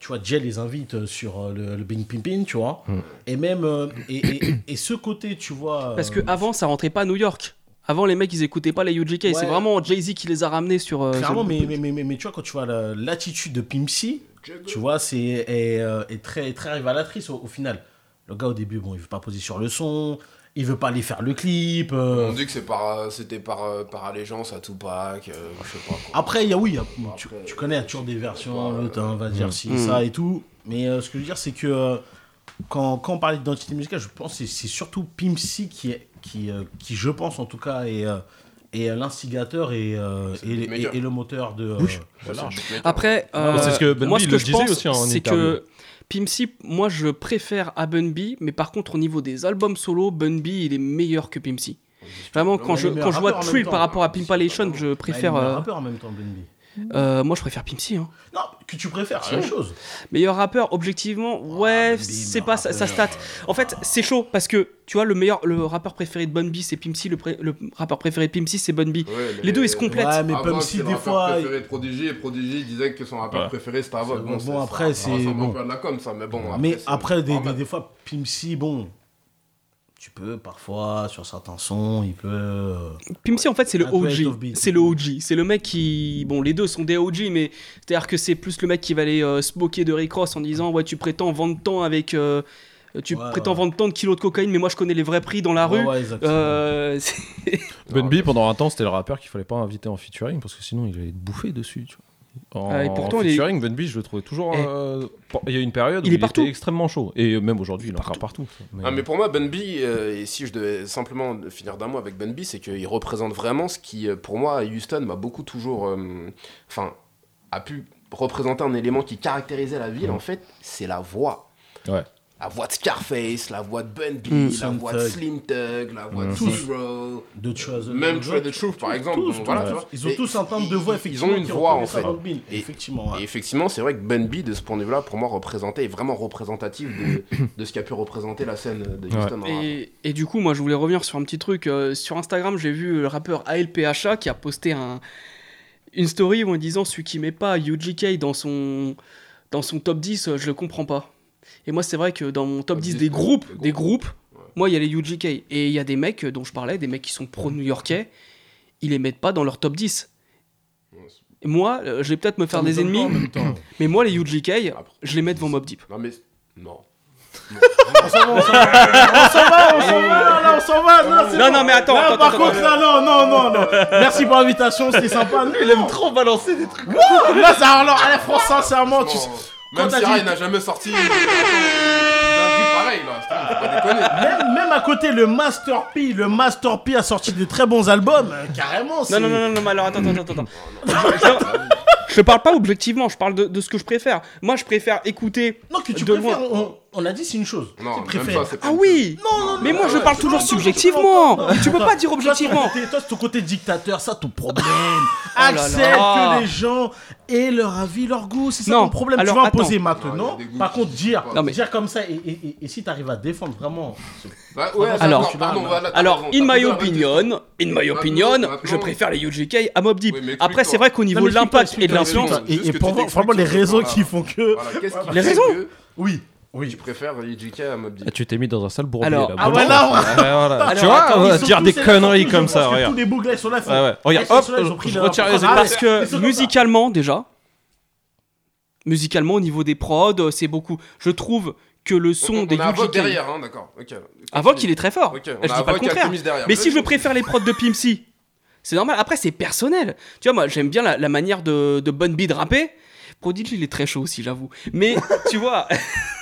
tu vois, Jay les invite sur le, le Bing Pimpin, tu vois. Mm. Et même. et, et- et ce côté, tu vois. parce euh, que avant ça rentrait pas à New York. Avant les mecs ils écoutaient pas les UGK, Ouais. c'est vraiment Jay-Z qui les a ramenés sur. euh, Clairement, sur- mais, mais, mais, mais, mais tu vois, quand tu vois la- l'attitude de Pimp C, tu vois, c'est est, euh, est très, très révélatrice au, au final. Le gars, au début, bon, il veut pas poser sur le son, il veut pas aller faire le clip. euh. On dit que c'est par, c'était par, euh, par allégeance à Tupac, euh, je sais pas quoi. Après, il y a, oui, il y a- tu, Après, tu connais, il y a toujours des versions, l'autre hein, va dire ci, Mm. ça et tout. Mais euh, ce que je veux dire, c'est que euh, quand, quand on parle d'identité musicale, je pense que c'est- c'est surtout Pimp C qui, est, qui, euh, qui, je pense en tout cas, est, euh, est l'instigateur et, euh, et, le et- beatmaker. et le moteur de. Oui. Après, euh, c'est ce que Bun moi B ce le que je pense, aussi en c'est que Pimp C, moi je préfère à Bun B, mais par contre au niveau des albums solo, Bun B il est meilleur que Pimp C. Vraiment, quand je, quand je vois Trill par rapport à Pimpalation, je Bah, il est préfère. euh, en même temps, Ben B. Euh, moi, je préfère Pimp C. Hein. Non, que tu préfères, c'est la même chose. Meilleur rappeur, objectivement, ouais, Bun B, c'est pas sa, sa stat. En fait, c'est chaud parce que tu vois, le meilleur, le rappeur préféré de Bun B, c'est Pimp C. Le, pré- le rappeur préféré de Pimp C, c'est Bun B. Ouais, Les deux, ils se complètent. Ouais, mais Avant, le des fois. préféré de Prodigy et Prodigy disait que son rappeur Ouais. préféré c'était Avoc. Bon, c'est- bon, ça- après, c'est- bon. peu à de la com ça, mais bon. Mais c'est- après, des, Ah, des, des fois, Pimp C, bon, tu peux parfois, sur certains sons, il peut. euh, Pimp C, en fait, c'est le OG. C'est le OG. C'est le mec qui. Bon, les deux sont des OG, mais c'est-à-dire que c'est plus le mec qui va aller euh, se moquer de Rick Ross en disant Ouais, tu prétends vendre tant avec. euh, tu Ouais, prétends ouais. vendre tant de kilos de cocaïne, mais moi je connais les vrais prix dans la rue. ouais, exactement. Euh, c'est- Ben B, pendant un temps, c'était le rappeur qu'il fallait pas inviter en featuring parce que sinon il allait te bouffer dessus. Tu vois. En, Ah, et pourtant, il est- featuring, Ben B, je le trouvais toujours. Euh, Il y a une période Il où est il partout. était extrêmement chaud. Et même aujourd'hui, il est encore partout. Mais- Ah, mais pour moi, Ben B, euh, et si je devais simplement finir d'un mot avec Ben B, c'est qu'il représente vraiment ce qui, euh, pour moi, à Houston, m'a beaucoup toujours. euh, Enfin, a pu représenter un élément qui caractérisait la ville, en fait, c'est la voix. Ouais. La voix de Scarface, la voix de Ben B, Mm. la voix de. Slim Thug, la voix de. De True the- Même de- Trey the Truth, par exemple. tous, bon, tous, voilà, tous. tu vois. Ils ont Et tous un timbre de voix, ils- effectivement. Ils ont une voix, en fait. Et- Effectivement, ouais. Et effectivement, c'est vrai que Ben B, de ce point de vue-là, pour moi, représentait, est vraiment représentatif de, de ce qu'a pu représenter la scène de Houston. rap. Et, et du coup, moi, je voulais revenir sur un petit truc. Euh, sur Instagram, j'ai vu le rappeur ALPHA qui a posté un, une story en disant celui qui met pas UGK dans son, dans son top 10, euh, je le comprends pas. Et moi, c'est vrai que dans mon top Top 10 10, des groupes, des des groupes. moi, il y a les UGK. Et il y a des mecs dont je parlais, des mecs qui sont pro-new-yorkais, ils les mettent pas dans leur top 10. Et moi, euh, je vais peut-être me faire des ennemis, mais moi, les UGK, Après. je les mets devant Mob Deep. Non, mais. Non. On s'en va, on s'en va, on s'en va, on s'en va, là, on s'en va. là, c'est Non, bon. non, mais attends, Là, attends, par attends, contre, là, non, non, non, non. Merci pour l'invitation, c'était sympa. Il aime trop balancer des trucs. Là, ça, alors, allez, franchement, sincèrement, tu sais. Même t'as si dit- Rai n'a jamais sorti d'un truc pareil, là. c'est- Faut pas déconner. Même, même à côté, le Master P, le Master P a sorti de très bons albums. euh, Carrément, c'est. Non, non, non, non, non, mais alors attends, attends, attends. attends. Je, je parle pas objectivement, je parle de, de ce que je préfère. Moi, je préfère écouter. Non, que tu De préfères. loin. On, on a dit c'est une chose. Non, même c'est pas Ah oui Non, non, non. Mais moi, je parle toujours subjectivement. non, non, Tu peux non, pas dire objectivement. Toi, c'est ton côté dictateur, ça ton problème. là. Accepte que les gens aient leur avis, leur goût. C'est ça Non, ton problème. alors, tu vas imposer maintenant. Par contre, dire, Non, mais- dire comme ça, et, et- et- et si tu arrives à défendre vraiment. Bah, ouais, Alors- Alors, raison, in my opinion, in my opinion, je préfère les UGK à Mob Deep. Oui, Après, c'est vrai qu'au niveau Non, de l'impact et de l'influence. Juste Et, pour vraiment les raisons qui font que. Les raisons que Oui, Tu préfères EJK à Mob Deep Ah, tu t'es mis dans un sale bourbier Alors- là. Ah Bon, ouais, là, on- ouais, voilà. Alors, tu vois, attends, on va Ils sont dire tous- des conneries comme je ça, pense que regarde. Tous les bougs là, ils sont là. ils font- Ouais, ouais. Regarde, Ils sont hop, là, ils ont pris je leur- retire les Ah. Parce que musicalement, déjà, musicalement, au niveau des prods, c'est beaucoup. Je trouve que le son On des a Avoc UGK. derrière, hein, d'accord. ok. Avoc, il est très fort. Ok, on je a dis pas le contraire. Alchemist derrière. Mais si je préfère les prods de Pimp C, c'est normal. Après, c'est personnel. Tu vois, moi, j'aime bien la, la manière de, de Bun B de rapper. Prodigy, il est très chaud aussi, j'avoue. Mais, tu vois,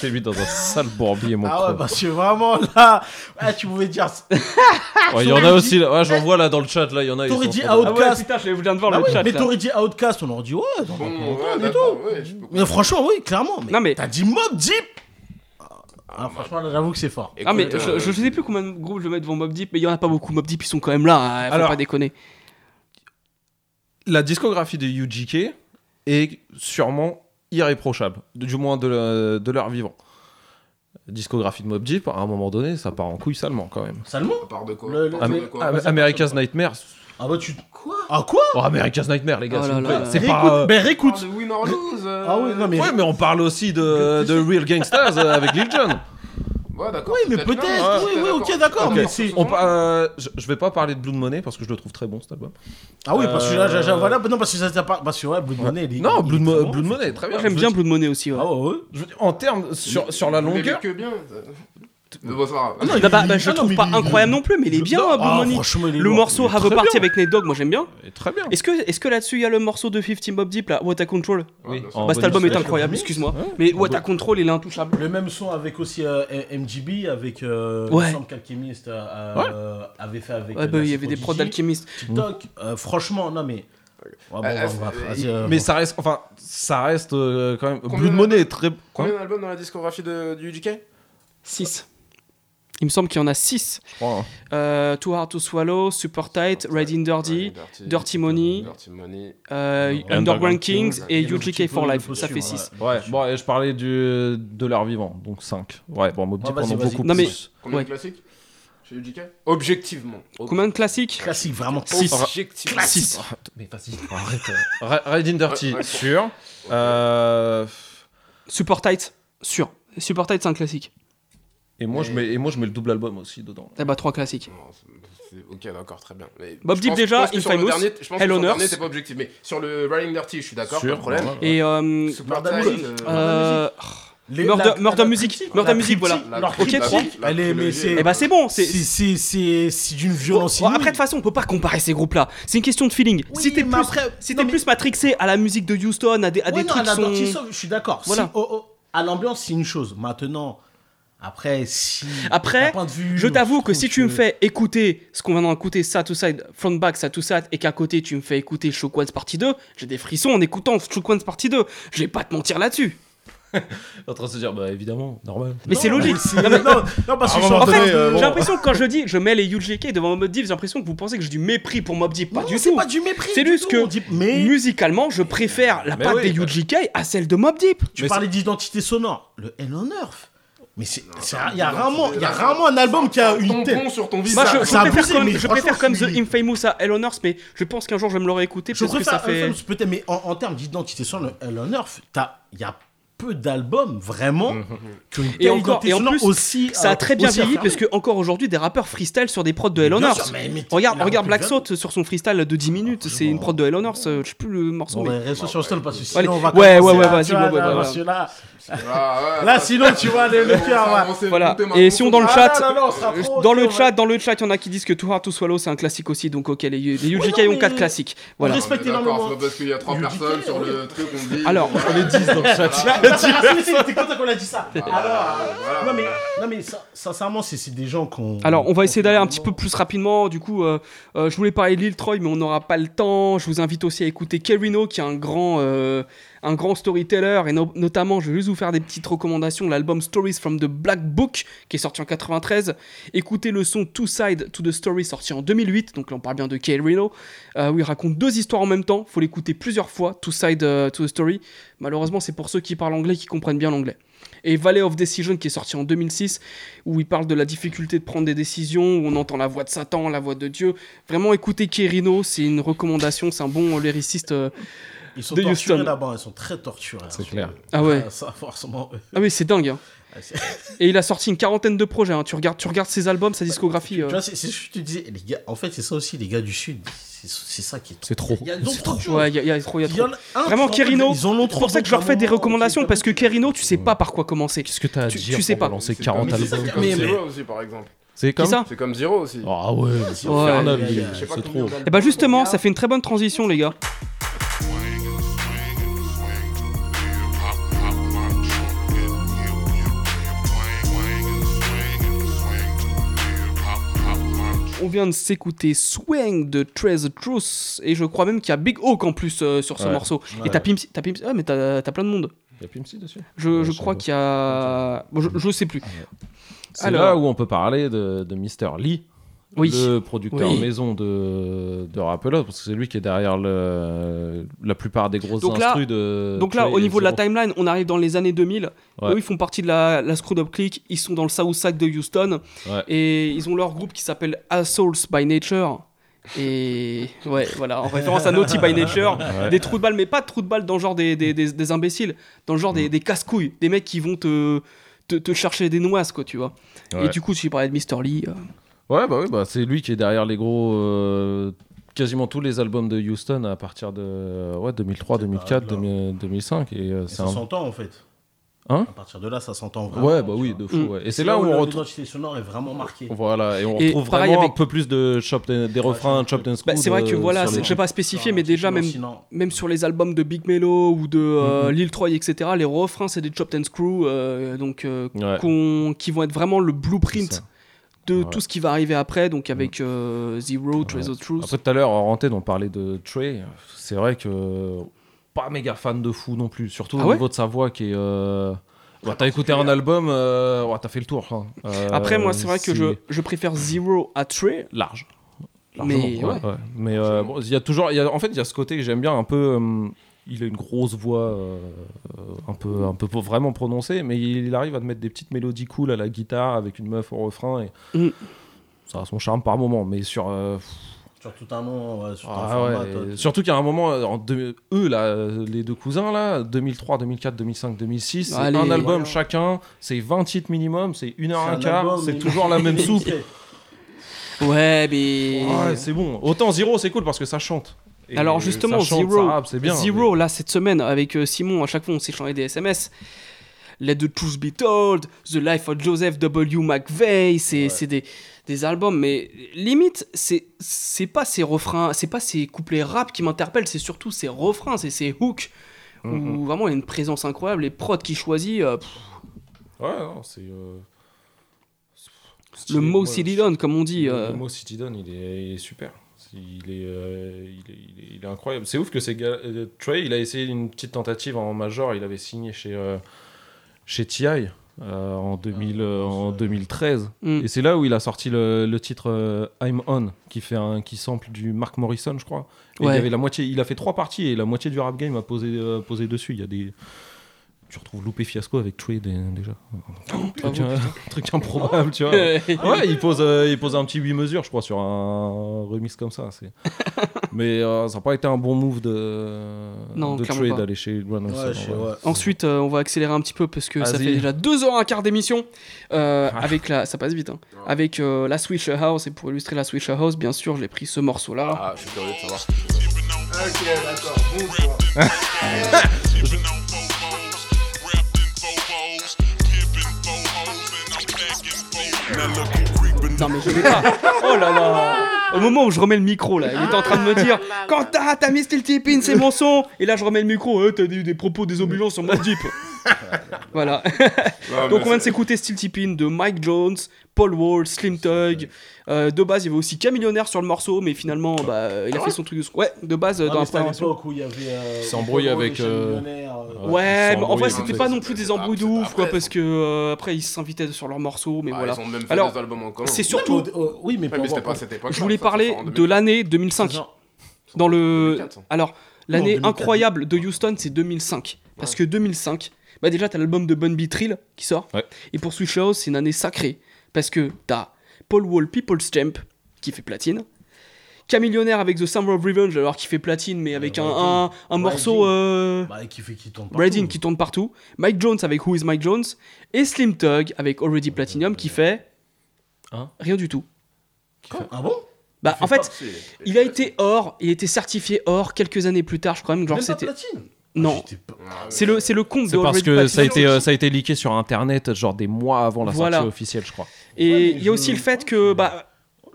t'es mis dans un sale bourbier, mon Ah ouais, parce que vraiment là, ouais, tu pouvais dire. Ouais, Il y en a aussi, là. Ouais, j'en vois là dans le chat, là, il y en a. T'aurais dit drôles. ah ouais, Outcast. putain, je viens de voir Ah le ouais, chat. mais t'aurais dit Outcast, on aurait dit ouais, dans Bon, ouais, et d'accord, tout. ouais, je peux Mais franchement, oui, clairement. Mais, Non, mais- t'as dit Mob Deep. Ah, franchement, là, j'avoue que c'est fort. Ah mais je, euh, je sais plus combien de groupes je vais mettre devant Mob Deep, mais il y en a pas beaucoup. Mob Deep ils sont quand même là, hein, faut Alors- pas déconner. La discographie de UGK est sûrement irréprochable, du moins de, le- de leur vivant. Discographie de Mob Deep, à un moment donné, ça part en couille salement quand même. Salement À part de quoi Le- le- À part de mais- quoi ah, Am- America's Nightmare. Ah bah tu. Quoi Ah quoi Oh, America's Nightmare, les gars, Oh s'il là vous plaît. là. C'est pas. euh, On réécoute. parle de Win or Lose euh, Ah oui, non mais. Ouais, mais on parle aussi de, de Real Gangsters euh, avec Lil Jon. Ouais, d'accord. Oui, mais peut-être. Oui, ouais, oui, ok, d'accord. Ok, Mais c'est. on pa- euh, je, je vais pas parler de Blood Money parce que je le trouve très bon cet album. Ah oui, parce que là, Euh, j'ai- voilà, non, parce que ça t'a pas. Parce que ouais, Blood Money, il est- Non, il est Blood, très Mo- bon. Blood Money, très bien. Moi j'aime Je bien Blood Money aussi. ouais. Ah ouais, ouais. je veux dire, en termes sur, sur la longueur, que bien. Ça va. Ah non, bah, bah, je ah non, trouve pas incroyable non plus, mais il est bien Ah, Blood Money. est Le morceau Have a Party bien. avec Nate Dogg, moi j'aime bien. est très bien. Est-ce que, est que là-dessus il y a le morceau de 50 Bob Deep là, What a Control Oui, bien sûr. en Bah cet album est incroyable, excuse-moi. Ouais. Mais What a Control il est intouchable. Le même son avec aussi euh, MGB, avec. Euh, Ouais. qu'Alchemist euh, euh, avait fait avec. Ouais, euh, bah il y avait des prods Prodigy. d'alchimiste. TikTok, euh, franchement, non mais. Ouais, bon, Euh, bon, bref, euh, vas-y, euh, Mais bon. ça reste, enfin, ça reste euh, quand même. Combien Blood de- Money est très. Combien d'albums dans la discographie de, du UGK 6. Il me semble qu'il y en a 6. Je crois, hein. Euh, Too Hard to Swallow, Super Tight, Red in Dirty, Dirty Money, Dirty Money. euh, Underground Kings Kings et UGK petit for Life. Ça fait possible, 6. Ouais, bon, et je parlais du, de l'art vivant, donc 5. Ouais, bon, Mob Deep Ouais, en vas-y, a vas-y. beaucoup Non, mais- plus. Combien Ouais. de classiques chez UGK Objectivement. Combien de classiques Classique, vraiment. Six. Objectivement. 6. Ah, Mais vas-y, arrête. Red in Dirty, Ouais, ouais. sûr. Euh, Super Tight, sûr. Super Tight, c'est un classique. Et, moi, je mets, et moi, je mets le double album aussi dedans. Eh bah, 3 classiques. Non, Ok, d'accord, très bien. Mais Bob Deep déjà, Infamous, dernier- Je pense Hell sur on le Earth. pas objectif. Mais sur le Riding Dirty, je suis d'accord, pas de problème. ouais, ouais. Et euh, Super Murder Tight, Music. euh, Les- Murder- la- Murder la Music, critique, Murder la Music, voilà. La la elle est, mais trilogie. c'est. eh bah, c'est bon. c'est- C'est- C'est c'est- c'est d'une Bon, violence inouïe. après, de toute façon, on peut pas comparer ces groupes-là. C'est une question de feeling. Oui, si t'es plus, après- si non, t'es mais- plus matrixé à la musique de Houston, à des, à des Ouais, non, trucs à la sont... Je suis d'accord. Voilà. Si- oh, oh, à l'ambiance, c'est une chose. Maintenant, après, si. Après, d'un point de vue, Je t'avoue que si tu me fais écouter ce qu'on vient d'écouter, Side to Side, Front Back, Side to Side, et qu'à côté tu me fais écouter Shock Ones Partie 2, j'ai des frissons en écoutant Shock Ones Partie 2. Je vais pas te mentir là-dessus. En train de se dire, bah évidemment, normal. Mais c'est logique. Non, mais non, non, parce que À un je suis moment En fait, donné, euh, bon. j'ai l'impression que quand je dis je mets les UGK devant Mob Deep, j'ai l'impression que vous pensez que j'ai du mépris pour Mob Deep. Pas Non, du c'est tout. pas du mépris. C'est du juste tout, que on dit- Mais musicalement, je préfère la Mais patte oui, des bah- UGK à celle de Mob Deep. tu Mais parlais d'identité sonore. Le Hell on Earth. Mais c'est, il y a rarement, il y a rarement un album qui a une Ton telle. sur ton visage. je, je préfère comme, préfère The Infamous à Hell on Earth, mais je pense qu'un jour je vais me l'aurais écouté Je parce que ça préfère fait. Infamous, peut-être, mais en, en termes d'identité le Hell on Earth, t'as- il y a peu d'albums vraiment qui ont une telle Et encore, et en plus, aussi. Ça a euh, très bien vieilli parce que encore aujourd'hui des rappeurs freestyle sur des prods de Hell on Earth. Regarde, regarde Black. Salt sur son freestyle de 10 minutes, c'est une prod de Hell on Earth, euh, je sais plus le morceau. Mais- bah, restons sur le stall parce que sinon on va Ouais, ouais, ouais, vas-y, ouais, ouais, là, Ah, là, ouais, sinon, tu vois, le, cœur Voilà. Et si on dans le Ah, chat, trop, dans le chat, dans le chat, il y en a qui disent que Too Hard to Swallow c'est un classique aussi, donc ok, les, les UGK non, ont mais- 4 classiques. Voilà. Respecte énormément. parce qu'il y a trois UGK, personnes sur le truc, on dit. Alors, On est 10 dans le chat. T'es content qu'on a dit ça Alors, voilà. non mais, non mais ça- sincèrement, c'est des gens qu'on. Alors, on va essayer d'aller un petit peu plus rapidement. Du coup, euh, euh, je voulais parler de Lil Troy, mais on n'aura pas le temps. Je vous invite aussi à écouter Kerino, qui est un grand, euh, un grand storyteller. Et no- notamment, je vais juste vous faire des petites recommandations. L'album Stories from the Black Book, qui est sorti en 93. Écoutez le son Two Side to the Story, sorti en 2008. Donc là, on parle bien de Kerino, euh, où il raconte deux histoires en même temps. faut l'écouter plusieurs fois, Two Side euh, to the Story. Malheureusement, c'est pour ceux qui parlent anglais qui comprennent bien l'anglais. Et Valley of Decision qui est sorti en 2006 où il parle de la difficulté de prendre des décisions, où on entend la voix de Satan, la voix de Dieu. Vraiment écoutez Kerino, c'est une recommandation, c'est un bon lyriciste. euh. Ils sont de torturés Houston. là-bas, ils sont très torturés. C'est hein. clair. Ah ouais. Ça, forcément. Ah oui, c'est dingue. hein. Ah, c'est- Et il a sorti une quarantaine de projets. hein. Tu, regardes, tu regardes ses albums, sa discographie. Tu euh. vois, c'est c'est ce que je te disais. Les gars, en fait, c'est ça aussi, les gars du Sud. C'est c'est ça qui est. C'est trop. Il y a trop choses. Ouais, il y, a- il y a trop, il y a Il y trop. en a un, Vraiment, Kerino, ils en ont C'est trop pour ça que je leur fais des recommandations parce que Kerino, tu sais pas par quoi commencer. Qu'est-ce que t'as à Tu- dire tu sais pas. lancer C'est 40 comme- c'est albums comme Mais- Zero aussi, par exemple. C'est comme ça C'est comme Zero aussi. Ah ouais, c'est c'est trop. Et bah justement, il y a. ça fait une très bonne transition, les gars. On vient de s'écouter Swing de Trez Truth et je crois même qu'il y a Big Oak en plus euh, sur ce Ouais. morceau. Et Ouais. t'as Pimp, t'as ah mais t'as t'as plein de monde. Il y a Pimp C dessus. Je, Ouais, je crois qu'il y a, bon, je, je sais plus. C'est là où on peut parler de, de Mr. Lee, Oui. le producteur Oui. maison de, de Rappelote, parce que c'est lui qui est derrière le, la plupart des grosses Donc là- de. Donc là, au niveau de la Zero. timeline, on arrive dans les années 2000. Ouais. Eux, ils font partie de la, la Screwed Up Click. Ils sont dans le Southside de Houston. Ouais. Et ils ont leur groupe qui s'appelle Assholes by Nature. Et ouais, voilà, en référence à Naughty by Nature. Ouais. Des trous de balles, mais pas de trous de balles dans le genre des, des, des- des imbéciles, dans le genre Mm. des, des casse-couilles. Des mecs qui vont te, te, te chercher des noises, quoi, tu vois. Ouais. Et du coup, si je parlais de Mr. Lee. euh, Ouais, bah oui, bah, c'est lui qui est derrière les gros. euh, quasiment tous les albums de Houston à partir de ouais, 2003, 2004, période-là. 2000 2005. Et euh, c'est Ça un. s'entend en fait. Hein À partir de là, ça s'entend vraiment. Ouais, bah tu oui, vois. de fou. Mm. ouais. Et c'est là où on retrouve. L'identité sonore est vraiment marquée. Voilà, et on Et retrouve pareil vraiment avec- un peu plus de chop des refrains, chop and screw. Bah, c'est vrai que voilà, sur c'est- les- je vais pas spécifier, mais déjà, même, sinon- même sur les albums de Big Melo ou de euh, Mhm. Lil Troy, etc., les refrains, c'est des chopped and screw, euh, donc, euh, Ouais. qu'on- qui vont être vraiment le C'est blueprint ça. De Ouais. tout ce qui va arriver après, donc avec euh, Zero, Trace of Truth. Après, tout à l'heure, en antenne, on parlait de Trey. C'est vrai que pas méga fan de fou non plus. Surtout Ah au ouais niveau de sa voix qui est. euh, t'as écouté un album, euh, ouais, t'as fait le tour. hein. Euh, Après, moi, c'est vrai que je, je préfère Zero à Trey. large. Mais ouais. ouais. Mais euh, bon, il y a toujours, il y a, en fait, il y a ce côté que j'aime bien un peu. Il a une grosse voix, euh, un peu, un peu vraiment prononcée, mais il arrive à te mettre des petites mélodies cool à la guitare avec une meuf au refrain et Mm. ça a son charme par moment. Mais sur, euh, Sur tout un nom, ouais, sur un ah format, ouais, toi, et tu- surtout qu'il y a un moment, euh, en deux- eux là, les deux cousins là, 2003, 2004, 2005, 2006, c'est Allez, un album chacun, c'est 20 titres minimum, c'est une heure c'est un un quart, album, c'est toujours la même soupe. Ouais, mais. Ouais, c'est bon. Autant Zero, c'est cool parce que ça chante. Et Alors justement, chante, Zero, rappe, bien. Zero là cette semaine avec euh, Simon, à chaque fois on s'échangeait des SMS. Let the Truth Be Told, The Life of Joseph W. McVeigh, c'est des, des albums, mais limite, c'est pas ces refrains, c'est pas ces couplets rap qui m'interpellent, c'est surtout ces refrains, c'est ces hooks, Mhm. où vraiment il y a une présence incroyable, les prods qu'il choisit, euh, Ouais, non, c'est. euh, le Mo moi, City Don, comme on dit. Le, euh, le mot City Don, il est, il est super. Il est, euh, il, est, il, est, il est incroyable. C'est ouf que ces gars. euh, Trey, il a essayé une petite tentative en major. Il avait signé chez, euh, chez TI euh, en, 2000, euh, en 2013. Mm. Et c'est là où il a sorti le, le titre euh, I'm On, qui, fait un, qui sample du Mark Morrison, je crois. Et Ouais. il, avait la moitié, il a fait trois parties et la moitié du rap game a posé, euh, posé dessus. Il y a des. Tu retrouves Loupé Fiasco avec Trey dé- déjà. Un truc, un- improbable, tu vois. Ouais. Il pose, euh, il pose un petit 8 mesures, je crois, sur un remix comme ça. c'est- Mais euh, ça n'a pas été un bon move de, Non, de pas. d'aller chez Ouais, je. Ensuite, euh, on va accélérer un petit peu parce que ça fait déjà 2 heures un quart d'émission. Euh, Ah. Avec la, ça passe vite. hein. Avec euh, la Switcher House et pour illustrer la Switcher House, bien sûr, j'ai pris ce morceau-là. Ah, je suis curieux de savoir. Non mais je l'ai pas. Oh là là. Au moment où je remets le micro là, il était en train de me dire Quentin, t'as mis Steel Tippin, c'est mon son. Et là je remets le micro, Euh, t'as dit des propos désobligeants sur mon Deep. Voilà. Non, Donc on vient de s'écouter Steel Tippin de Mike Jones, Paul Wall, Slim Tug. Euh, de base, il y avait aussi Camillionnaire sur le morceau, mais finalement, bah, il a fait son truc. de- Ouais, de base, Ah, dans la première version. l'époque où il y avait. euh, Wall, avec, euh, Ouais, mais en vrai, c'était pas non plus des embrouilles de après, ouf, quoi, parce que euh, après, ils s'invitaient sur leurs morceaux, mais Ah, voilà. Ils ont même fait Alors, des albums en commun. c'est surtout. Oui, mais c'était pas cette époque. Je voulais parler de l'année 2005. Non, Dans le. 2004, ça. Alors, l'année 2004. incroyable de Houston, c'est 2005. Parce que 2005, bah déjà, t'as l'album de Bun B Trill qui sort. Ouais. Et pour Switch House, c'est une année sacrée. Parce que t'as Paul Wall People's Champ qui fait platine. Camillionnaire avec The Summer of Revenge, alors qui fait platine, mais avec un, Riding. un, un morceau. Euh... Bah, qui fait qui tourne pas. Riding qui tourne partout. Mike Jones avec Who is Mike Jones. Et Slim Tug avec Already Platinum qui fait. Hein Rien du tout. Ah bon? Bah, fait en fait, pas- il a été or, il a été certifié or quelques années plus tard, je crois même. Genre, c'était. platine Non. J'étais pas- C'est le, c'est le compte de C'est parce Already que ça a, été, euh, ça a été leaké sur internet, genre des mois avant la Voilà. sortie officielle, je crois. Et Ouais, il y a aussi le fait que, bah,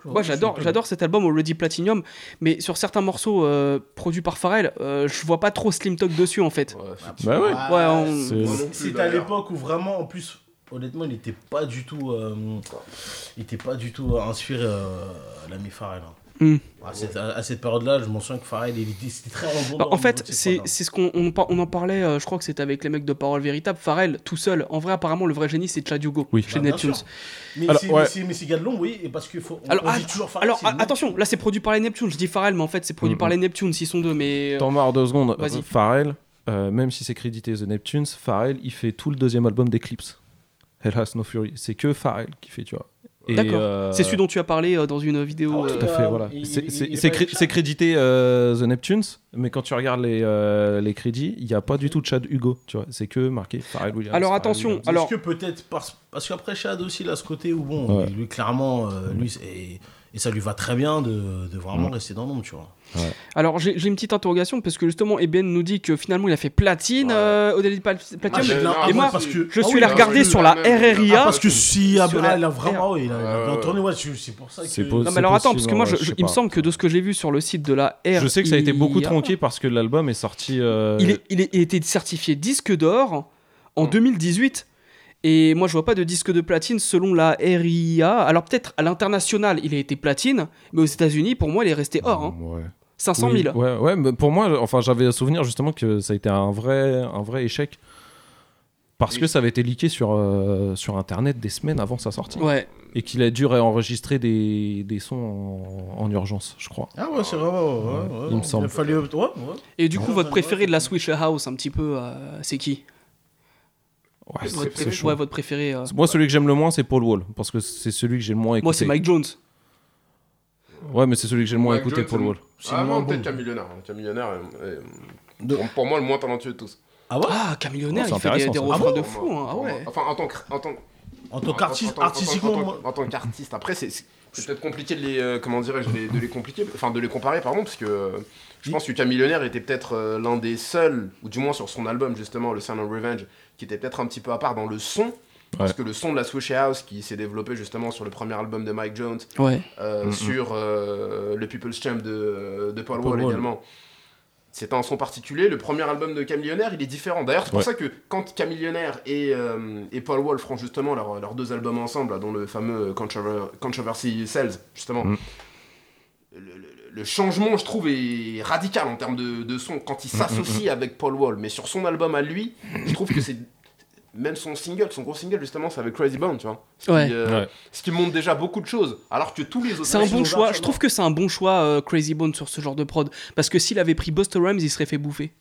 moi j'adore, j'adore cet album Already Platinum, mais sur certains morceaux euh, produits par Pharrell, euh, je vois pas trop Slim Talk dessus en fait. Bah ouais. Ouais, on- C'est- non à l'époque où vraiment, en plus, honnêtement, il était pas du tout, euh, il était pas du tout inspiré euh, à l'ami Pharrell. hein. Hmm. À cette, à- à cette période-là, je m'en souviens que Pharrell, il était, c'était très rebondant. Bah, au en niveau fait, c'est ce qu'on on, en parlait, euh, je crois que c'était avec les mecs de Parole Véritable. Pharrell, tout seul. En vrai, apparemment, le vrai génie, c'est Chad Hugo Oui. chez Bah, Neptunes. Mais Alors, c'est ouais. Gadlon, oui, et parce qu'il faut. on- Alors, on dit att- toujours Pharrell, Alors, c'est a- le nom. attention, là, c'est produit par les Neptunes. Je dis Pharrell, mais en fait, c'est produit Mhm. par les Neptunes. Ils sont deux, mais. euh, T'en marre deux secondes. Vas-y. Pharrell, euh, même si c'est crédité The Neptunes, Pharrell, il fait tout le deuxième album d'Eclipse. Hell Has No Fury. C'est que Pharrell qui fait, tu vois. D'accord. euh, C'est celui dont tu as parlé euh, dans une vidéo. Ah euh, Tout à fait, Euh, voilà. il- C'est- cré- crédité euh, The Neptunes, mais quand tu regardes les, euh, les crédits, il n'y a pas du tout de Chad Hugo, tu vois. C'est que marqué Pharrell Williams. Alors, attention, Williams. alors- Est-ce que peut-être parce, parce qu'après Chad aussi, il a ce côté où, bon, Ouais. lui, clairement, euh, lui, c'est- et, ça lui va très bien de, de vraiment Mm. rester dans l'ombre, tu vois. Alors, j'ai j'ai une petite interrogation parce que justement, Eben nous dit que finalement, il a fait platine Ouais. euh, au Daily Pal- Ah, non, et moi, parce que je ah suis oui, allé ah, regarder sur la. RRIA. Ah, parce que si ah, bah, la- a vraiment, oui, il a, ouais. tourné, ouais, c'est pour ça que. Non, mais alors attends, parce que moi, je- je il me semble que de ce que j'ai vu sur le site de la RRIA. Je sais que ça a été beaucoup tronqué parce que l'album est sorti. euh, Il, est, il, est- il a été certifié disque d'or en Mm. 2018. Et moi, je vois pas de disque de platine selon la RIA. Alors, peut-être à l'international, il a été platine, mais aux États-Unis, pour moi, il est resté or. hein. Ouais. 500 Oui, 000. Ouais, ouais, mais pour moi, enfin, j'avais souvenir justement que ça a été un vrai, un vrai échec. Parce que ça avait été leaké sur, euh, sur internet des semaines avant sa sortie. Ouais. Et qu'il a dû réenregistrer des, des sons en, en urgence, je crois. Ah ouais, c'est vrai, ouais, ouais, ouais, il me semble. Il a fallu. Ouais, ouais. Et du coup, Ouais, votre ouais, préféré de la Switch House, un petit peu, euh, c'est qui? Ouais, c'est- votre, préféré- chaud. ouais, votre préféré euh, Moi, celui que j'aime le moins, c'est Paul Wall. Parce que c'est celui que j'ai le moins écouté. Moi, c'est Mike Jones. Ouais, mais c'est celui que j'ai le moins Mike écouté, Jones, Paul Wall. C'est Ah, non, peut-être. Camillionnaire. hein. Camillionnaire, est- est- De- pour, pour moi, le moins talentueux de tous. Ah ouais Ah, Camillionnaire, Oh, c'est il fait des, des refrains Ah de fou. Hein. Ah ouais. Enfin, en tant que. En tant, En tant en- qu'artiste, en- en- en- artistiquement, en- moi- tant qu'artiste. Après, c'est peut-être compliqué de les, euh, comment dirais-je, de les, de les compliquer, enfin de les comparer, pardon, parce que euh, je pense que Camillionnaire était peut-être euh, l'un des seuls, ou du moins sur son album justement, le Sound of Revenge, qui était peut-être un petit peu à part dans le son. Parce que le son de la Swish House qui s'est développé justement sur le premier album de Mike Jones, Ouais. euh, Mhm. sur euh, le People's Champ de, de Paul, Paul Wall Wall. également. C'est un son particulier. Le premier album de Camillionnaire, il est différent. D'ailleurs, c'est pour Ouais. ça que quand Camillionnaire et, euh, et Paul Wall feront justement leurs leurs deux albums ensemble, là, dont le fameux Controver- Controversy Cells, justement, le, le- le changement, je trouve, est radical en termes de, de son quand il s'associe avec Paul Wall. Mais sur son album à lui, je trouve que c'est. Même son single, son gros single, justement, c'est avec Crazy Bone, tu vois. Ce qui, Ouais. euh, Ouais. ce qui montre déjà beaucoup de choses. Alors que tous les autres. C'est un bon choix. Je trouve que c'est un bon choix, euh, Crazy Bone, sur ce genre de prod. Parce que s'il avait pris Buster Rhymes, il serait fait bouffer.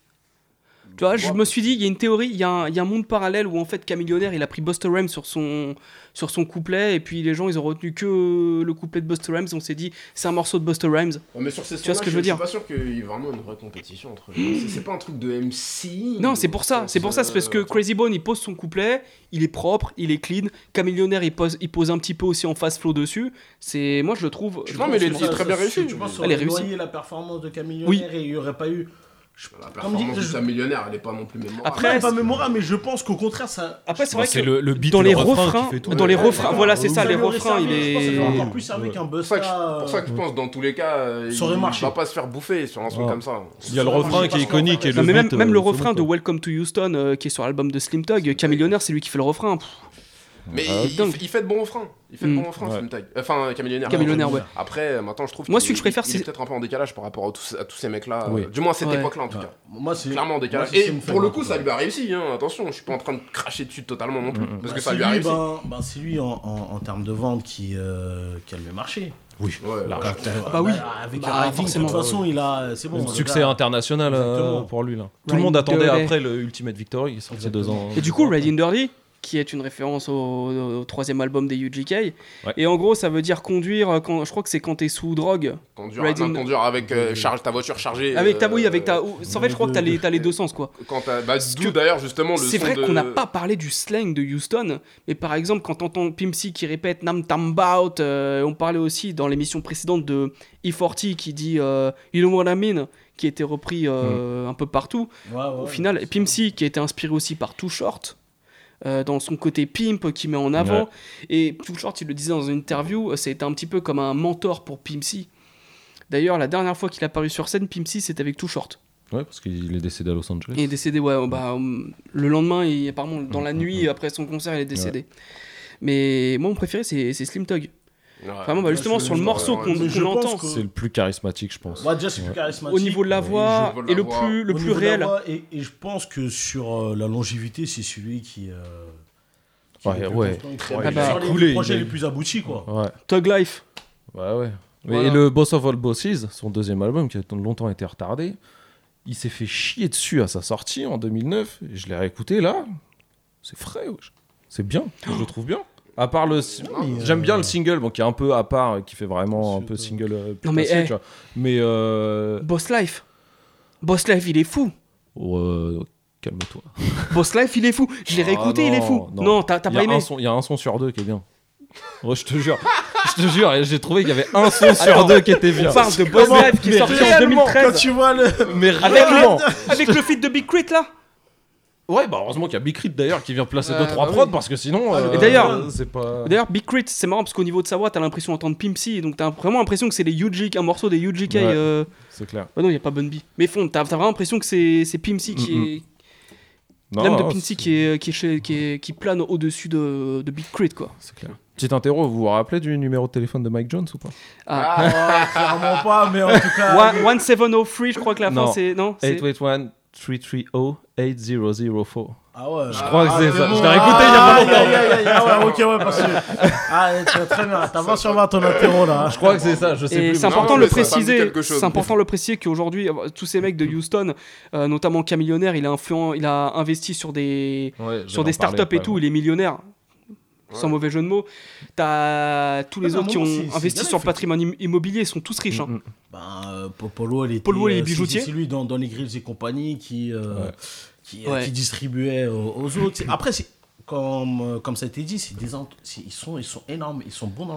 Tu vois, je me suis dit, il y a une théorie, il y, a un- il y a un monde parallèle où en fait Camillionnaire, il a pris Buster Rhymes sur son, sur son couplet, et puis les gens, ils ont retenu que le couplet de Buster Rhymes, on s'est dit, c'est un morceau de Buster Rhymes. Ouais, mais sur ces Tu vois ce que je veux dire suis pas sûr qu'il y ait vraiment une vraie compétition entre eux. C'est- C'est pas un truc de MC. Non, c'est pour ça, c'est pour ça, c'est parce que Euh, Crazy Bone, il pose son couplet, il est propre, il est clean, Camillionnaire, il pose, il pose un petit peu aussi en fast flow dessus. C'est, moi, je le trouve. je Non, le mais trouve il est- très bien réussi. Aurait réussie. noyé la performance de Camillionnaire et il n'y aurait pas eu. La Comme dit, performance de je- sa millionnaire, elle est pas non plus mémorable. Après, pas mémorable, mais je pense qu'au contraire, ça. Après, c'est vrai c'est que le, le beat dans les le refrain refrains, qui fait tout. dans les Ouais, refrains, ouais, voilà, c'est ça, Ça les refrains, servi, il je pense que ça est. encore plus servi qu'un C'est pour ça que je- je pense dans tous les cas, euh, il marché. va pas se faire bouffer sur un son Ah. comme ça. Il y a le refrain qui est iconique même, euh, le c'est refrain de. Welcome to Houston euh, qui est sur l'album de Slim Tug, Camillionnaire, c'est lui qui fait le refrain. Mais Ah, il, fait- il fait de bons refrains. Il fait de Mm. bons refrains, Ouais. Tug. Enfin, Camillionnaire. Camillionnaire, ouais. Après, maintenant, je trouve Moi, celui que je préfère, il c'est- est peut-être un peu en décalage par rapport à tous, à tous ces mecs-là. Oui. euh, Du moins, à cette Ouais. époque-là, en tout Ouais. cas. Moi, c'est. Clairement en décalage. Moi, Et pour le coup, ça lui a réussi. Hein. Attention, je suis pas en train de cracher dessus totalement non plus. Mm, mm. Parce Bah, que ça c'est lui a réussi. ben, ben, c'est lui en, en, en termes de vente qui, euh, qui a le marché. Oui, Ouais. Bah oui. Avec Bah, Arriving, de toute façon, il a. C'est bon. Un succès gars- international euh, pour lui là. Tout Riding le monde attendait Dirty. après le Ultimate Victory qui est sorti deux ans. Et du coup, Red in Dirty, qui est une référence au, au troisième album des UGK. Ouais. Et en gros, ça veut dire conduire, euh, quand, je crois que c'est quand t'es sous drogue. Conduire, non, conduire avec euh, charge, ta voiture chargée. Avec ta, euh, oui, avec ta. En fait, je crois que t'as les, t'as les deux sens, quoi. Quand t'as- bah, d'où d'ailleurs justement le C'est vrai de- qu'on n'a pas parlé du slang de Houston, mais par exemple, quand t'entends Pimsy qui répète Nam Tam Bout, euh, on parlait aussi dans l'émission précédente de E40 qui dit euh, You know what I mean qui a été repris euh, un peu partout. Ouais, ouais, Au final, et Pimsy qui a été inspiré aussi par Too Short. Euh, dans son côté pimp qui met en avant Ouais. et Too Short il le disait dans une interview euh, a été un petit peu comme un mentor pour Pimsy d'ailleurs la dernière fois qu'il a apparu sur scène Pimsy c'était avec Too Short Ouais, parce qu'il est décédé à Los Angeles. il est décédé, ouais, bah, hum, le lendemain, il, apparemment, dans la nuit, après son concert, il est décédé. Mais moi, mon préféré, c'est c'est Slim Tug. Ouais. Bah, justement, sur le morceau ouais, qu'on pense entend, que- C'est le plus charismatique, je pense. Ouais, déjà, c'est plus charismatique. au niveau de la voix, et le voix. plus, le plus réel. Et, et je pense que sur euh, la longévité, c'est celui qui. euh, qui Ouais, ouais. constant, qui Ouais, est il a sur les coulé, projets il a- les plus aboutis, quoi. Ouais, Tug Life. ouais, ouais. Voilà. Et le Boss of All Bosses, son deuxième album qui a longtemps été retardé, il s'est fait chier dessus à sa sortie en 2009. Et je l'ai réécouté là. C'est frais, c'est bien. Je le trouve bien. À part le. J'aime bien euh, le single, bon, qui est un peu à part, qui fait vraiment un peu single. euh, plus Non, mais, classique, tu vois. Mais. Euh... Boss Life. Boss Life, il est fou. oh, euh, Calme-toi. Boss Life, il est fou. Je l'ai Ah, réécouté, il est fou. non, Non, t'as pas aimé. il y a un son sur deux qui est bien. Ouais, je te jure. je te jure, j'ai trouvé qu'il y avait un son sur Attends, deux qui était bien. On parle de Boss Life qui est sorti en réellement, Quand 2013. tu vois le. Mais Avec le, avec le feat de Big Crit là. Ouais, bah heureusement qu'il y a Big Crit d'ailleurs qui vient placer Euh, 2 trois bah prods oui. parce que sinon. Et euh, d'ailleurs- c'est pas. D'ailleurs, Big Crit, c'est marrant parce qu'au niveau de sa voix, t'as l'impression d'entendre Pimpsy. Donc t'as vraiment l'impression que c'est les UGK, un morceau des UGK. Ouais. euh, C'est clair. Bah non, il n'y a pas Bun B. Mais fond, t'as t'as vraiment l'impression que c'est c'est Pimsy qui Mm, est. Non, L'âme de non, c'est- qui, est, qui, est chez- qui, est- qui plane au-dessus de, de Big Crit, quoi. C'est clair. Petite interro, vous vous rappelez du numéro de téléphone de Mike Jones ou pas? Ah. Ah, clairement pas, mais en tout cas. One- 1703, je crois que la fin Non. c'est. Non c'est- 881 330-8004. Ah ouais. Je crois que c'est ça. bon. Je l'ai réécouté il y a pas Ah, longtemps. aïe, aïe, aïe, Ah ouais, ok, ouais, parce que. Ah, tu vas très bien. T'as 20 sur 20 ton interro là. Je crois que c'est ça, je sais Et plus. c'est important le préciser. C'est important de le préciser qu'aujourd'hui, euh, tous ces mecs de Houston, euh, notamment Camillionnaire, il a influent, il a investi sur des Ouais, sur des startups et tout. ouais. Il est millionnaire. Sans mauvais jeu de mots. T'as tous les mais à autres qui ont moment, c'est- c'est investi sur le patrimoine im- immobilier, ils sont tous riches. hein. Ben, euh, Po- Polo, il était, Polo, il est euh, c'est- bijoutier. C'est lui dans, dans les grilles et compagnie qui, euh, Ouais. qui, euh, Ouais. qui distribuait aux, aux autres. Après, c'est- comme, euh, comme ça a été dit, c'est des ils, sont, ils sont énormes, ils sont bons dans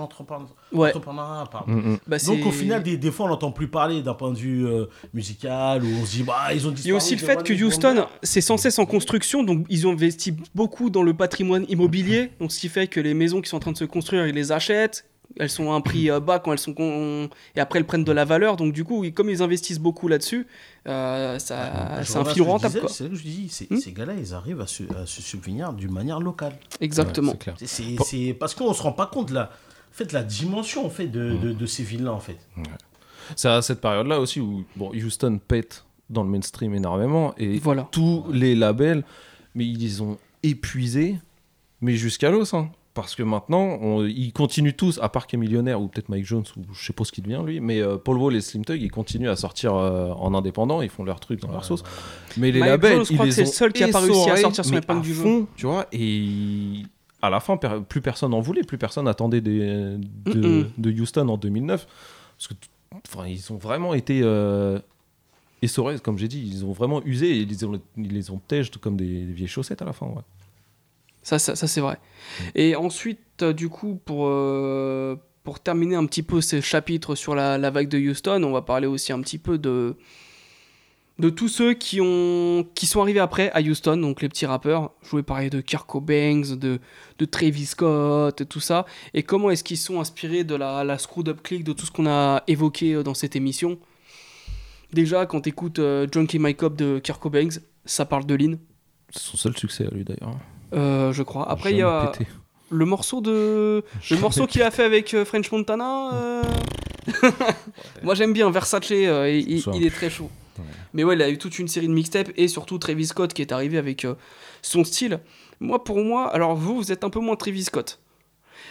Ouais. l'entrepreneuriat. Mm, mm. Bah, Donc au final, des, des fois, on n'entend plus parler d'un point de vue euh, musical, où on se dit, bah, ils ont Il y a aussi le fait que Houston, c'est sans cesse en construction, donc ils ont investi beaucoup dans le patrimoine immobilier, donc ce qui fait que les maisons qui sont en train de se construire, ils les achètent, elles sont à un prix euh, bas quand elles sont con- et après elles prennent de la valeur, donc du coup, comme ils investissent beaucoup là-dessus, euh, ça, c'est un fil rentable quoi. C'est là que je dis, c'est- Hmm. ces gars-là, ils arrivent à se, à se subvenir d'une manière locale. Exactement. Ouais, c'est clair. C'est- C'est c'est- parce qu'on se rend pas compte de la, en fait, la dimension en fait, de, de, de ces villes-là. En fait. C'est à cette période-là aussi où bon, Houston pète dans le mainstream énormément et Voilà. tous les labels, mais ils les ont épuisés, mais jusqu'à l'os. hein. Parce que maintenant, on- ils continuent tous, à part Millionnaire ou peut-être Mike Jones, ou je sais pas ce qu'il devient lui, mais euh, Paul Wall et Slim Tug, ils continuent à sortir euh, en indépendant, ils font leur truc dans leur sauce. Mais les Mike labels, Jones, je ils crois que les c'est le ont seul qui a pas réussi à sortir son épingle du jeu. fond, tu vois, et à la fin, per- plus personne en voulait, plus personne attendait des, de, de Houston en 2009. Parce que, enfin, ils ont vraiment été euh, essorés, comme j'ai dit, ils ont vraiment usé et ils les ont, ils les ont tèged comme des, des vieilles chaussettes à la fin. Ouais. Ça, ça, ça, c'est vrai. Et ensuite, euh, du coup, pour, euh, pour terminer un petit peu ce chapitre sur la, la vague de Houston, on va parler aussi un petit peu de, de tous ceux qui, ont, qui sont arrivés après à Houston, donc les petits rappeurs. Je voulais parler de Kurt Cobain, de, de Travis Scott, et tout ça. Et comment est-ce qu'ils sont inspirés de la, la Screwed Up Click, de tout ce qu'on a évoqué euh, dans cette émission. Déjà, quand tu écoutes Junkie Mike Up de Kurt Cobain, ça parle de Lean, C'est son seul succès à lui d'ailleurs. Euh, je crois. Après, il y a pété. le morceau de le morceau qu'il a fait avec euh, French Montana. euh, Moi j'aime bien Versace, euh, il, il- Ça. il est très chaud. Ouais. Mais ouais, il a eu toute une série de mixtapes et surtout Travis Scott qui est arrivé avec son style. Moi pour moi, alors vous vous êtes un peu moins Travis Scott,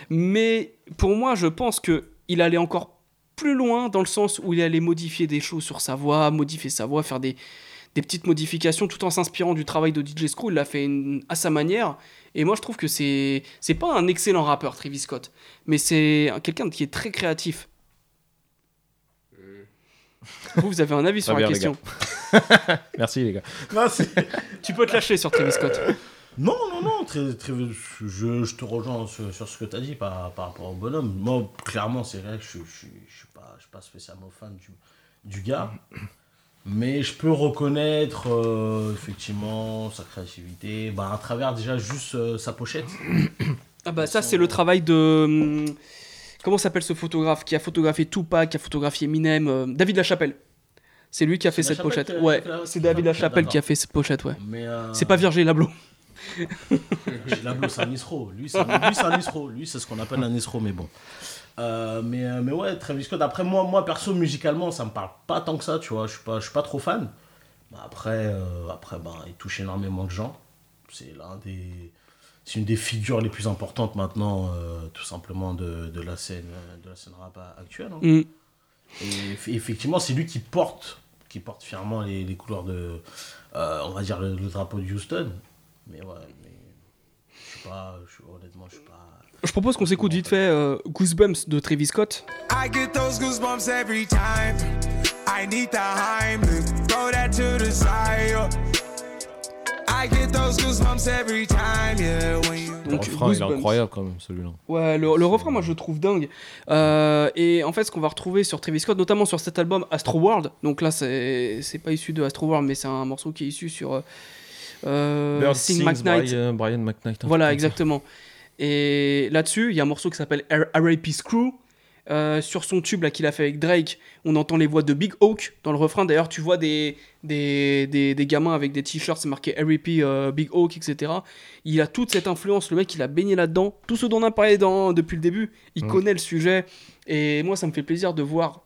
mais pour moi je pense que il allait encore plus loin dans le sens où il allait modifier des choses sur sa voix, modifier sa voix, faire des des petites modifications tout en s'inspirant du travail de DJ Screw. Il l'a fait une- à sa manière. Et moi, je trouve que c'est c'est pas un excellent rappeur, Travis Scott, mais c'est un- quelqu'un qui est très créatif. Vous, vous avez un avis sur la bien, les question Merci les gars. Non, c'est- Tu peux te lâcher sur Travis Scott. non, non, non, très, très- je, je te rejoins sur, sur ce que tu as dit par, par rapport au bonhomme. Moi, clairement, c'est vrai que je ne je, suis- je suis, pas, je suis pas spécialement fan du, du gars. Mais je peux reconnaître euh, effectivement sa créativité bah, à travers déjà juste euh, sa pochette. Ah bah ça, c'est le travail de... hum, Comment s'appelle ce photographe qui a photographié Tupac, qui a photographié Eminem euh, David Lachapelle. C'est lui qui a fait cette Lachapelle pochette. Ouais, c'est David Lachapelle qui a fait cette pochette, ouais. Euh, C'est pas Virgil Lablo. Lablo, c'est un isro. Lui, c'est un, lui, c'est un isro. Lui, c'est ce qu'on appelle un isro, mais bon. Euh, mais, euh, mais ouais, Travis Scott. Après, moi, moi, perso, musicalement, ça me parle pas tant que ça, tu vois. Je suis pas, je suis pas trop fan. Mais après, euh, après ben, il touche énormément de gens. C'est l'un des. C'est une des figures les plus importantes maintenant, euh, tout simplement, de, de, la scène, de la scène rap actuelle. hein. Mm. Et eff- effectivement, c'est lui qui porte, qui porte fièrement les, les couleurs de, on va dire, le, le drapeau de Houston. Mais ouais, mais je suis pas, je honnêtement, je suis pas. Je propose qu'on s'écoute vite fait euh, Goosebumps de Travis Scott. I get those goosebumps every time. I need the Heimlich, throw that to the side. I get those goosebumps every time, yeah. When you Le Donc, refrain, il est incroyable quand même celui-là. Ouais, le, le refrain, moi, je le trouve dingue. Euh, et en fait, ce qu'on va retrouver sur Travis Scott, notamment sur cet album Astro World, donc là, c'est pas issu de Astro World, mais c'est un morceau qui est issu sur euh, Bird Sing Sings McKnight. Brian, Brian McKnight. Voilà, ça. Et là-dessus, il y a un morceau qui s'appelle R.A.P. Screw. Euh, sur son tube là qu'il a fait avec Drake, on entend les voix de Big Hawk dans le refrain. D'ailleurs, tu vois des, des, des, des gamins avec des t-shirts, c'est marqué R.A.P. euh, Big Hawk, etc. Il a toute cette influence. Le mec, il a baigné là-dedans. Tout ce dont on a parlé dans, depuis le début, il Mm. connaît le sujet. Et moi, ça me fait plaisir de voir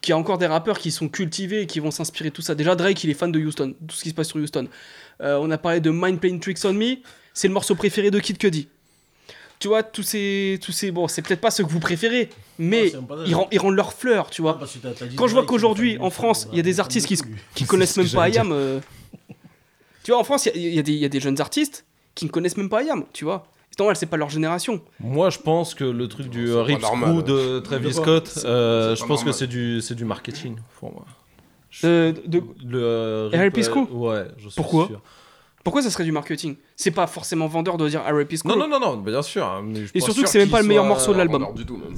qu'il y a encore des rappeurs qui sont cultivés et qui vont s'inspirer de tout ça. Déjà, Drake, il est fan de Houston, tout ce qui se passe sur Houston. Euh, on a parlé de Mind Playing Tricks on Me, c'est le morceau préféré de Kid Cudi. Tu vois, tous ces. Tous ces bon, c'est peut-être pas ceux que vous préférez, mais ils, rendent, ils rendent leur fleur, tu vois. Parce que t'as- t'as dit Quand je vois qu'aujourd'hui, en France, il y a des artistes qui, qui connaissent même pas Ayam. euh. Tu vois, en France, il y y, a des- il y a des jeunes artistes qui ne connaissent même pas Ayam, tu vois. C'est normal, c'est pas leur génération. Moi, je pense que le truc du euh, Rip. Screw de Travis Scott, euh, je pense que c'est du, c'est du marketing pour moi. Euh, de- Le euh, R.I.P. Screw Ouais, je suis Pourquoi sûr. Pourquoi ça serait du marketing? C'est pas forcément vendeur de dire R.I.P. Non, non, non, non, bien sûr. hein, mais je Et pas surtout sûr que c'est même pas le meilleur morceau de l'album. Du tout, même.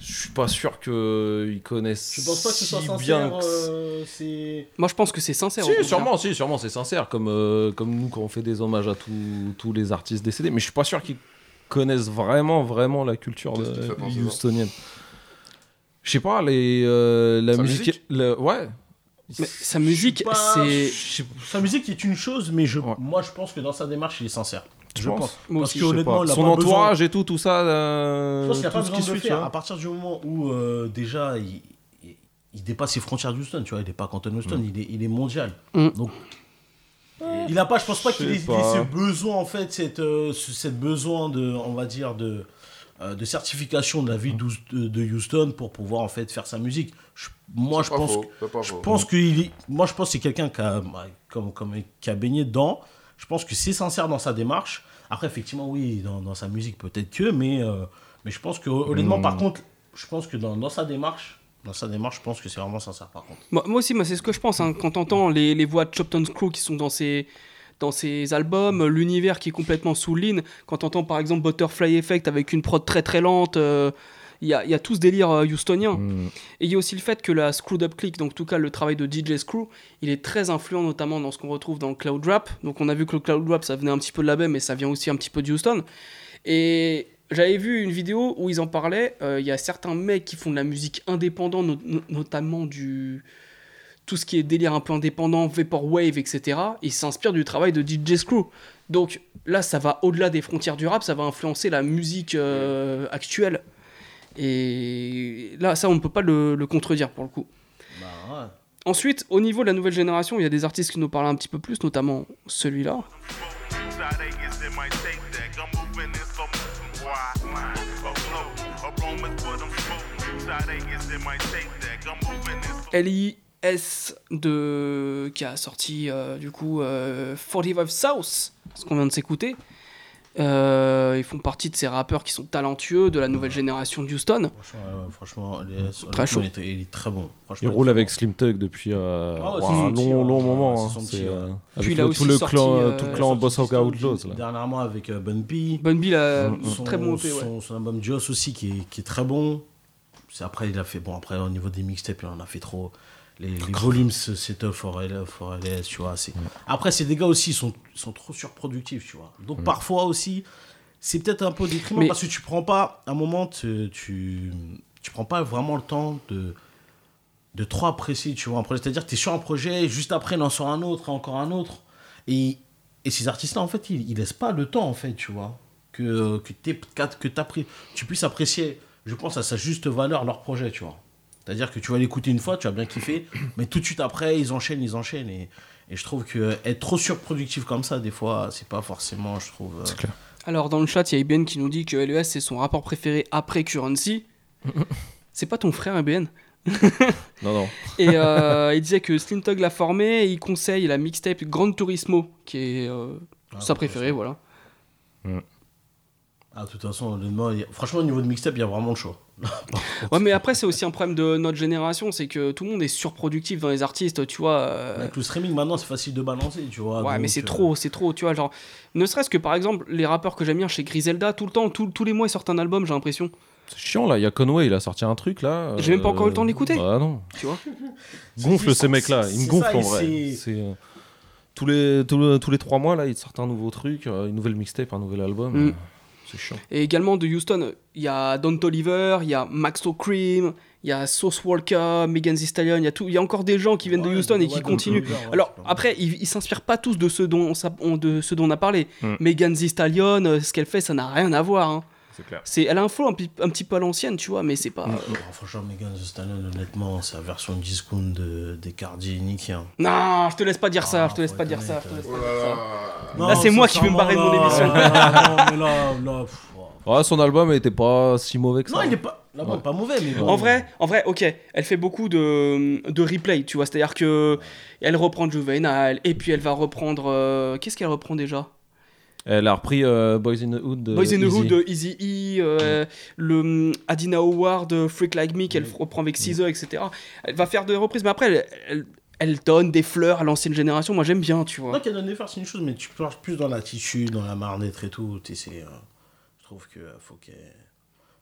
Je suis pas sûr qu'ils connaissent Tu penses pas que ce soit si sincère bien que- euh. Moi, je pense que c'est sincère. Si, sûrement, si, sûrement, c'est sincère, comme, euh, comme nous quand on fait des hommages à tous- tous les artistes décédés. Mais je suis pas sûr qu'ils connaissent vraiment, vraiment la culture de, houstonienne. Je sais pas, les, euh, la Sa musique. musique? le- ouais. Mais sa musique, pas- c'est. Sa musique est une chose, mais je, Ouais. moi je pense que dans sa démarche, il est sincère. Je penses pense. Moi Parce aussi, que honnêtement, pas. Son pas besoin- entourage et tout, tout ça. euh, Je pense qu'il n'y a pas tout ce besoin de le faire. vois. À partir du moment où euh, déjà il, il- dépasse ses frontières d'Houston, tu vois, il n'est pas Canton Houston, il, est, il est mondial. Mm. Donc il a pas, je pense pas qu'il ait, pas. ce besoin en fait, cette, euh, ce- cette besoin de, on va dire de euh, de certification de la ville de Houston pour pouvoir en fait faire sa musique. Je- moi, je pense, faux, que- je pense est- moi je pense que c'est quelqu'un qui a, comme, comme, qui a baigné dedans. Je pense que c'est sincère dans sa démarche. Après, effectivement, oui, dans, dans sa musique, peut-être que, mais, euh, mais je pense que, honnêtement, Hmm. par contre, je pense que dans, dans sa démarche, dans sa démarche, je pense que c'est vraiment sincère, par contre. Moi, moi aussi, moi, c'est ce que je pense. hein. Quand t'entends les, les voix de Chopton Screw qui sont dans ces, dans ces albums, l'univers qui est complètement sous ligne, quand t'entends par exemple Butterfly Effect avec une prod très très lente, euh, il y, a, il y a tout ce délire euh, houstonien. Mm. Et il y a aussi le fait que la Screwed Up Click, donc en tout cas le travail de DJ Screw, il est très influent notamment dans ce qu'on retrouve dans le cloud rap. Donc on a vu que le cloud rap ça venait un petit peu de la baie, mais ça vient aussi un petit peu de Houston. Et j'avais vu une vidéo où ils en parlaient. euh, Il y a certains mecs qui font de la musique indépendante, no- no- notamment du tout ce qui est délire un peu indépendant, vaporwave, etc. Ils s'inspirent du travail de DJ Screw. Donc là, ça va au-delà des frontières du rap, ça va influencer la musique euh, actuelle. Et là, ça, on ne peut pas le, le contredire pour le coup. Bah, Ensuite, au niveau de la nouvelle génération, il y a des artistes qui nous parlent un petit peu plus, notamment celui-là. LIS de... qui a sorti euh, du coup euh, 45 South, ce qu'on vient de s'écouter. Euh, ils font partie de ces rappeurs qui sont talentueux de la nouvelle génération de Houston. Franchement, euh, franchement il, est, Très chaud. il est, il est très bon. Il roule avec Slim Tug depuis euh, Ah un long, long hein. moment. Hein. petit, euh, ouais. avec Puis il a le- aussi tout le sorti, clan, euh, tout clan Sorti Boss of Houston, Outlaws. Là. Dernièrement avec euh, Bun B. Bun B, Mm, mm. son, très bon ouais. son, son album Joss aussi qui est, qui est très bon. Après il a fait bon après au niveau des mixtapes il en a fait trop. Les, les volumes tough for LS, tu vois. Après ces gars aussi sont, sont trop surproductifs, tu vois. Donc parfois aussi c'est peut-être un peu déprimant Mais- parce que tu prends pas un moment tu, tu tu prends pas vraiment le temps de de trop apprécier, tu vois, un projet. C'est-à-dire que tu es sur un projet, juste après, il en sort un autre, encore un autre. Et, et ces artistes-là, en fait, ils, ils laissent pas le temps, en fait, tu vois, que, que, que t'appré- tu puisses apprécier, je pense, à sa juste valeur leur projet, tu vois. C'est-à-dire que tu vas l'écouter une fois, tu vas bien kiffer, mais tout de suite après, ils enchaînent, ils enchaînent. Et, et je trouve que être trop surproductif comme ça, des fois, c'est pas forcément, je trouve. euh, C'est clair. Alors dans le chat, il y a IBN qui nous dit que LES c'est son rapport préféré après Currency. c'est pas ton frère IBN? Non, non. Et euh, il disait que Slim Tug l'a formé et il conseille la mixtape Gran Turismo qui est euh, Ah, sa bah, préférée, voilà. Ah, de toute façon, honnêtement, a- franchement, au niveau de mixtape, il y a vraiment le choix. Ouais, mais après c'est aussi un problème de notre génération, c'est que tout le monde est surproductif dans les artistes, tu vois. euh, Avec le streaming, maintenant, c'est facile de balancer, tu vois. Ouais, mais c'est euh, trop, c'est trop, tu vois, genre, ne serait-ce que par exemple, les rappeurs que j'aime bien chez Griselda, tout le temps, tout- tous les mois ils sortent un album, j'ai l'impression, C'est chiant là. Il y a Conway, il a sorti un truc là. J'ai même pas encore eu le temps de l'écouter. Ah non. tu vois. Gonfle ces mecs-là. Ils me gonflent ça, en vrai. c'est- euh, tous les, tous, les, tous les trois mois, là, ils sortent un nouveau truc, euh, une nouvelle mixtape, un nouvel album. Mm. C'est chiant. Et également de Houston, il y a Don Toliver, il y a Maxo Cream, il y a Sauce Walker, Megan Thee Stallion, il y a tout, il y a encore des gens qui viennent de Houston et qui continuent. Toliver, ouais, Alors après, ils, ils s'inspirent pas tous de ceux dont on, s'a- on- de ceux dont on a parlé. Mm. Megan Thee Stallion, euh, ce qu'elle fait, ça n'a rien à voir. hein. C'est clair. C'est, elle a un flow un, petit- un petit peu à l'ancienne, tu vois, mais c'est pas. Non, franchement, Megan Thee Stallion, honnêtement, c'est la version discount de, des Cardi hein. Non, je te laisse pas dire ça, Ah, je te laisse faut pas dire ça. honnête, je te laisse Oh pas là dire ça. là. Non, Là, c'est moi qui vais me barrer de mon émission. là, non, mais là, là, ouais. Son album était pas si mauvais que ça. Non, il est pas, là, bon, Ouais. pas mauvais, mais bon. En vrai, en vrai, ok, elle fait beaucoup de, de replay, tu vois, c'est-à-dire que elle reprend Juvenile, et puis elle va reprendre. euh, Qu'est-ce qu'elle reprend déjà? Elle a repris euh, Boys in the Hood. de Boys in the Easy. Hood de Easy E, euh, le hum, Adina Howard de Freak Like Me qu'elle reprend avec Caesar, etc. Elle va faire des reprises, mais après, elle, elle, elle donne des fleurs à l'ancienne génération. Moi, j'aime bien, tu vois. Non, qu'elle donne des farces, c'est une chose, mais tu marches plus dans l'attitude, dans la marre d'être et tout. c'est, euh, je trouve que euh, faut qu'elle.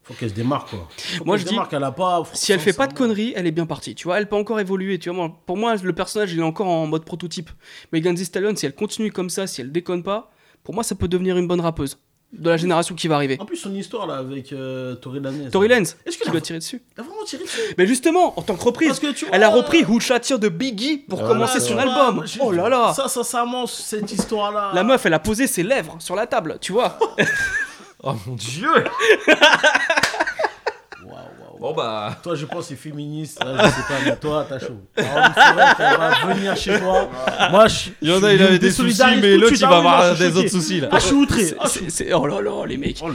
Faut qu'elle se démarque, quoi. Faut Moi, je se dis, démarque, elle a pas. Si elle fait pas de conneries, elle est bien partie. Tu vois, elle peut encore évoluer. Tu vois, moi, pour moi, le personnage, il est encore en mode prototype. Megan Thee Stallion, si elle continue comme ça, si elle déconne pas, pour moi, ça peut devenir une bonne rappeuse de la génération qui va arriver. En plus, son histoire là avec euh, Tory Lanez. Tory Lanez, Est-ce a, tirer dessus. elle a vraiment tiré dessus? Mais justement, en tant que reprise, Parce que tu elle a repris Who Shot You de Biggie pour Voilà, commencer son vois, album. Oh là là Ça, sincèrement, cette histoire là. La meuf, elle a posé ses lèvres sur la table, tu vois. Oh mon dieu. Bon bah. Toi, je pense que c'est féministe. Là, je sais pas, mais toi, t'as chaud. Alors, qu'elle va venir chez toi. Moi, je. Il y en je a, il me avait des soucis, mais l'autre, il Ah va moi, avoir des autres soucis là. Ah, je suis outré. Ah, Oh là là, les mecs. Oh.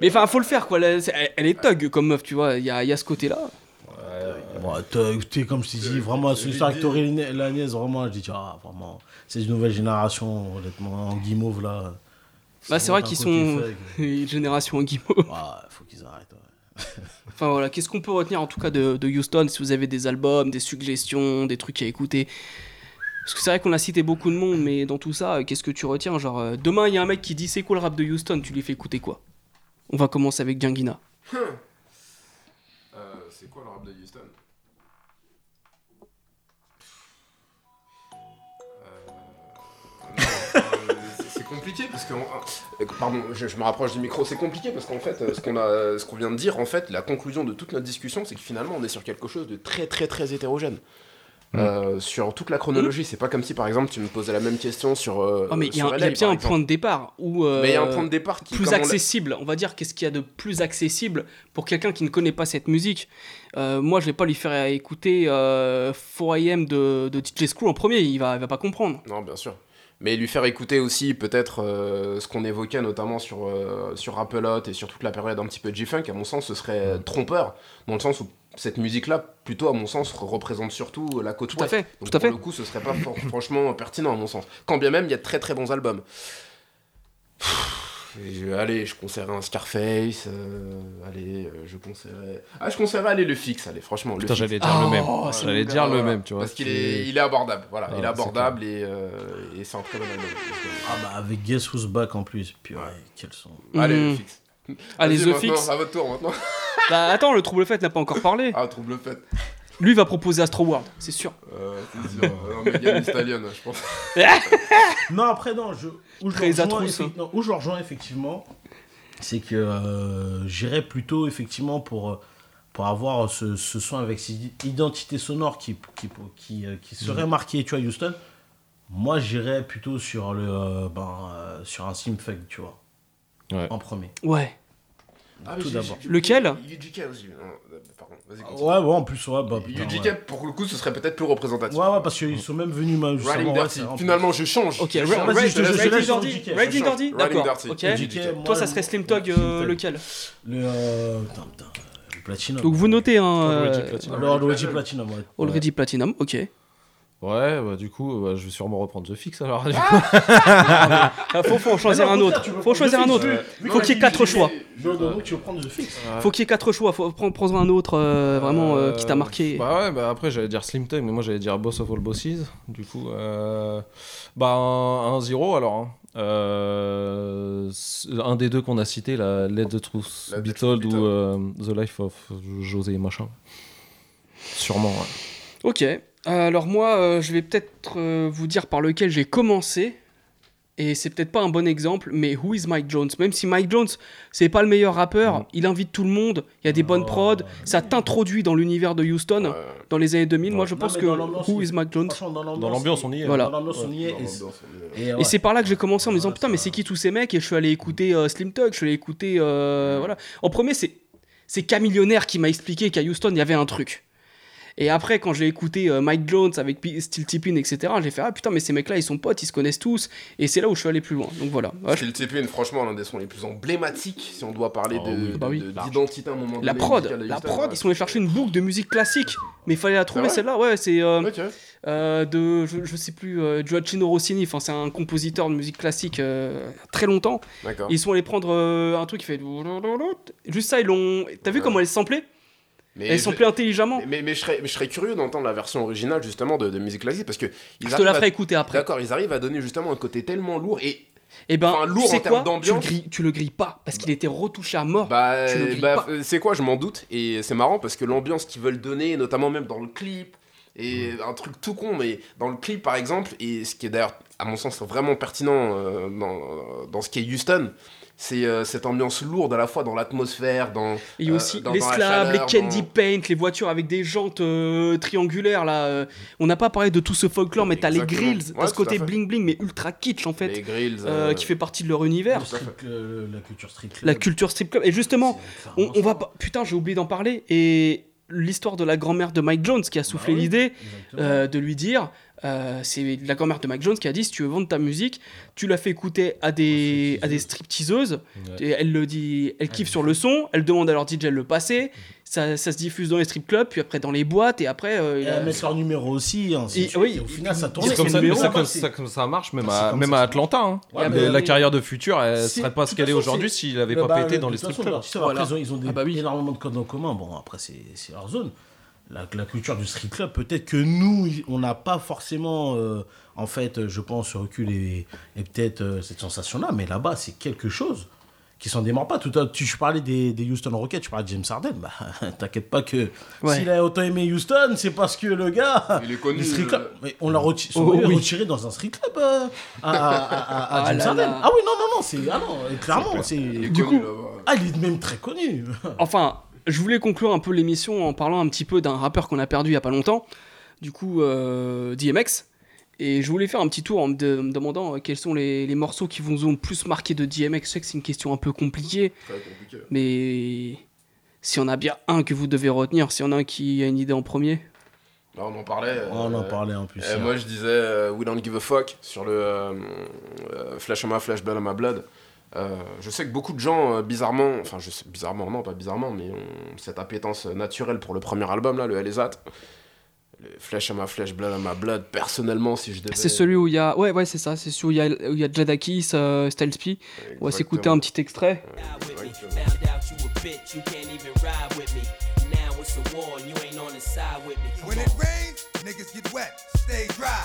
Mais enfin, faut le faire, quoi. Elle, est thug comme meuf, tu vois. Il y a, il y a ce côté-là. Bon, t'as écouté, comme je t'ai dit, vraiment, ce Tory Lanez, vraiment, je dis, ah, vraiment, c'est une nouvelle génération, honnêtement, en guimauve, là. Bah, c'est vrai qu'ils sont une génération en guimauve. Ah, faut qu'ils arrêtent, ouais. Enfin voilà, qu'est-ce qu'on peut retenir en tout cas de, Houston si vous avez des albums, des suggestions, des trucs à écouter? Parce que c'est vrai qu'on a cité beaucoup de monde, mais dans tout ça, euh, qu'est-ce que tu retiens? Genre, euh, demain il y a un mec qui dit c'est quoi le rap de Houston, tu lui fais écouter quoi? On va commencer avec Djangina. Compliqué parce que. euh, Pardon, je, je me rapproche du micro. C'est compliqué parce qu'en fait, euh, ce qu'on a, ce qu'on vient de dire, en fait, la conclusion de toute notre discussion, c'est que finalement, on est sur quelque chose de très, très, très hétérogène. Euh, sur toute la chronologie, c'est pas comme si par exemple tu me posais la même question sur. euh, Oh, mais il y a, bien un exemple. point de départ où. euh, Mais il y a un point de départ qui. plus on accessible, on va dire qu'est-ce qu'il y a de plus accessible pour quelqu'un qui ne connaît pas cette musique? Euh, moi, je vais pas lui faire écouter euh, 4am de, de DJ Screw en premier, il va, il va pas comprendre. Non, bien sûr. Mais lui faire écouter aussi peut-être euh, ce qu'on évoquait notamment sur, euh, sur et sur toute la période un petit peu G-Funk, à mon sens, ce serait trompeur, dans le sens où cette musique-là, plutôt à mon sens, représente surtout la côte Tout à ouest. fait, Donc tout à pour fait. le coup, ce serait pas franchement pertinent à mon sens. Quand bien même, il y a de très très bons albums. Je- allez, je conseillerais un Scarface. euh, allez, euh, je conseillerais. Ah, je conseillerais aller le fixe. Allez, franchement, le Putain, j'allais dire le même. Oh, J'allais dire le même, tu vois. Parce qu'il est, il est abordable. Voilà, Ah, il est abordable et, euh, et c'est un très bon album. Ah, bah, avec Guess Who's Back en plus. Puis, ouais, quels sont. Allez, le Mhm. fixe. Allez, The Fix. À votre tour maintenant. Bah attends, le trouble fait n'a pas encore parlé. Ah, trouble fait. Lui va proposer Astro World, c'est sûr. Euh, c'est sûr. Non, mais Yann Stallion, je pense. Non, après, non, je, où, je Très le rejoins, atroce, effe- hein. non, où je le rejoins effectivement, c'est que euh, j'irais plutôt effectivement pour, euh, pour avoir ce, ce son avec cette identité sonore qui, qui, qui, euh, qui serait Mhm. marqué, tu vois, Houston. Moi, j'irais plutôt sur, le, euh, ben, euh, sur un Simfug, tu vois, Ouais. en premier. Ouais. Ah, Tout d'abord. Lequel UGK aussi. Vas-y, continue. Ouais, bon, en plus, ouais, bah, putain, UGK, ouais. pour le coup, ce serait peut-être plus représentatif. Ouais, ouais, parce qu'ils sont même venus, ma- Riding ouais, Dirty. Finalement, je change. Ok, Riding Dirty. Riding Dirty Riding D'accord. Dirty. Ok. Toi, ça serait Slim Tog, euh, lequel? Le, euh, putain, Platinum. Donc vous notez, hein. Already euh, Platinum. Ouais. Already Platinum, ok. Ouais, bah du coup, bah, je vais sûrement reprendre The Fix alors. du coup. Ah, faut, faut en choisir non, un au autre. Faut prendre choisir un autre. Faut qu'il y ait quatre choix. Non, non, donc tu veux prendre The Fix. Faut qu'il y ait quatre choix. Faut prendre, prendre un autre euh, vraiment euh, qui t'a marqué. Bah ouais, bah après j'allais dire Slim Tug, mais moi j'allais dire Boss of All Bosses. Du coup, euh, bah un, un zéro alors. hein. Euh, un des deux qu'on a cité, la Let the Truth Be Told ou euh, The Life of José machin. Sûrement, ouais. Ok. Alors moi, euh, je vais peut-être euh, vous dire par lequel j'ai commencé. Et c'est peut-être pas un bon exemple, mais Who is Mike Jones? Même si Mike Jones, c'est pas le meilleur rappeur, il invite tout le monde, il y a des bonnes prods, ça t'introduit dans l'univers de Houston dans les années 2000. Moi, je Non, pense que dans l'ambiance, Who is Mike Jones? dans l'ambiance, on y est. Voilà. Dans l'ambiance, on y est. Dans et- c'est par là que j'ai commencé en me disant Ouais, putain, mais c'est qui tous ces mecs? Et je suis allé écouter euh, Slim Tug, je suis allé écouter. euh, voilà. En premier, c'est c'est Camillionnaire qui m'a expliqué qu'à Houston, il y avait un truc. Et après, quand j'ai écouté euh, Mike Jones avec P- Steel Tippin, etc., j'ai fait ah putain, mais ces mecs-là, ils sont potes, ils se connaissent tous. Et c'est là où je suis allé plus loin. Donc voilà. Ouais, je- Steel Tippin, franchement, l'un des sons les plus emblématiques, si on doit parler Oh de- oui. de- Bah oui. d'identité à un moment La donné prod, la Houston, prod, ouais. ils sont allés chercher une boucle de musique classique, mais il fallait la trouver vrai celle-là. Ouais, c'est euh, Ok. euh, de, je, je sais plus, euh, Gioacchino Rossini. Enfin, c'est un compositeur de musique classique euh, très longtemps. D'accord. Ils sont allés prendre euh, un truc qui fait. Juste ça, ils l'ont. T'as vu comment elle samplait? Mais Elle je- samplait intelligemment. Mais, mais, je, serais, mais je serais curieux d'entendre la version originale justement de, de musique classique parce que ils Je te la à- ferai écouter après. D'accord, ils arrivent à donner justement un côté tellement lourd et Et ben, Enfin, lourd tu sais en termes tu d'ambiance. grilles, tu le grilles pas parce qu'il était retouché à mort. bah, Tu bah, euh, c'est quoi, je m'en doute et c'est marrant parce que l'ambiance qu'ils veulent donner, notamment même dans le clip et un truc tout con, mais dans le clip par exemple et ce qui est d'ailleurs à mon sens vraiment pertinent euh, dans, dans ce qui est Houston. C'est euh, cette ambiance lourde à la fois dans l'atmosphère, dans. Et il y a euh, aussi dans- les dans slabs, les candy dans- paint, les voitures avec des jantes euh, triangulaires là. euh, on n'a pas parlé de tout ce folklore, mais t'as les grills, Ouais, ce côté bling bling, mais ultra kitsch en fait, Les grills. euh, euh, qui fait partie de leur univers. Le la culture street club. La culture strip club. Et justement, on, va pas. Putain, j'ai oublié d'en parler. Et l'histoire de la grand-mère de Mike Jones qui a soufflé Bah oui, l'idée euh, de lui dire. Euh, c'est la grand-mère de Mike Jones qui a dit si tu veux vendre ta musique, tu la fais écouter à des, à des stripteaseuses. Et elle le dit, elle kiffe sur le son, elle demande à leur DJ de le passer, ça, ça se diffuse dans les strip clubs, puis après dans les boîtes, et après. euh, Et il a- elles mettent leur numéro aussi. hein, Et- oui, Et au final, ça tourne. comme, ça, numéro, mais ça, bah, comme, ça, comme ça marche, même, C'est à, même ça. à Atlanta. hein. Ouais, La- mais- la carrière de Future, elle serait pas ce qu'elle est aujourd'hui s'il avait Bah, pas bah, pété dans les strip clubs. après, ils ont, ils ont des- Ah bah oui. énormément de codes en commun. Bon, après, c'est c'est leur zone. La, la culture du street club, peut-être que nous, on n'a pas forcément, euh, en fait, je pense, ce recul et, et peut-être euh, cette sensation-là, mais là-bas, c'est quelque chose qui s'en démarre pas. Tout à tu, je parlais des, des Houston Rockets, tu parlais de James Harden. Bah, t'inquiète pas que Ouais. s'il a autant aimé Houston, c'est parce que le gars. Il est connu, du street euh, club. Mais on l'a reti- Oh, oui. retiré dans un street club euh, à, à- à- à- à Ah James là Harden. là. Ah oui, non, non, non, c'est. Ah non, clairement, c'est. Il est Du connu coup-. Ah, il est même très connu. Enfin, je voulais conclure un peu l'émission en parlant un petit peu d'un rappeur qu'on a perdu il y a pas longtemps, du coup euh, DMX. Et je voulais faire un petit tour en me, de- me demandant euh, quels sont les, les morceaux qui vous ont le plus marqué de DMX. Je sais que c'est une question un peu compliquée, Très compliqué. mais s'il y en a bien un que vous devez retenir, s'il y en a un qui a une idée en premier. Là, on en parlait. On en euh, parlait en plus. Hier. moi je disais euh, We Don't Give a Fuck sur le euh, euh, Flash on my Flash Blood on my Blood. Euh, je sais que beaucoup de gens, euh, bizarrement, enfin je sais, bizarrement, non pas bizarrement, mais ont cette appétence naturelle pour le premier album là, le. Le Flash on my Flash Blood on my Blood, personnellement, si je devais. C'est celui où il y a. Ouais, ouais, c'est ça. C'est celui où il y a, où il y a Jadakis, euh, Styles P. On va s'écouter un petit extrait.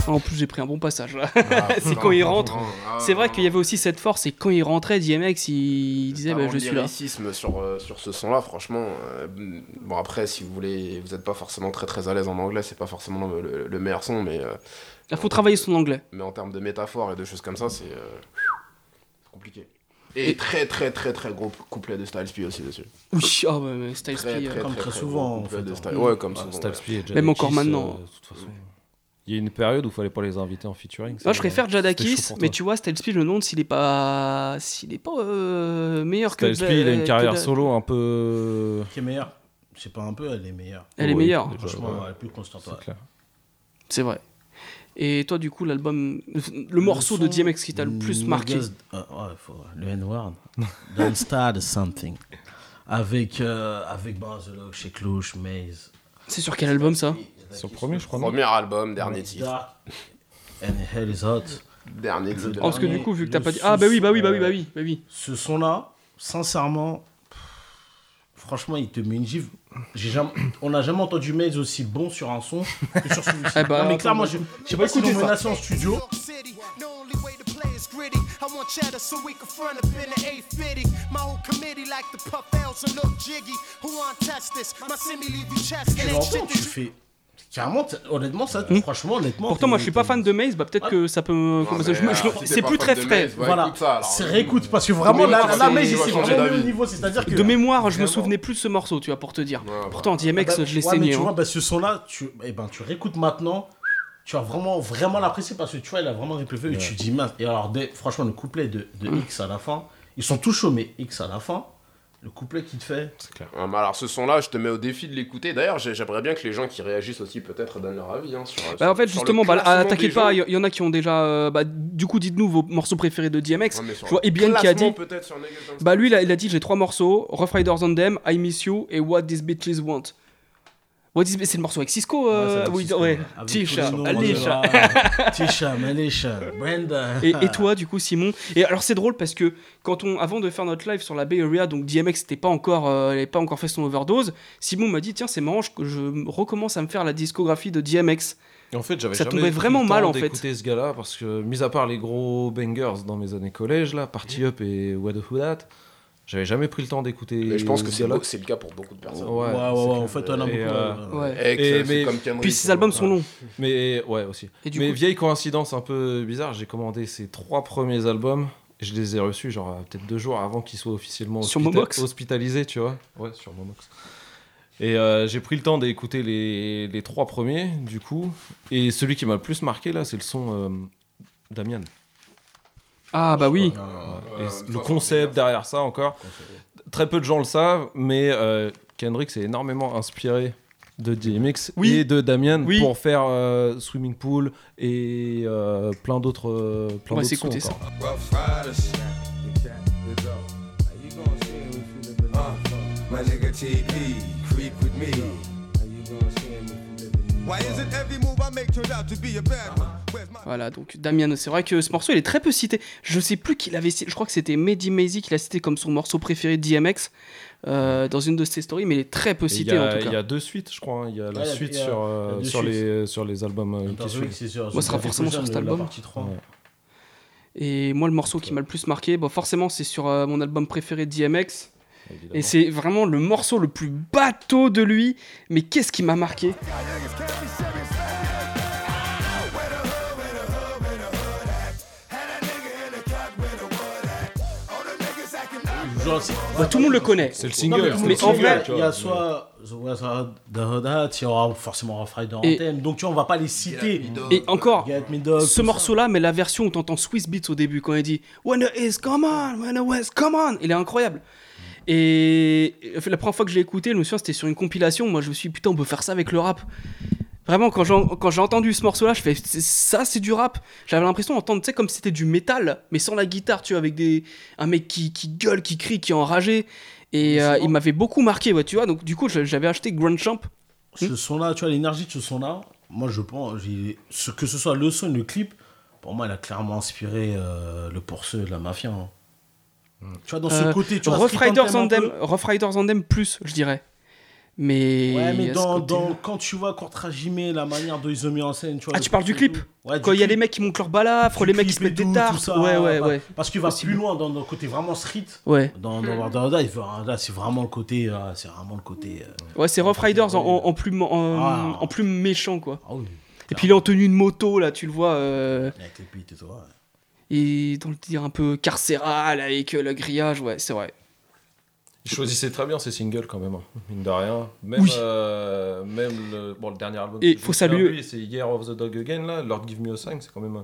En plus, j'ai pris un bon passage là. Ah, c'est quand il rentre. Ah, C'est vrai qu'il y avait aussi cette force, et quand il rentrait, DMX, il, disait Ah, bah, Je suis là. sur, euh, sur ce son-là, franchement. euh, bon, après, si vous voulez, vous n'êtes pas forcément très très à l'aise en anglais, c'est pas forcément le, le- le meilleur son, mais, euh, Il faut travailler son anglais. mais en termes de métaphores et de choses comme ça, c'est euh. Et, Et- très très très très gros couplet de Styles P aussi dessus. Oui, ah ouais, mais Styles Très, P. très, euh, comme très, souvent, en fait, de hein. Styles- Ouais, comme Ah, souvent. Styles ouais. P et Jadakiss, Même encore euh, maintenant. de toute façon. Il y a une période où il fallait pas les inviter en featuring. Moi, je préfère Jadakis, mais tu vois, Styles P, je me demande s'il est pas, s'il est pas euh, meilleur que. Styles P, il a une carrière solo un peu. Qui est meilleure C'est pas un peu, elle est meilleure. Elle est Oui, meilleure. déjà, Franchement, ouais, elle est plus constante. c'est ouais. clair. C'est vrai. Et toi, du coup, l'album, le morceau de son, DMX qui t'a le plus marqué euh, le N-word. Don't start something. Avec, euh, avec chez Clouche, Maze. C'est sur quel album ça le premier, je crois. non Premier album, dernier titre. And Hell is Hot. Dernier titre. Parce que du coup, vu que t'as pas dit. Ah, bah oui, bah oui, bah oui, bah oui, bah oui. Ce son-là, sincèrement, pff, franchement, il te met une gifle. J'ai jamais, on n'a jamais entendu Maze aussi bon sur un son que sur celui-ci. Eh bah, non, mais clairement, je sais pas si écouter on ça. menacé en studio. I want cheddar so we can front up in the 850. My whole committee like the puff L's and look jiggy. Who want test this? My simi leave you chest. Tu fais. Carrément, honnêtement, ça, Hmm. franchement, honnêtement. Pourtant, moi, je suis pas fan de Maze, bah peut-être que ça peut t'es c'est plus très frais. Maze, ouais, Voilà, c'est réécoute parce que vraiment là, mémoire, là, c'est- vraiment le niveau, c'est-à-dire que De mémoire, je me souvenais plus de ce morceau, tu vois, pour te dire. Ouais, ouais. Pourtant, DMX, Ah bah, je l'ai mais saigné. tu hein. vois, bah, ce son-là, tu, eh ben, tu réécoutes maintenant, tu vas vraiment, vraiment l'apprécier parce que tu vois, il a vraiment répliqué et tu dis mince. Et alors, franchement, le couplet de, de Mm. X à la fin, ils sont tous chauds, mais X à la fin, le couplet qu'il te fait. C'est clair. Ah, alors ce son-là, je te mets au défi de l'écouter. D'ailleurs, j'ai- j'aimerais bien que les gens qui réagissent aussi peut-être donnent leur avis. hein, sur, Bah, sur- en fait, sur le justement, bah, classement ah, des t'inquiète gens. pas, il y, y en a qui ont déjà. euh, bah, du coup, dites-nous vos morceaux préférés de DMX. Ouais, mais sur Je vois le Ebian qui a classement, dit. peut-être sur Bah, lui, il a, il a dit j'ai trois morceaux Rough Riders on Them, I Miss You et What These Bitches Want. What These C'est le morceau avec Cisco euh, oui, ouais. Tisha, Alicia. Tisha, Melisha, Brenda. Et, et toi, du coup, Simon Et alors, c'est drôle parce que quand on, avant de faire notre live sur la Bay Area, donc DMX n'était pas encore, euh, pas encore fait son overdose. Simon m'a dit tiens, c'est marrant, je, je recommence à me faire la discographie de DMX. Et en fait, j'avais Ça jamais tombait vraiment le mal, en fait. ce gars-là parce que, mis à part les gros bangers dans mes années collège, là, Party Up et What the Who That, j'avais jamais pris le temps d'écouter. Mais je pense que ce c'est le cas pour beaucoup de personnes. Ouais, Ouais, ouais, en fait, on a beaucoup. euh, euh, Ouais. Et mais- c'est comme Kendrick, Puis quoi. albums sont longs. Mais ouais, aussi. Et du Mais coup- vieille coïncidence un peu bizarre, j'ai commandé ces trois premiers albums. et Je les ai reçus genre euh, peut-être deux jours avant qu'ils soient officiellement Sur hospita- Momox hospitalisés, tu vois. Ouais, sur Momox. Et euh, j'ai pris le temps d'écouter les, les trois premiers, du coup. Et celui qui m'a le plus marqué, là, c'est le son euh, Damian. Ah, bah oui. Euh, le concept derrière ça encore. Très peu de gens le savent, mais euh, Kendrick s'est énormément inspiré de DMX Oui. et de Damien Oui. pour faire euh, Swimming Pool et euh, plein d'autres plein d'autres sons ça. encore. My nigga TP, creep with me. Voilà, donc Damien, c'est vrai que ce morceau il est très peu cité. Je sais plus qui l'avait cité, je crois que c'était Mehdi Maizy qui l'a cité comme son morceau préféré de DMX euh, dans une de ses stories, mais il est très peu cité en a- tout il y cas. a deux suites, je crois. hein. Il y a la suite il y a- sur, il y a euh, sur, suites. les, sur les albums euh, qui suivent. ce sera forcément sur cet album. partie 3. Ouais. Et moi, le morceau qui m'a le plus marqué, bon, forcément, c'est sur euh, mon album préféré DMX. Évidemment. Et c'est vraiment le morceau le plus bateau de lui. Mais qu'est-ce qui m'a marqué Genre, Bah, Tout le monde le connaît. C'est le Non, mais, single. mais en vrai, il y a soit, The Hat, il y aura forcément Rough Rider Et- Anthem. Donc, tu vois, on va pas les citer. Et encore, Dog, ce morceau-là, mais la version où t'entends Swiss Beats au début, quand il dit When the East come on, when the West come on, il est incroyable. Et la première fois que je l'ai écouté, je me souviens, c'était sur une compilation. Moi, je me suis dit, putain, on peut faire ça avec le rap. Vraiment, quand j'ai, j'ai entendu ce morceau-là, je fais ça, c'est du rap. J'avais l'impression d'entendre, tu sais, comme si c'était du métal, mais sans la guitare, tu vois, avec des, un mec qui, qui gueule, qui crie, qui est enragé. Et euh, il m'avait beaucoup marqué, ouais, tu vois. Donc, du coup, j'avais acheté Grand Champ. Ce son-là, tu vois, l'énergie de ce son-là, moi je pense, j'ai- que ce soit le son, le clip, pour moi, il a clairement inspiré euh, le pourceux de la mafia. hein. Tu vois, dans ce Euh, côté, tu vois, Rough Riders peu. Rough Riders Anthem plus, je dirais. Mais. Ouais, mais dans, dans- quand tu vois Kurt Rajime, la manière dont ils ont mis en scène, tu vois. Ah, tu parles du clip Ouais, Quand il y a les mecs qui montent leur balafre, les mecs qui se mettent et des tartes. ça, ouais, ouais, bah, ouais. Parce qu'il va Possible. plus loin dans, dans le côté vraiment street. Ouais. Dans, dans il va- là, c'est vraiment le côté. euh, c'est vraiment le côté. euh, Ouais, c'est Rough Riders en, en- en plus, en, Ah. en plus méchant, quoi. ah oui. Et puis il est en tenue de moto, là, tu le vois. euh, Avec les beats et tout, ouais. Et dans le dire un peu carcéral, avec euh, le grillage, ouais, c'est vrai. Il choisissait très bien ses singles quand même, hein, mine de rien. Même, Oui. euh, même le, bon, le dernier album. Et faut saluer- C'est Year of the Dog Again, là. Lord Give Me a Sign, c'est quand même.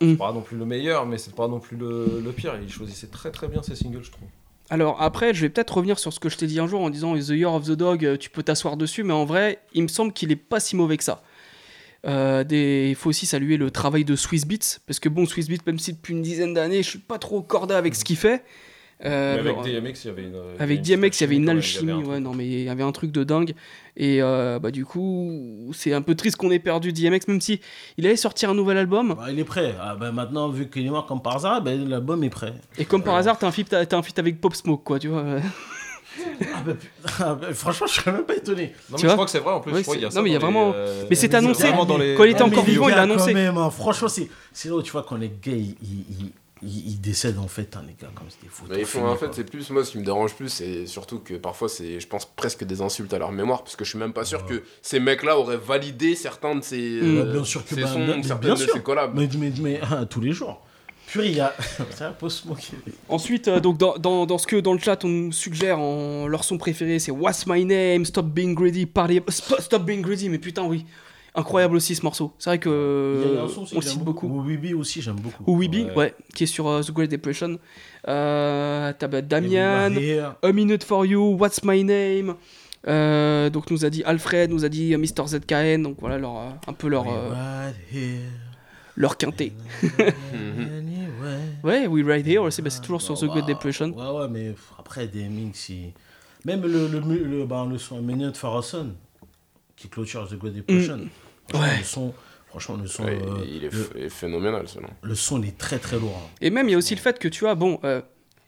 Mm. C'est pas non plus le meilleur, mais c'est pas non plus le, le pire. Il choisissait très très bien ses singles, je trouve. Alors après, je vais peut-être revenir sur ce que je t'ai dit un jour en disant The Year of the Dog, euh, tu peux t'asseoir dessus, mais en vrai, il me semble qu'il est pas si mauvais que ça. Euh, des- Il faut aussi saluer le travail de Swiss Beats, parce que bon, Swiss Beats, même si depuis une dizaine d'années, je suis pas trop corda avec ce qu'il fait. euh, Mais avec bon, DMX, il y avait une. Avec y avait DMX, il y avait une alchimie, avait un ouais, non, mais il y avait un truc de dingue. Et euh, bah, du coup, c'est un peu triste qu'on ait perdu DMX, même si il allait sortir un nouvel album. Bah, il est prêt. Ah, bah, maintenant, vu qu'il est mort comme par hasard, ben, l'album est prêt. Et comme par hasard, t'as un feat, t'as t'as un feat avec Pop Smoke, quoi, tu vois. Ah, bah, ah, bah, franchement, je serais même pas étonné. Non, Tu mais vois je crois que c'est vrai en plus. Oui, je crois y a non, ça mais il y a les, vraiment- euh, mais c'est annoncé. dans les- Quand il était Ah, encore les vivant, il gars, l'a annoncé. Quand même, hein, franchement, c'est c'est là où tu vois qu'on est gay. Il, il- il, il décède en fait, hein, les gars, comme c'était fou. Mais ils font, en fait, c'est plus, moi, ce qui me dérange plus, c'est surtout que parfois, c'est, je pense, presque des insultes à leur mémoire, parce que je suis même pas sûr que ces mecs-là auraient validé certains de ces, Mm. euh, bien sûr que ces bah, sons, bien- certaines bien de sûr. ces collabs. Mais, mais, mais, ah, tous les jours. Ensuite, euh, donc dans, dans, dans ce que dans le chat on nous suggère en leur son préféré, c'est What's My Name, Stop Being Greedy, Party, Stop, Being Greedy, mais putain oui, incroyable aussi ce morceau. C'est vrai que Il y a un son aussi on que le j'aime cite beaucoup. Ou Wibi aussi, j'aime beaucoup. Ou Weeby, ouais. Ouais. qui est sur euh, The Great Depression. Euh, T'as bah, Damian. A Minute for You, What's My Name? Donc nous a dit Alfred, nous a dit Mr ZKN, donc voilà leur, un peu leur, leur quintet. Ouais, We Right Here aussi, bah, c'est toujours sur The Great Depression. Ouais, ouais, mais après, des mix, il- même le, le, le, bah, le son Minute Farrison, qui clôture The Great Depression. Mm. Ouais. Le son, franchement, le son, Ouais, euh, il est, le, phénoménal, ce nom. le son, il est très très lourd. hein. Et même, il y a aussi le fait que tu vois, bon, euh,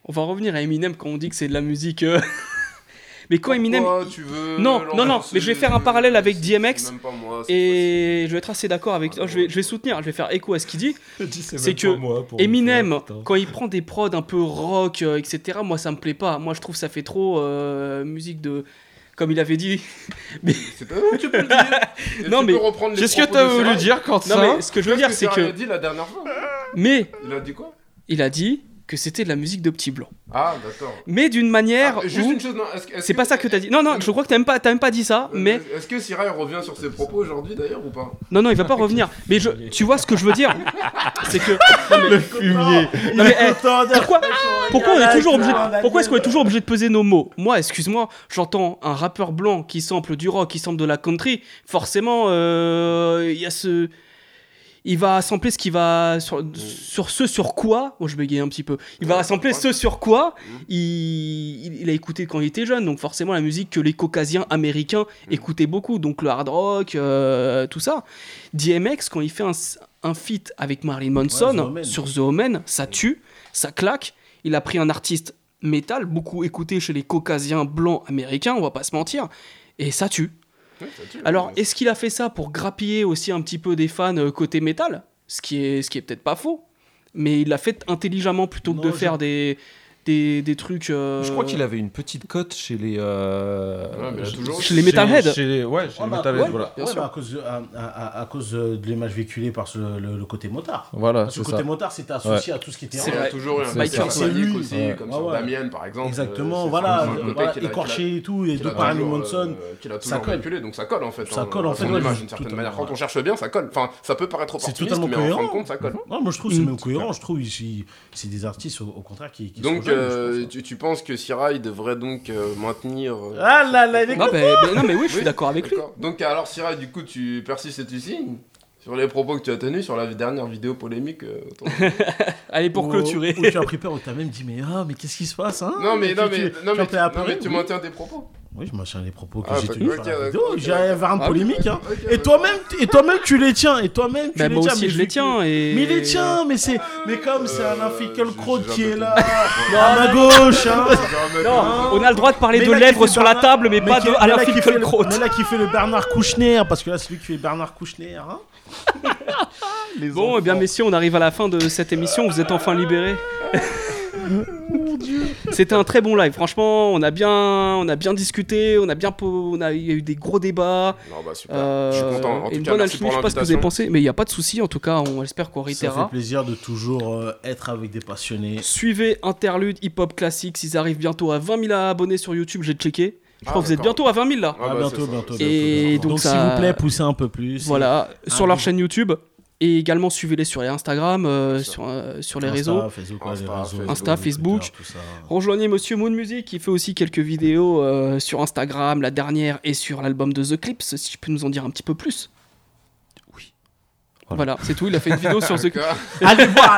on va revenir à Eminem quand on dit que c'est de la musique. euh, mais quand Eminem. Tu veux Non, non, non, mais je vais faire un parallèle avec DMX, même pas moi, c'est Et je vais être assez d'accord avec. oh, je, vais, je vais soutenir, je vais faire écho à ce qu'il dit. C'est que Eminem, quand il prend des prods un peu rock, euh, etc., moi ça me plaît pas. Moi je trouve ça fait trop euh, musique de. Comme il avait dit. C'est pas où tu peux le dire. Non, Tu mais Qu'est-ce que t'as de voulu dire quand Non, ça mais ce que je veux dire, c'est Serra a que. dit la dernière fois Mais Il a dit quoi? il a dit que c'était de la musique de petit blanc. Ah, d'accord. Mais d'une manière. Ah, juste où- une chose, non, C'est pas ça que t'as dit. Non, non, je crois que t'as même, pas- t'as même pas dit ça, Euh, mais. Est-ce que Syrah revient sur ses propos aujourd'hui d'ailleurs ou pas? Non, non, il va pas revenir. Mais je, tu vois ce que je veux dire C'est que. Le fumier. Non, mais, eh, pourquoi, pourquoi on est toujours obligé de- Pourquoi est-ce qu'on est toujours obligé de peser nos mots? Moi, excuse-moi, j'entends un rappeur blanc qui sample du rock, qui sample de la country. Forcément, euh, il y a ce. Il va sampler ce qui va sur, sur ce sur quoi. Je bégaye un petit peu. Il va sampler ce sur quoi il, il- il a écouté quand il était jeune. Donc forcément, la musique que les caucasiens américains écoutaient beaucoup. Donc le hard rock, euh, tout ça. DMX, quand il fait un, un feat avec Marilyn Manson The sur The Omen, ça tue, ça claque. Il a pris un artiste métal, beaucoup écouté chez les caucasiens blancs américains, on va pas se mentir, et ça tue. Ouais. Alors, est-ce qu'il a fait ça pour grappiller aussi un petit peu des fans euh, côté métal? Ce qui est, ce qui est peut-être pas faux, mais il l'a fait intelligemment plutôt que Non, de faire des, des, des trucs. euh, Je crois qu'il avait une petite cote chez les. euh, Ouais, mais il a toujours- Chez les Metalheads. Chez les, ouais, chez Ouais, les bah, Metalheads, ouais, voilà. bien ouais, sûr. bah, à cause, de, à, à- à- à cause de de l'image véhiculée par ce- le, le côté motard. Voilà, Parce que c'est le côté ça. motard, c'était associé à tout ce qui était C'est Il y rock. a vrai. toujours un C'est biker ça. aussi, Ouais. comme Ouais, sur ouais. Damien par exemple. Exactement, Euh, voilà, c'est un côté voilà, qu'il a- écorché et tout, et qu'il de a par toujours, Manson. euh, qu'il a ça toujours colle. véhiculé, donc ça colle en fait. Ça hein, colle, en à fait, son ouais, image je- d'une certaine manière. Quand on cherche bien, ça colle. Enfin, ça peut paraître C'est opportuniste, totalement mais en fin de cohérent. compte, ça colle. Non, moi je trouve que c'est Mm. même cohérent. Je trouve ici, c'est des artistes au, au contraire qui. qui Donc, jeunes, euh, tu, tu penses que Syrah il devrait donc euh, maintenir. euh, Ah là là, il est Non, non, mais oui, je suis Oui, d'accord avec lui. Donc, alors Syrah, du coup, tu persistes et tu signes sur les propos que tu as tenus sur la dernière vidéo polémique. euh, Allez, pour Où- clôturer. Où tu as pris peur, où tu as même dit, mais ah, mais qu'est-ce qui se passe hein? Non, mais, Tu- non, tu- mais, tu non, mais, tu- non, mais tu maintiens tes propos. Oui, je maintiens les propos que Ah, j'ai bah, tenus J'ai un d'accord. un polémique. Hein. Et toi-même, et toi-même, tu les tiens. Et toi-même, tu Bah, les moi tiens. aussi, mais je les tiens. Et... Mais il les tient, mais c'est, mais comme c'est un Euh, Crowd j'ai qui est là, à ma gauche, hein. Non, on a le droit de parler Mais de lèvres sur la table, mais, pas qui- de mais Alain là, qui fait le- Finkielkraut. Mais là, qui fait le Bernard Kouchner, parce que là, c'est lui qui fait Bernard Kouchner, hein. Bon, eh bien, messieurs, on arrive à la fin de cette émission. Vous êtes enfin libérés. C'était un très bon live. Franchement, on a bien, on a bien discuté, on a bien, po- on a, il y a eu des gros débats. Non, bah super. euh, je suis content. En et tout une cas, bonne merci alchimie. pour Je sais pas ce que vous avez pensé, mais il n'y a pas de souci. En tout cas, on espère qu'on Ça fait réitérera. plaisir de toujours euh, être avec des passionnés. Suivez Interlude Hip Hop Classics. Ils arrivent bientôt à 20 000 abonnés sur YouTube. J'ai checké. Je Ah, crois que vous êtes bientôt à 20 000 là. Ah, Ah, bah, bientôt, ça. bientôt, Et bientôt. donc Donc, ça- s'il vous plaît, poussez un peu plus. Voilà, sur Ah, leur oui. chaîne YouTube. Et également suivez-les sur Instagram, euh, sur, euh, sur les Insta, réseaux. Facebook, Insta, les réseaux, Facebook. Insta, Facebook. Rejoignez Monsieur Moon Music qui fait aussi quelques vidéos euh, sur Instagram, la dernière et sur l'album de The Clips, si tu peux nous en dire un petit peu plus. Oui. Voilà, c'est tout, il a fait une vidéo sur The Clips. Allez voir,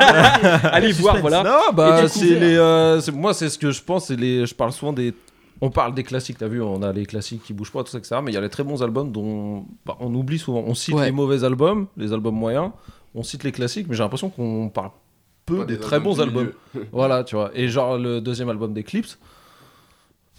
Allez voir, voilà. Non, bah, découvert. les. euh, moi, c'est ce que je pense. Les, je parle souvent des. On parle des classiques, t'as vu, on a les classiques qui bougent pas, tout ça, etc. Mais il y a les très bons albums dont bah, on oublie souvent. On cite Ouais. les mauvais albums, les albums moyens, on cite les classiques, mais j'ai l'impression qu'on parle peu des, des très bons albums. voilà, tu vois. Et genre, le deuxième album d'Eclipse,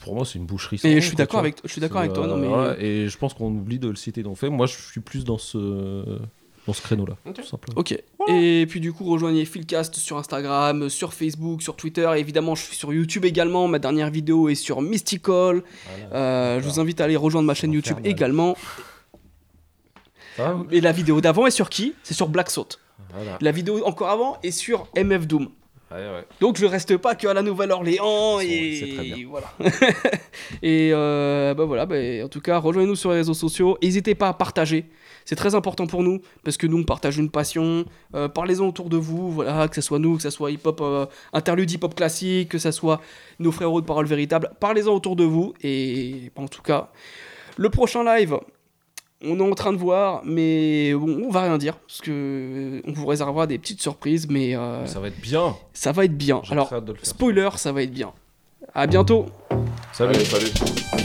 pour moi, c'est une boucherie. sans Et nom, je suis d'accord avec, je suis d'accord C'est, avec toi, non euh, mais voilà, et je pense qu'on oublie de le citer. Donc, fait, moi, je suis plus dans ce. Dans ce créneau-là, Ok. tout simplement. Ok. Et puis du coup, rejoignez Philcast sur Instagram, sur Facebook, sur Twitter. Et évidemment, je suis sur YouTube également. Ma dernière vidéo est sur Mystical. Euh, je vous invite à aller rejoindre ma chaîne YouTube Infernal. également. Ça va Et la vidéo d'avant est sur qui? C'est sur Black Salt. Voilà. La vidéo encore avant est sur MF Doom. Ouais, ouais. Donc je reste pas que à la Nouvelle-Orléans et voilà. et euh, bah voilà, bah, en tout cas, rejoignez-nous sur les réseaux sociaux. N'hésitez pas à partager. C'est très important pour nous parce que nous on partage une passion. Euh, Parlez-en autour de vous, voilà, que ce soit nous, que ce soit hip-hop, euh, interlude hip-hop classique, que ce soit nos frérots de parole véritable. Parlez-en autour de vous et en tout cas, le prochain live. On est en train de voir, mais bon, on va rien dire parce que euh, on vous réservera des petites surprises, mais euh, Ça va être bien. ça va être bien. Alors, spoiler, ça va être bien. À bientôt. Salut. Allez, salut.